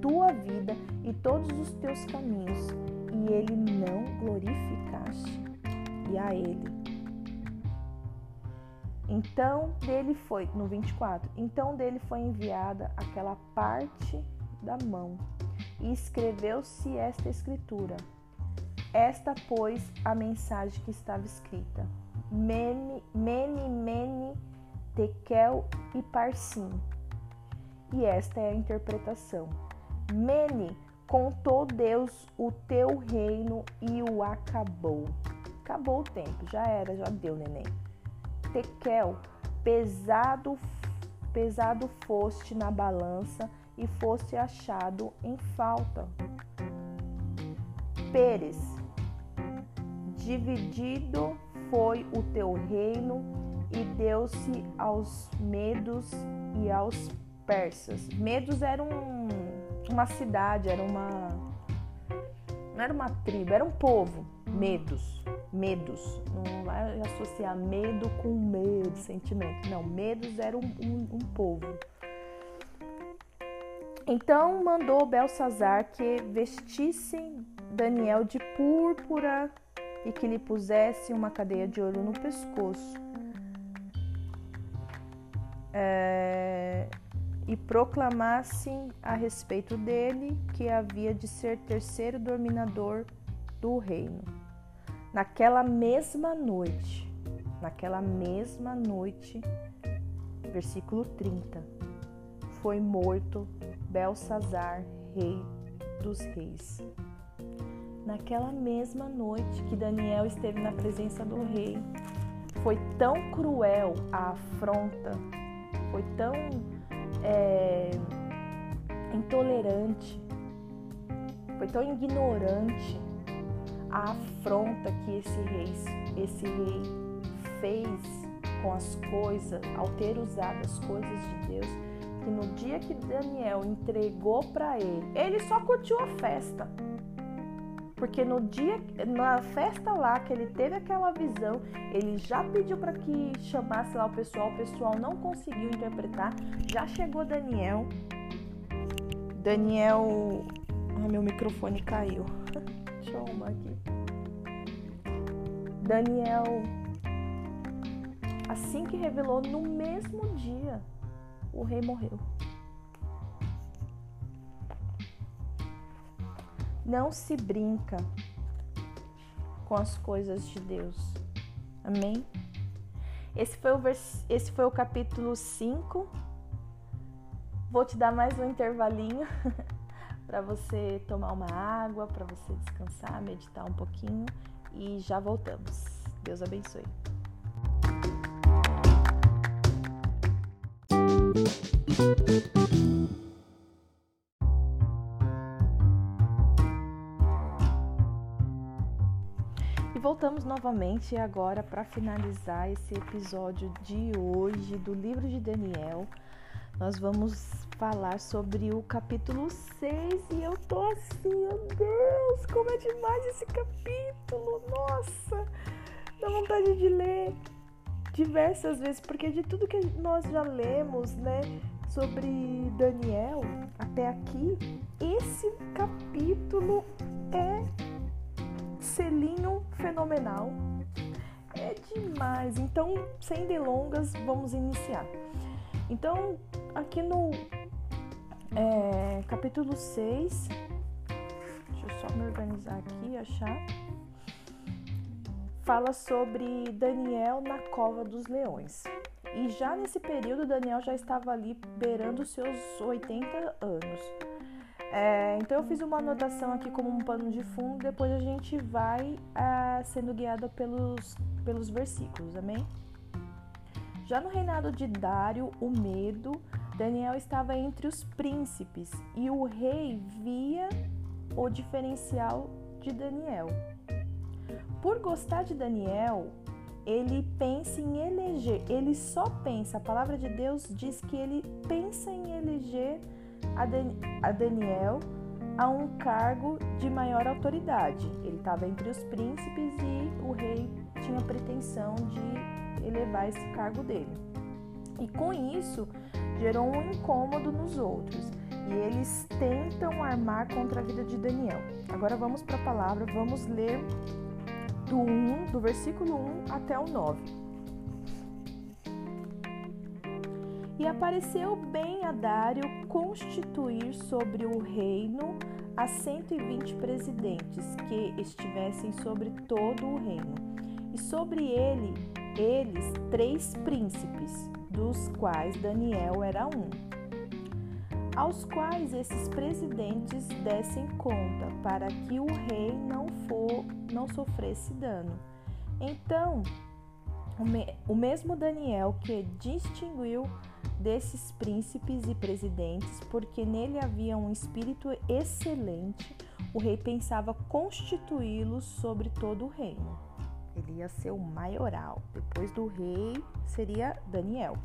tua vida e todos os teus caminhos, e ele não glorificaste, e a ele. Então dele foi, no 24, então dele foi enviada aquela parte da mão, e escreveu-se esta escritura. Esta, pois, a mensagem que estava escrita: Mene, mene, mene, tekel e parsim e esta é a interpretação. Mene, contou Deus o teu reino e o acabou. Acabou o tempo, já era, já deu, neném. Tekel, pesado, pesado foste na balança e foste achado em falta. Pérez, dividido foi o teu reino e deu-se aos medos e aos persas. Medos era um, uma cidade, era uma. Não era uma tribo, era um povo. Medos. Medos. Não vai associar medo com medo, sentimento. Não, medos era um, um, um povo. Então mandou Belsazar que vestissem Daniel de púrpura e que lhe pusesse uma cadeia de ouro no pescoço. É, e proclamassem a respeito dele que havia de ser terceiro dominador do reino. Naquela mesma noite, naquela mesma noite, versículo 30, foi morto Belsazar, rei dos reis. Naquela mesma noite que Daniel esteve na presença do rei, foi tão cruel a afronta, foi tão é, intolerante, foi tão ignorante a afronta que esse rei, esse rei fez com as coisas, ao ter usado as coisas de Deus, que no dia que Daniel entregou para ele, ele só curtiu a festa. Porque no dia, na festa lá que ele teve aquela visão, ele já pediu para que chamasse lá o pessoal, o pessoal não conseguiu interpretar. Já chegou Daniel. Daniel. Ai, meu microfone caiu. Deixa eu arrumar aqui. Daniel, assim que revelou, no mesmo dia, o rei morreu. Não se brinca com as coisas de Deus. Amém? Esse foi o, vers... Esse foi o capítulo 5. Vou te dar mais um intervalinho para você tomar uma água, para você descansar, meditar um pouquinho e já voltamos. Deus abençoe. Voltamos novamente agora para finalizar esse episódio de hoje do livro de Daniel. Nós vamos falar sobre o capítulo 6 e eu tô assim, meu Deus, como é demais esse capítulo! Nossa, dá vontade de ler diversas vezes, porque de tudo que nós já lemos, né, sobre Daniel até aqui, esse capítulo é selinho fenomenal. É demais. Então, sem delongas, vamos iniciar. Então, aqui no é, capítulo 6, deixa eu só me organizar aqui achar. Fala sobre Daniel na cova dos leões. E já nesse período, Daniel já estava ali beirando seus 80 anos. É, então eu fiz uma anotação aqui como um pano de fundo, depois a gente vai é, sendo guiada pelos, pelos versículos, amém? Já no reinado de Dário, o medo, Daniel estava entre os príncipes e o rei via o diferencial de Daniel. Por gostar de Daniel, ele pensa em eleger, ele só pensa, a palavra de Deus diz que ele pensa em eleger a, Daniel a um cargo de maior autoridade. Ele estava entre os príncipes e o rei tinha pretensão de elevar esse cargo dele. E com isso gerou um incômodo nos outros. E eles tentam armar contra a vida de Daniel. Agora vamos para a palavra, vamos ler do 1, do versículo 1 até o 9. E apareceu bem a Dário constituir sobre o reino a 120 presidentes que estivessem sobre todo o reino, e sobre ele eles três príncipes, dos quais Daniel era um, aos quais esses presidentes dessem conta, para que o rei não for não sofresse dano. Então, o, me, o mesmo Daniel que distinguiu desses príncipes e presidentes, porque nele havia um espírito excelente, o rei pensava constituí-los sobre todo o reino. Ele ia ser o maioral. Depois do rei seria Daniel.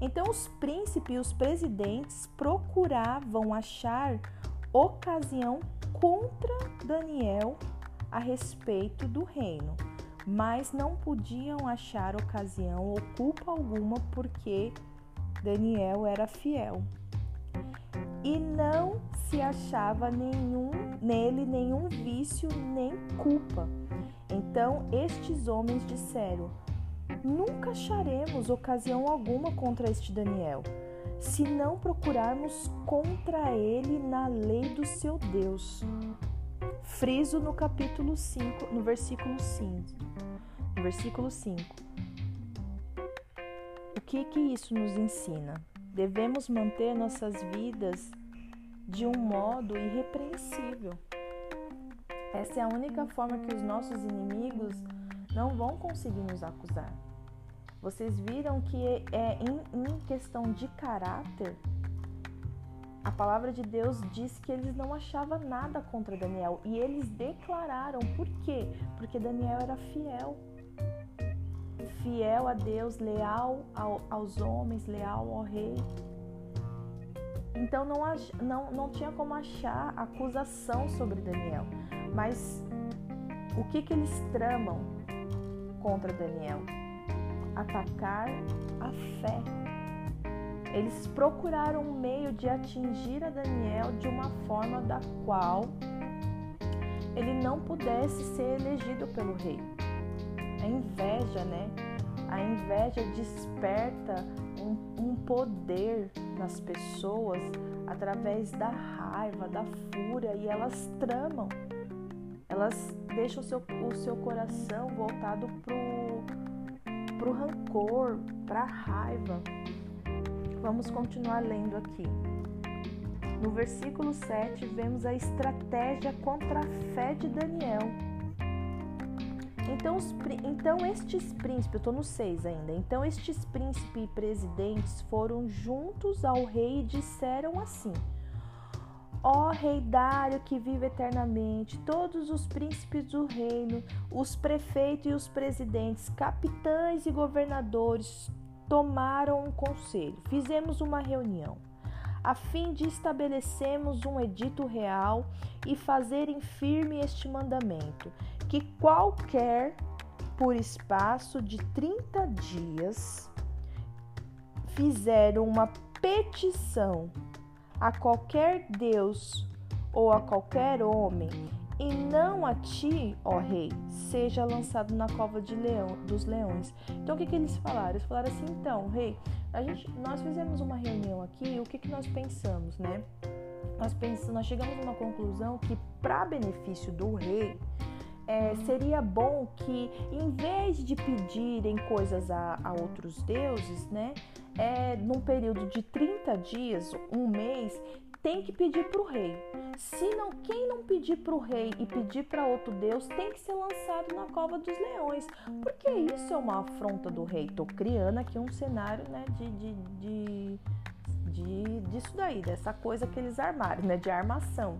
Então os príncipes e os presidentes procuravam achar ocasião contra Daniel a respeito do reino, mas não podiam achar ocasião ou culpa alguma porque Daniel era fiel e não se achava nenhum nele nenhum vício nem culpa. Então estes homens disseram: Nunca acharemos ocasião alguma contra este Daniel, se não procurarmos contra ele na lei do seu Deus. Friso no capítulo 5, no versículo 5. No versículo 5 que, que isso nos ensina? Devemos manter nossas vidas de um modo irrepreensível. Essa é a única forma que os nossos inimigos não vão conseguir nos acusar. Vocês viram que é em, em questão de caráter, a palavra de Deus diz que eles não achavam nada contra Daniel e eles declararam por quê? Porque Daniel era fiel fiel a Deus, leal ao, aos homens, leal ao rei. Então não, não, não tinha como achar acusação sobre Daniel. Mas o que, que eles tramam contra Daniel? Atacar a fé. Eles procuraram um meio de atingir a Daniel de uma forma da qual ele não pudesse ser elegido pelo rei. A inveja, né? A inveja desperta um, um poder nas pessoas através da raiva, da fúria e elas tramam. Elas deixam o seu, o seu coração voltado pro, pro rancor, para a raiva. Vamos continuar lendo aqui. No versículo 7, vemos a estratégia contra a fé de Daniel. Então, os, então estes príncipes, eu estou no 6 ainda, então estes príncipes e presidentes foram juntos ao rei e disseram assim: Ó rei Dário que vive eternamente, todos os príncipes do reino, os prefeitos e os presidentes, capitães e governadores tomaram um conselho, fizemos uma reunião a fim de estabelecermos um edito real e fazerem firme este mandamento, que qualquer, por espaço de 30 dias, fizeram uma petição a qualquer Deus ou a qualquer homem e não a ti, ó rei, seja lançado na cova de leão, dos leões. Então o que, que eles falaram? Eles falaram assim, então, rei, a gente, nós fizemos uma reunião aqui, o que, que nós pensamos, né? Nós, pensamos, nós chegamos a uma conclusão que, para benefício do rei, é, seria bom que, em vez de pedirem coisas a, a outros deuses, né, é, num período de 30 dias, um mês, tem que pedir para o rei. Se não, quem não pedir para o rei e pedir para outro Deus tem que ser lançado na cova dos leões, porque isso é uma afronta do rei. Estou criando aqui um cenário, né, de, de, de, de, disso daí, dessa coisa que eles armaram, né, de armação.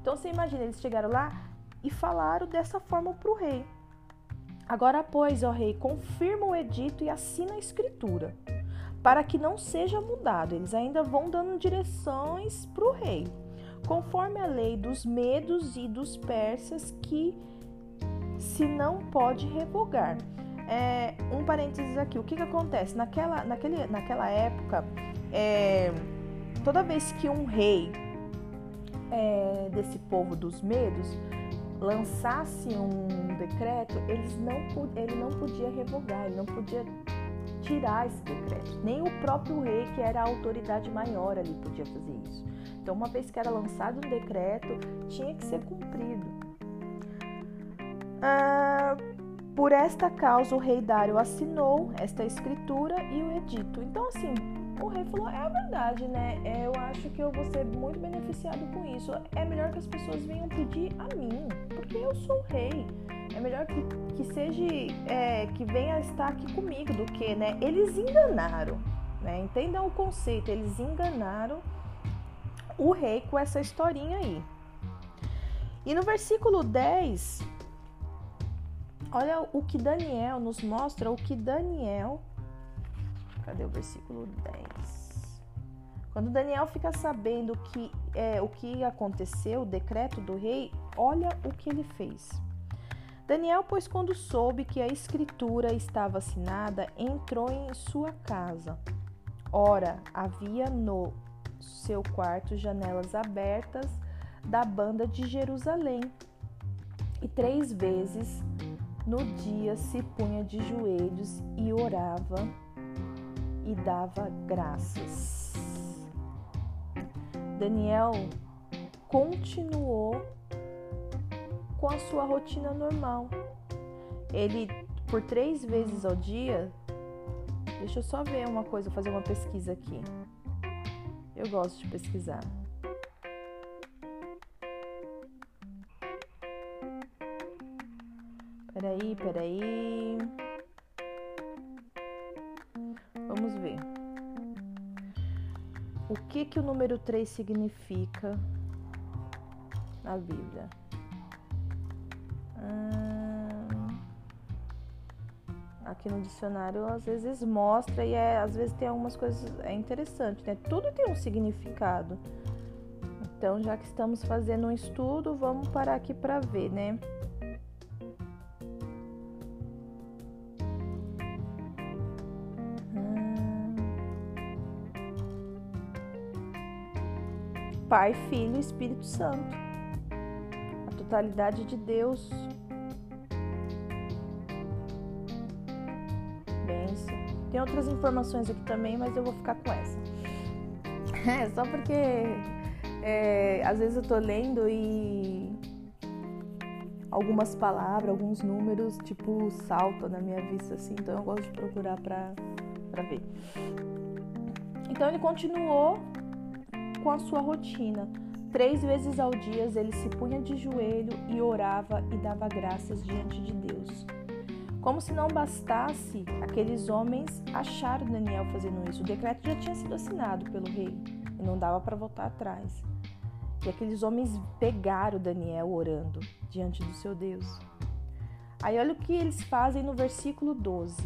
Então você imagina, eles chegaram lá e falaram dessa forma para o rei. Agora, pois, ó rei, confirma o edito e assina a escritura para que não seja mudado. Eles ainda vão dando direções para o rei, conforme a lei dos medos e dos persas, que se não pode revogar. É, um parênteses aqui, o que, que acontece? Naquela, naquele, naquela época, é, toda vez que um rei é, desse povo dos medos lançasse um decreto, eles não, ele não podia revogar, ele não podia tirar esse decreto. Nem o próprio rei, que era a autoridade maior ali, podia fazer isso. Então, uma vez que era lançado um decreto, tinha que ser cumprido. Ah, por esta causa, o rei Dário assinou esta escritura e o edito. Então, assim, o rei falou: é verdade, né? É, eu acho que eu vou ser muito beneficiado com isso. É melhor que as pessoas venham pedir a mim, porque eu sou o rei é melhor que, que seja é, que venha estar aqui comigo do que, né? Eles enganaram, né? Entendam o conceito, eles enganaram o rei com essa historinha aí. E no versículo 10, olha o que Daniel nos mostra, o que Daniel. Cadê o versículo 10? Quando Daniel fica sabendo que é, o que aconteceu, o decreto do rei, olha o que ele fez. Daniel, pois, quando soube que a escritura estava assinada, entrou em sua casa. Ora, havia no seu quarto janelas abertas da banda de Jerusalém. E três vezes no dia se punha de joelhos e orava e dava graças. Daniel continuou com a sua rotina normal. Ele, por três vezes ao dia, deixa eu só ver uma coisa, fazer uma pesquisa aqui. Eu gosto de pesquisar. Peraí, peraí. Vamos ver. O que que o número 3 significa na Bíblia? aqui no dicionário às vezes mostra e é, às vezes tem algumas coisas é interessante, né? Tudo tem um significado. Então, já que estamos fazendo um estudo, vamos parar aqui para ver, né? Pai, Filho e Espírito Santo. A totalidade de Deus Tem outras informações aqui também, mas eu vou ficar com essa. É, só porque é, às vezes eu tô lendo e algumas palavras, alguns números, tipo, saltam na minha vista, assim, então eu gosto de procurar pra, pra ver. Então ele continuou com a sua rotina. Três vezes ao dia ele se punha de joelho e orava e dava graças diante de Deus. Como se não bastasse, aqueles homens acharam Daniel fazendo isso. O decreto já tinha sido assinado pelo rei e não dava para voltar atrás. E aqueles homens pegaram Daniel orando diante do seu Deus. Aí olha o que eles fazem no versículo 12.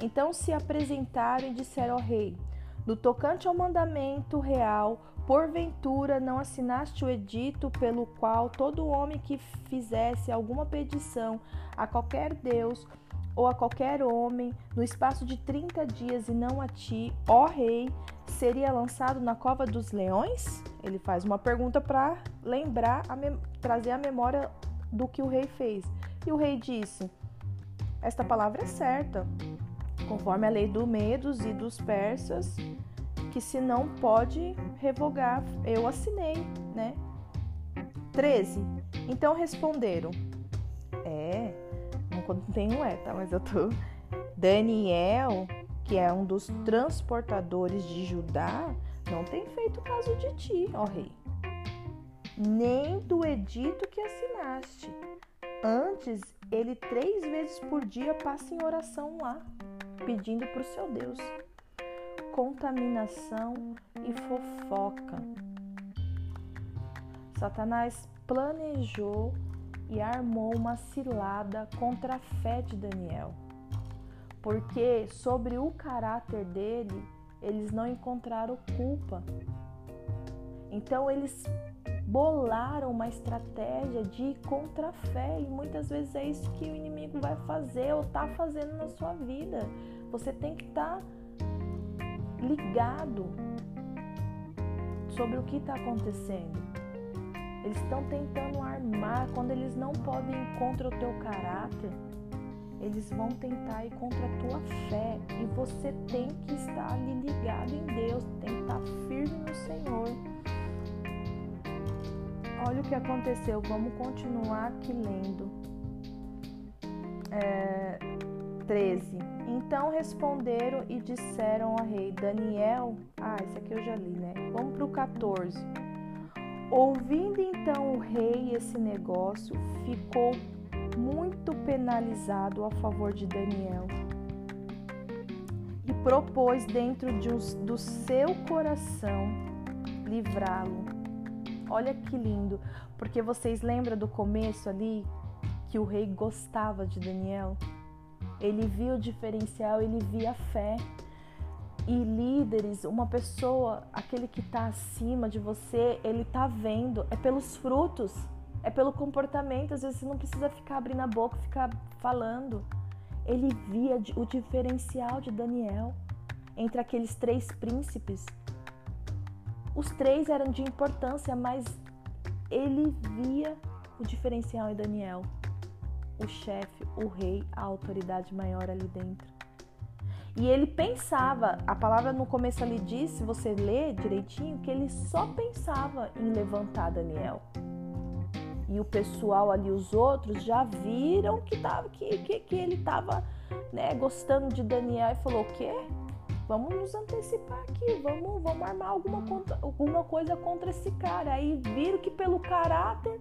Então se apresentaram e disseram ao rei: No tocante ao mandamento real, Porventura não assinaste o edito pelo qual todo homem que fizesse alguma petição a qualquer Deus ou a qualquer homem no espaço de 30 dias e não a ti, ó rei, seria lançado na cova dos leões? Ele faz uma pergunta para lembrar, a trazer a memória do que o rei fez. E o rei disse: Esta palavra é certa, conforme a lei dos medos e dos persas, que se não pode revogar, eu assinei, né? 13. Então responderam: É, não tem um é, tá? Mas eu tô. Daniel, que é um dos transportadores de Judá, não tem feito caso de ti, ó rei, nem do edito que assinaste. Antes, ele três vezes por dia passa em oração lá, pedindo para o seu Deus. Contaminação e fofoca. Satanás planejou e armou uma cilada contra a fé de Daniel, porque sobre o caráter dele eles não encontraram culpa. Então eles bolaram uma estratégia de ir contra a fé e muitas vezes é isso que o inimigo vai fazer ou está fazendo na sua vida. Você tem que estar tá ligado sobre o que está acontecendo. Eles estão tentando armar quando eles não podem ir contra o teu caráter eles vão tentar ir contra a tua fé e você tem que estar ali ligado em Deus, tem que estar firme no Senhor. Olha o que aconteceu, vamos continuar aqui lendo. É, 13. Então responderam e disseram ao rei Daniel. Ah, esse aqui eu já li, né? Vamos para o 14. Ouvindo então o rei esse negócio, ficou muito penalizado a favor de Daniel e propôs dentro de um, do seu coração livrá-lo. Olha que lindo, porque vocês lembram do começo ali que o rei gostava de Daniel? Ele via o diferencial, ele via a fé. E líderes, uma pessoa, aquele que está acima de você, ele está vendo, é pelos frutos é pelo comportamento. Às vezes você não precisa ficar abrindo a boca, ficar falando. Ele via o diferencial de Daniel entre aqueles três príncipes. Os três eram de importância, mas ele via o diferencial em Daniel. O chefe, o rei, a autoridade maior ali dentro. E ele pensava, a palavra no começo ali diz, se você ler direitinho, que ele só pensava em levantar Daniel e o pessoal ali, os outros, já viram que, tava, que, que, que ele estava né, gostando de Daniel e falou: o quê? Vamos nos antecipar aqui, vamos, vamos armar alguma, contra, alguma coisa contra esse cara. Aí viram que pelo caráter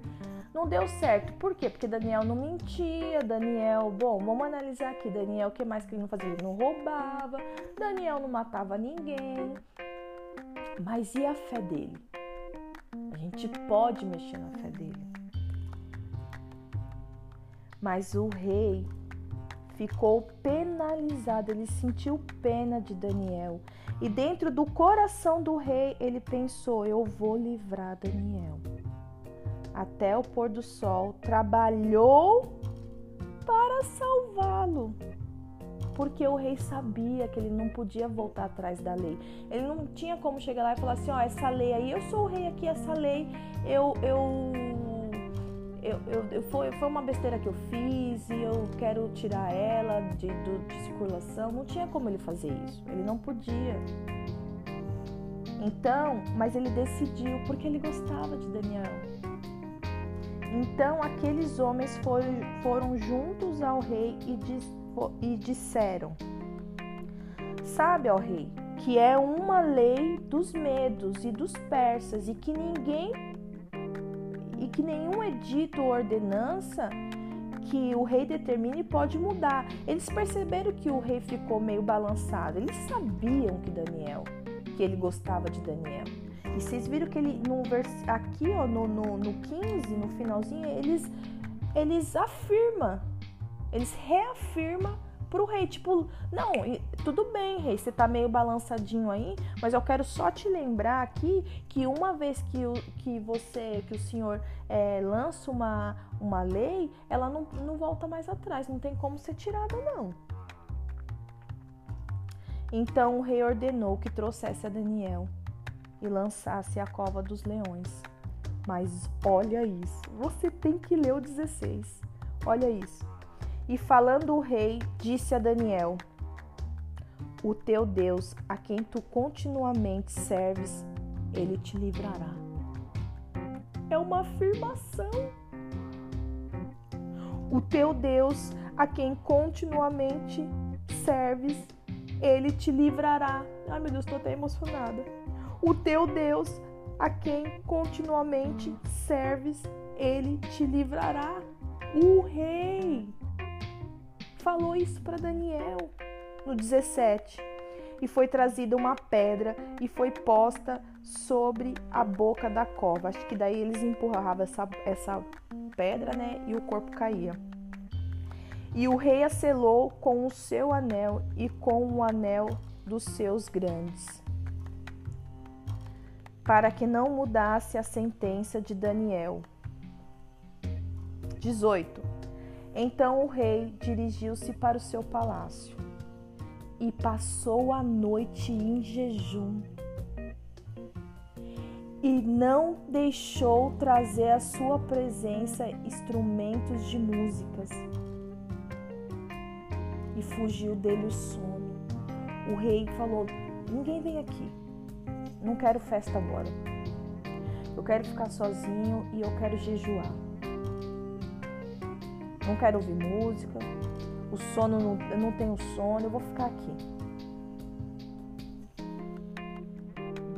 não deu certo. Por quê? Porque Daniel não mentia, Daniel, bom, vamos analisar aqui. Daniel, o que mais que ele não fazia? Ele não roubava, Daniel não matava ninguém. Mas e a fé dele? A gente pode mexer na fé dele. Mas o rei ficou penalizado, ele sentiu pena de Daniel. E dentro do coração do rei, ele pensou: eu vou livrar Daniel. Até o pôr do sol, trabalhou para salvá-lo. Porque o rei sabia que ele não podia voltar atrás da lei. Ele não tinha como chegar lá e falar assim: ó, oh, essa lei aí, eu sou o rei aqui, essa lei eu, eu eu, eu, eu, foi, foi uma besteira que eu fiz e eu quero tirar ela de, do, de circulação. Não tinha como ele fazer isso. Ele não podia. Então, mas ele decidiu porque ele gostava de Daniel. Então aqueles homens foram, foram juntos ao rei e, diz, e disseram: Sabe, ó rei, que é uma lei dos medos e dos persas e que ninguém e que nenhum edito ou ordenança que o rei determine pode mudar. Eles perceberam que o rei ficou meio balançado. Eles sabiam que Daniel, que ele gostava de Daniel. E vocês viram que ele no vers... aqui ó, no, no, no 15, no finalzinho, eles eles afirmam, eles reafirmam pro rei, tipo, não, tudo bem, rei, você tá meio balançadinho aí, mas eu quero só te lembrar aqui que uma vez que, o, que você, que o senhor é, lança uma, uma lei, ela não, não volta mais atrás, não tem como ser tirada, não. Então o rei ordenou que trouxesse a Daniel. e lançasse à cova dos leões. Mas olha isso, você tem que ler o 16. Olha isso. E falando o rei, disse a Daniel: O teu Deus, a quem tu continuamente serves, ele te livrará. É uma afirmação. O teu Deus, a quem continuamente serves, ele te livrará. Ai meu Deus, estou até emocionada. O teu Deus, a quem continuamente serves, ele te livrará. O rei falou isso para Daniel no 17. E foi trazida uma pedra e foi posta sobre a boca da cova. Acho que daí eles empurravam essa, essa pedra, né? E o corpo caía. E o rei a selou com o seu anel e com o anel dos seus grandes para que não mudasse a sentença de Daniel. 18. Então o rei dirigiu-se para o seu palácio e passou a noite em jejum. E não deixou trazer à sua presença instrumentos de músicas. E fugiu dele o sono. O rei falou: Ninguém vem aqui não quero festa agora. Eu quero ficar sozinho e eu quero jejuar. Não quero ouvir música. O sono, não, eu não tenho sono, eu vou ficar aqui.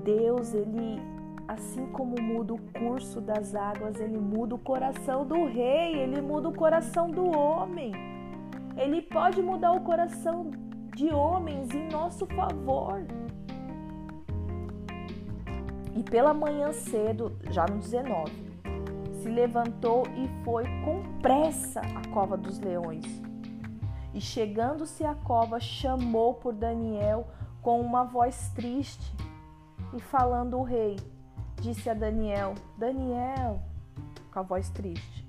Deus, ele, assim como muda o curso das águas, ele muda o coração do rei, ele muda o coração do homem. Ele pode mudar o coração de homens em nosso favor. E pela manhã cedo, já no 19, se levantou e foi com pressa à cova dos leões. E chegando-se à cova, chamou por Daniel com uma voz triste. E falando o rei, disse a Daniel: Daniel, com a voz triste,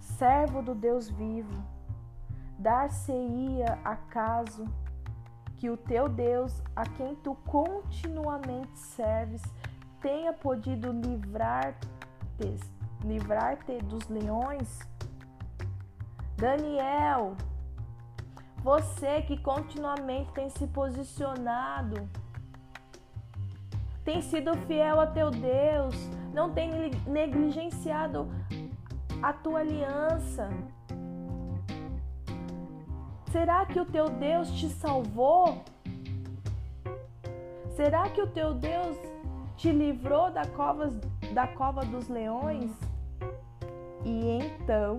servo do Deus vivo, dar-se-ia acaso que o teu Deus, a quem tu continuamente serves, tenha podido livrar-te livrar-te dos leões? Daniel, você que continuamente tem se posicionado, tem sido fiel a teu Deus, não tem negligenciado a tua aliança, Será que o teu Deus te salvou? Será que o teu Deus te livrou da cova, da cova dos leões? E então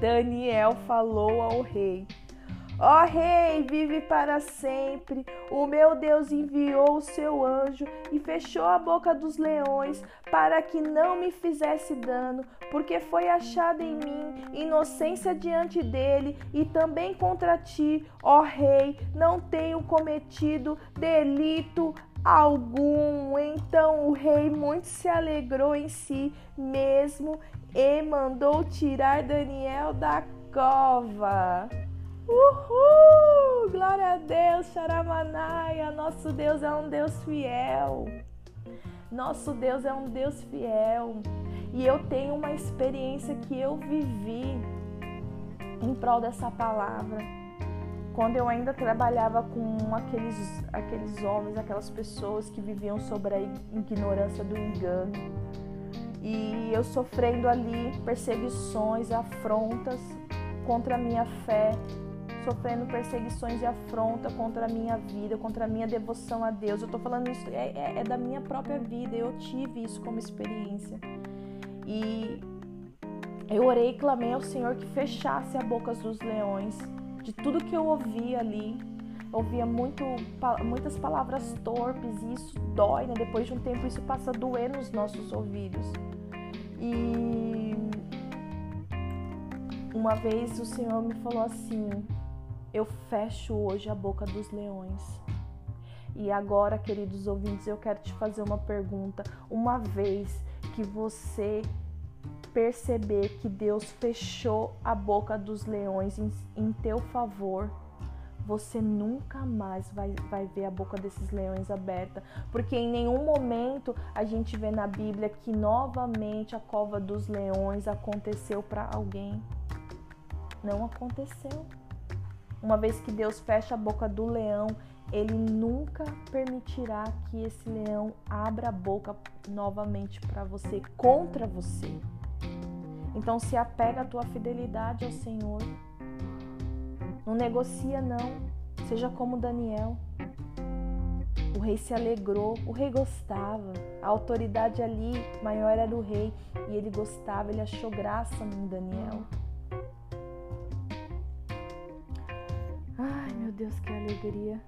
Daniel falou ao rei: Ó Rei, vive para sempre. O meu Deus enviou o seu anjo e fechou a boca dos leões para que não me fizesse dano, porque foi achada em mim inocência diante dele e também contra ti, ó Rei, não tenho cometido delito algum. Então o rei muito se alegrou em si mesmo e mandou tirar Daniel da cova. Uhul! Glória a Deus, Charamanaia! Nosso Deus é um Deus fiel. Nosso Deus é um Deus fiel. E eu tenho uma experiência que eu vivi em prol dessa palavra. Quando eu ainda trabalhava com aqueles, aqueles homens, aquelas pessoas que viviam sobre a ignorância do engano. E eu sofrendo ali perseguições, afrontas contra a minha fé, sofrendo perseguições e afronta contra a minha vida, contra a minha devoção a Deus. Eu tô falando isso, é, é, é da minha própria vida, eu tive isso como experiência. E eu orei e clamei ao Senhor que fechasse a boca dos leões, de tudo que eu ouvia ali. Ouvia muito, muitas palavras torpes e isso dói, né? Depois de um tempo isso passa a doer nos nossos ouvidos. E uma vez o Senhor me falou assim: eu fecho hoje a boca dos leões. E agora, queridos ouvintes, eu quero te fazer uma pergunta. Uma vez que você perceber que Deus fechou a boca dos leões em, em teu favor, você nunca mais vai, vai ver a boca desses leões aberta, porque em nenhum momento a gente vê na Bíblia que novamente a cova dos leões aconteceu para alguém. Não aconteceu. Uma vez que Deus fecha a boca do leão, ele nunca permitirá que esse leão abra a boca novamente para você, contra você. Então se apega à tua fidelidade ao Senhor. Não negocia não. Seja como Daniel. O rei se alegrou, o rei gostava. A autoridade ali maior era o rei e ele gostava, ele achou graça em Daniel. Ai, meu Deus, que alegria.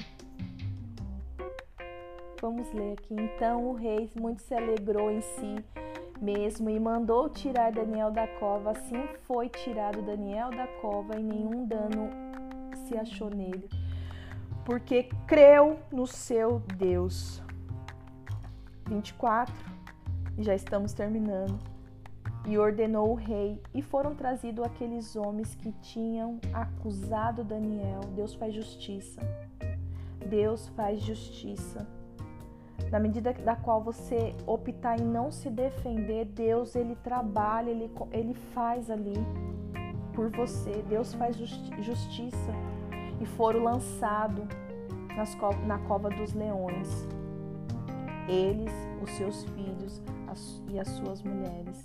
Vamos ler aqui. Então o rei muito se alegrou em si mesmo e mandou tirar Daniel da cova. Assim foi tirado Daniel da cova e nenhum dano se achou nele, porque creu no seu Deus. 24, já estamos terminando. E ordenou o rei, e foram trazidos aqueles homens que tinham acusado Daniel. Deus faz justiça. Deus faz justiça. Na medida da qual você optar em não se defender, Deus ele trabalha, ele, ele faz ali por você. Deus faz justiça. E foram lançados na cova dos leões. Eles, os seus filhos as, e as suas mulheres.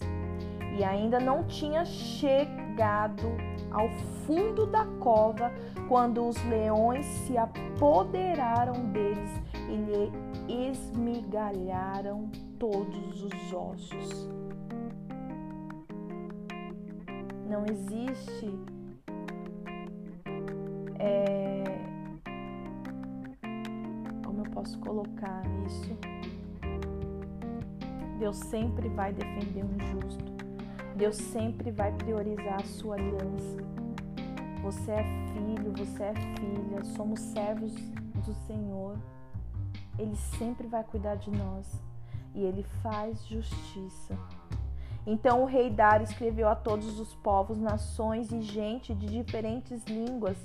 E ainda não tinha chegado ao fundo da cova quando os leões se apoderaram deles e lhe esmigalharam todos os ossos. Não existe é, como eu posso colocar isso? Deus sempre vai defender um justo. Deus sempre vai priorizar a sua aliança. Você é filho, você é filha, somos servos do Senhor. Ele sempre vai cuidar de nós e ele faz justiça. Então o rei Dário escreveu a todos os povos, nações e gente de diferentes línguas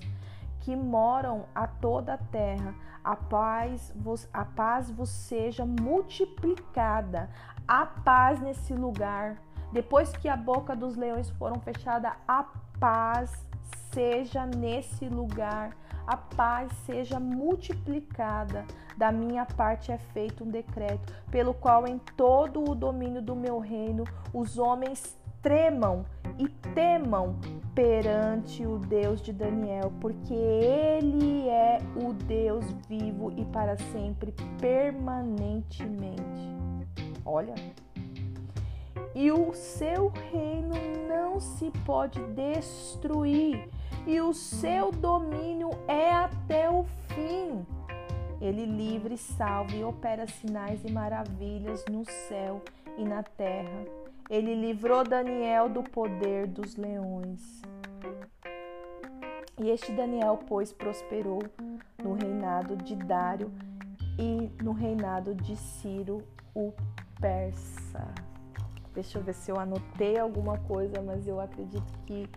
que moram a toda a terra. A paz vos, a paz vos seja multiplicada. A paz nesse lugar. Depois que a boca dos leões foram fechada, a paz seja nesse lugar a paz seja multiplicada. Da minha parte é feito um decreto, pelo qual em todo o domínio do meu reino os homens tremam e temam perante o Deus de Daniel, porque ele é o Deus vivo e para sempre, permanentemente. Olha. E o seu reino não se pode destruir e o seu domínio é até o fim. Ele livre, salva e opera sinais e maravilhas no céu e na terra. Ele livrou Daniel do poder dos leões. E este Daniel, pois, prosperou no reinado de Dário e no reinado de Ciro, o persa. Deixa eu ver se eu anotei alguma coisa, mas eu acredito que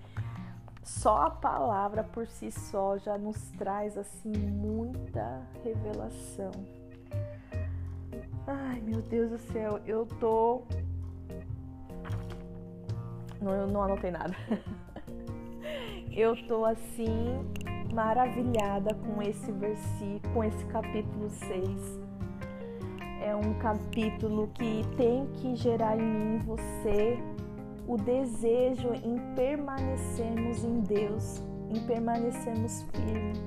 só a palavra por si só já nos traz assim muita revelação. Ai, meu Deus do céu, eu tô não, eu não anotei nada. eu tô assim maravilhada com esse versículo, com esse capítulo 6. É um capítulo que tem que gerar em mim você o desejo em permanecermos em Deus, em permanecermos firmes,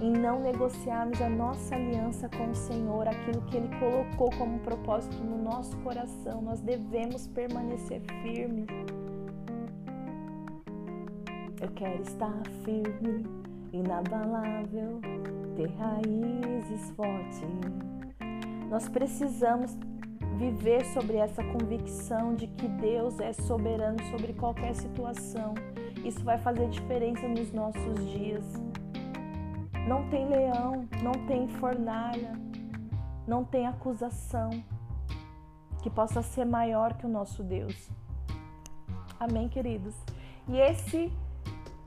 em não negociarmos a nossa aliança com o Senhor, aquilo que Ele colocou como propósito no nosso coração. Nós devemos permanecer firmes. Eu quero estar firme, inabalável, ter raízes fortes. Nós precisamos viver sobre essa convicção de que Deus é soberano sobre qualquer situação. Isso vai fazer diferença nos nossos dias. Não tem leão, não tem fornalha, não tem acusação que possa ser maior que o nosso Deus. Amém, queridos? E esse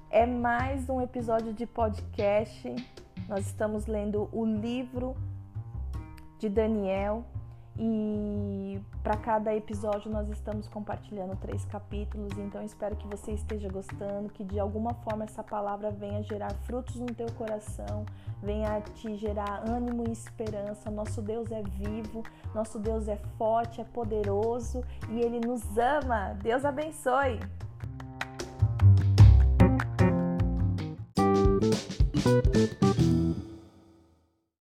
é mais um episódio de podcast. Nós estamos lendo o livro de Daniel e para cada episódio nós estamos compartilhando três capítulos, então espero que você esteja gostando, que de alguma forma essa palavra venha gerar frutos no teu coração, venha te gerar ânimo e esperança. Nosso Deus é vivo, nosso Deus é forte, é poderoso e ele nos ama. Deus abençoe. Música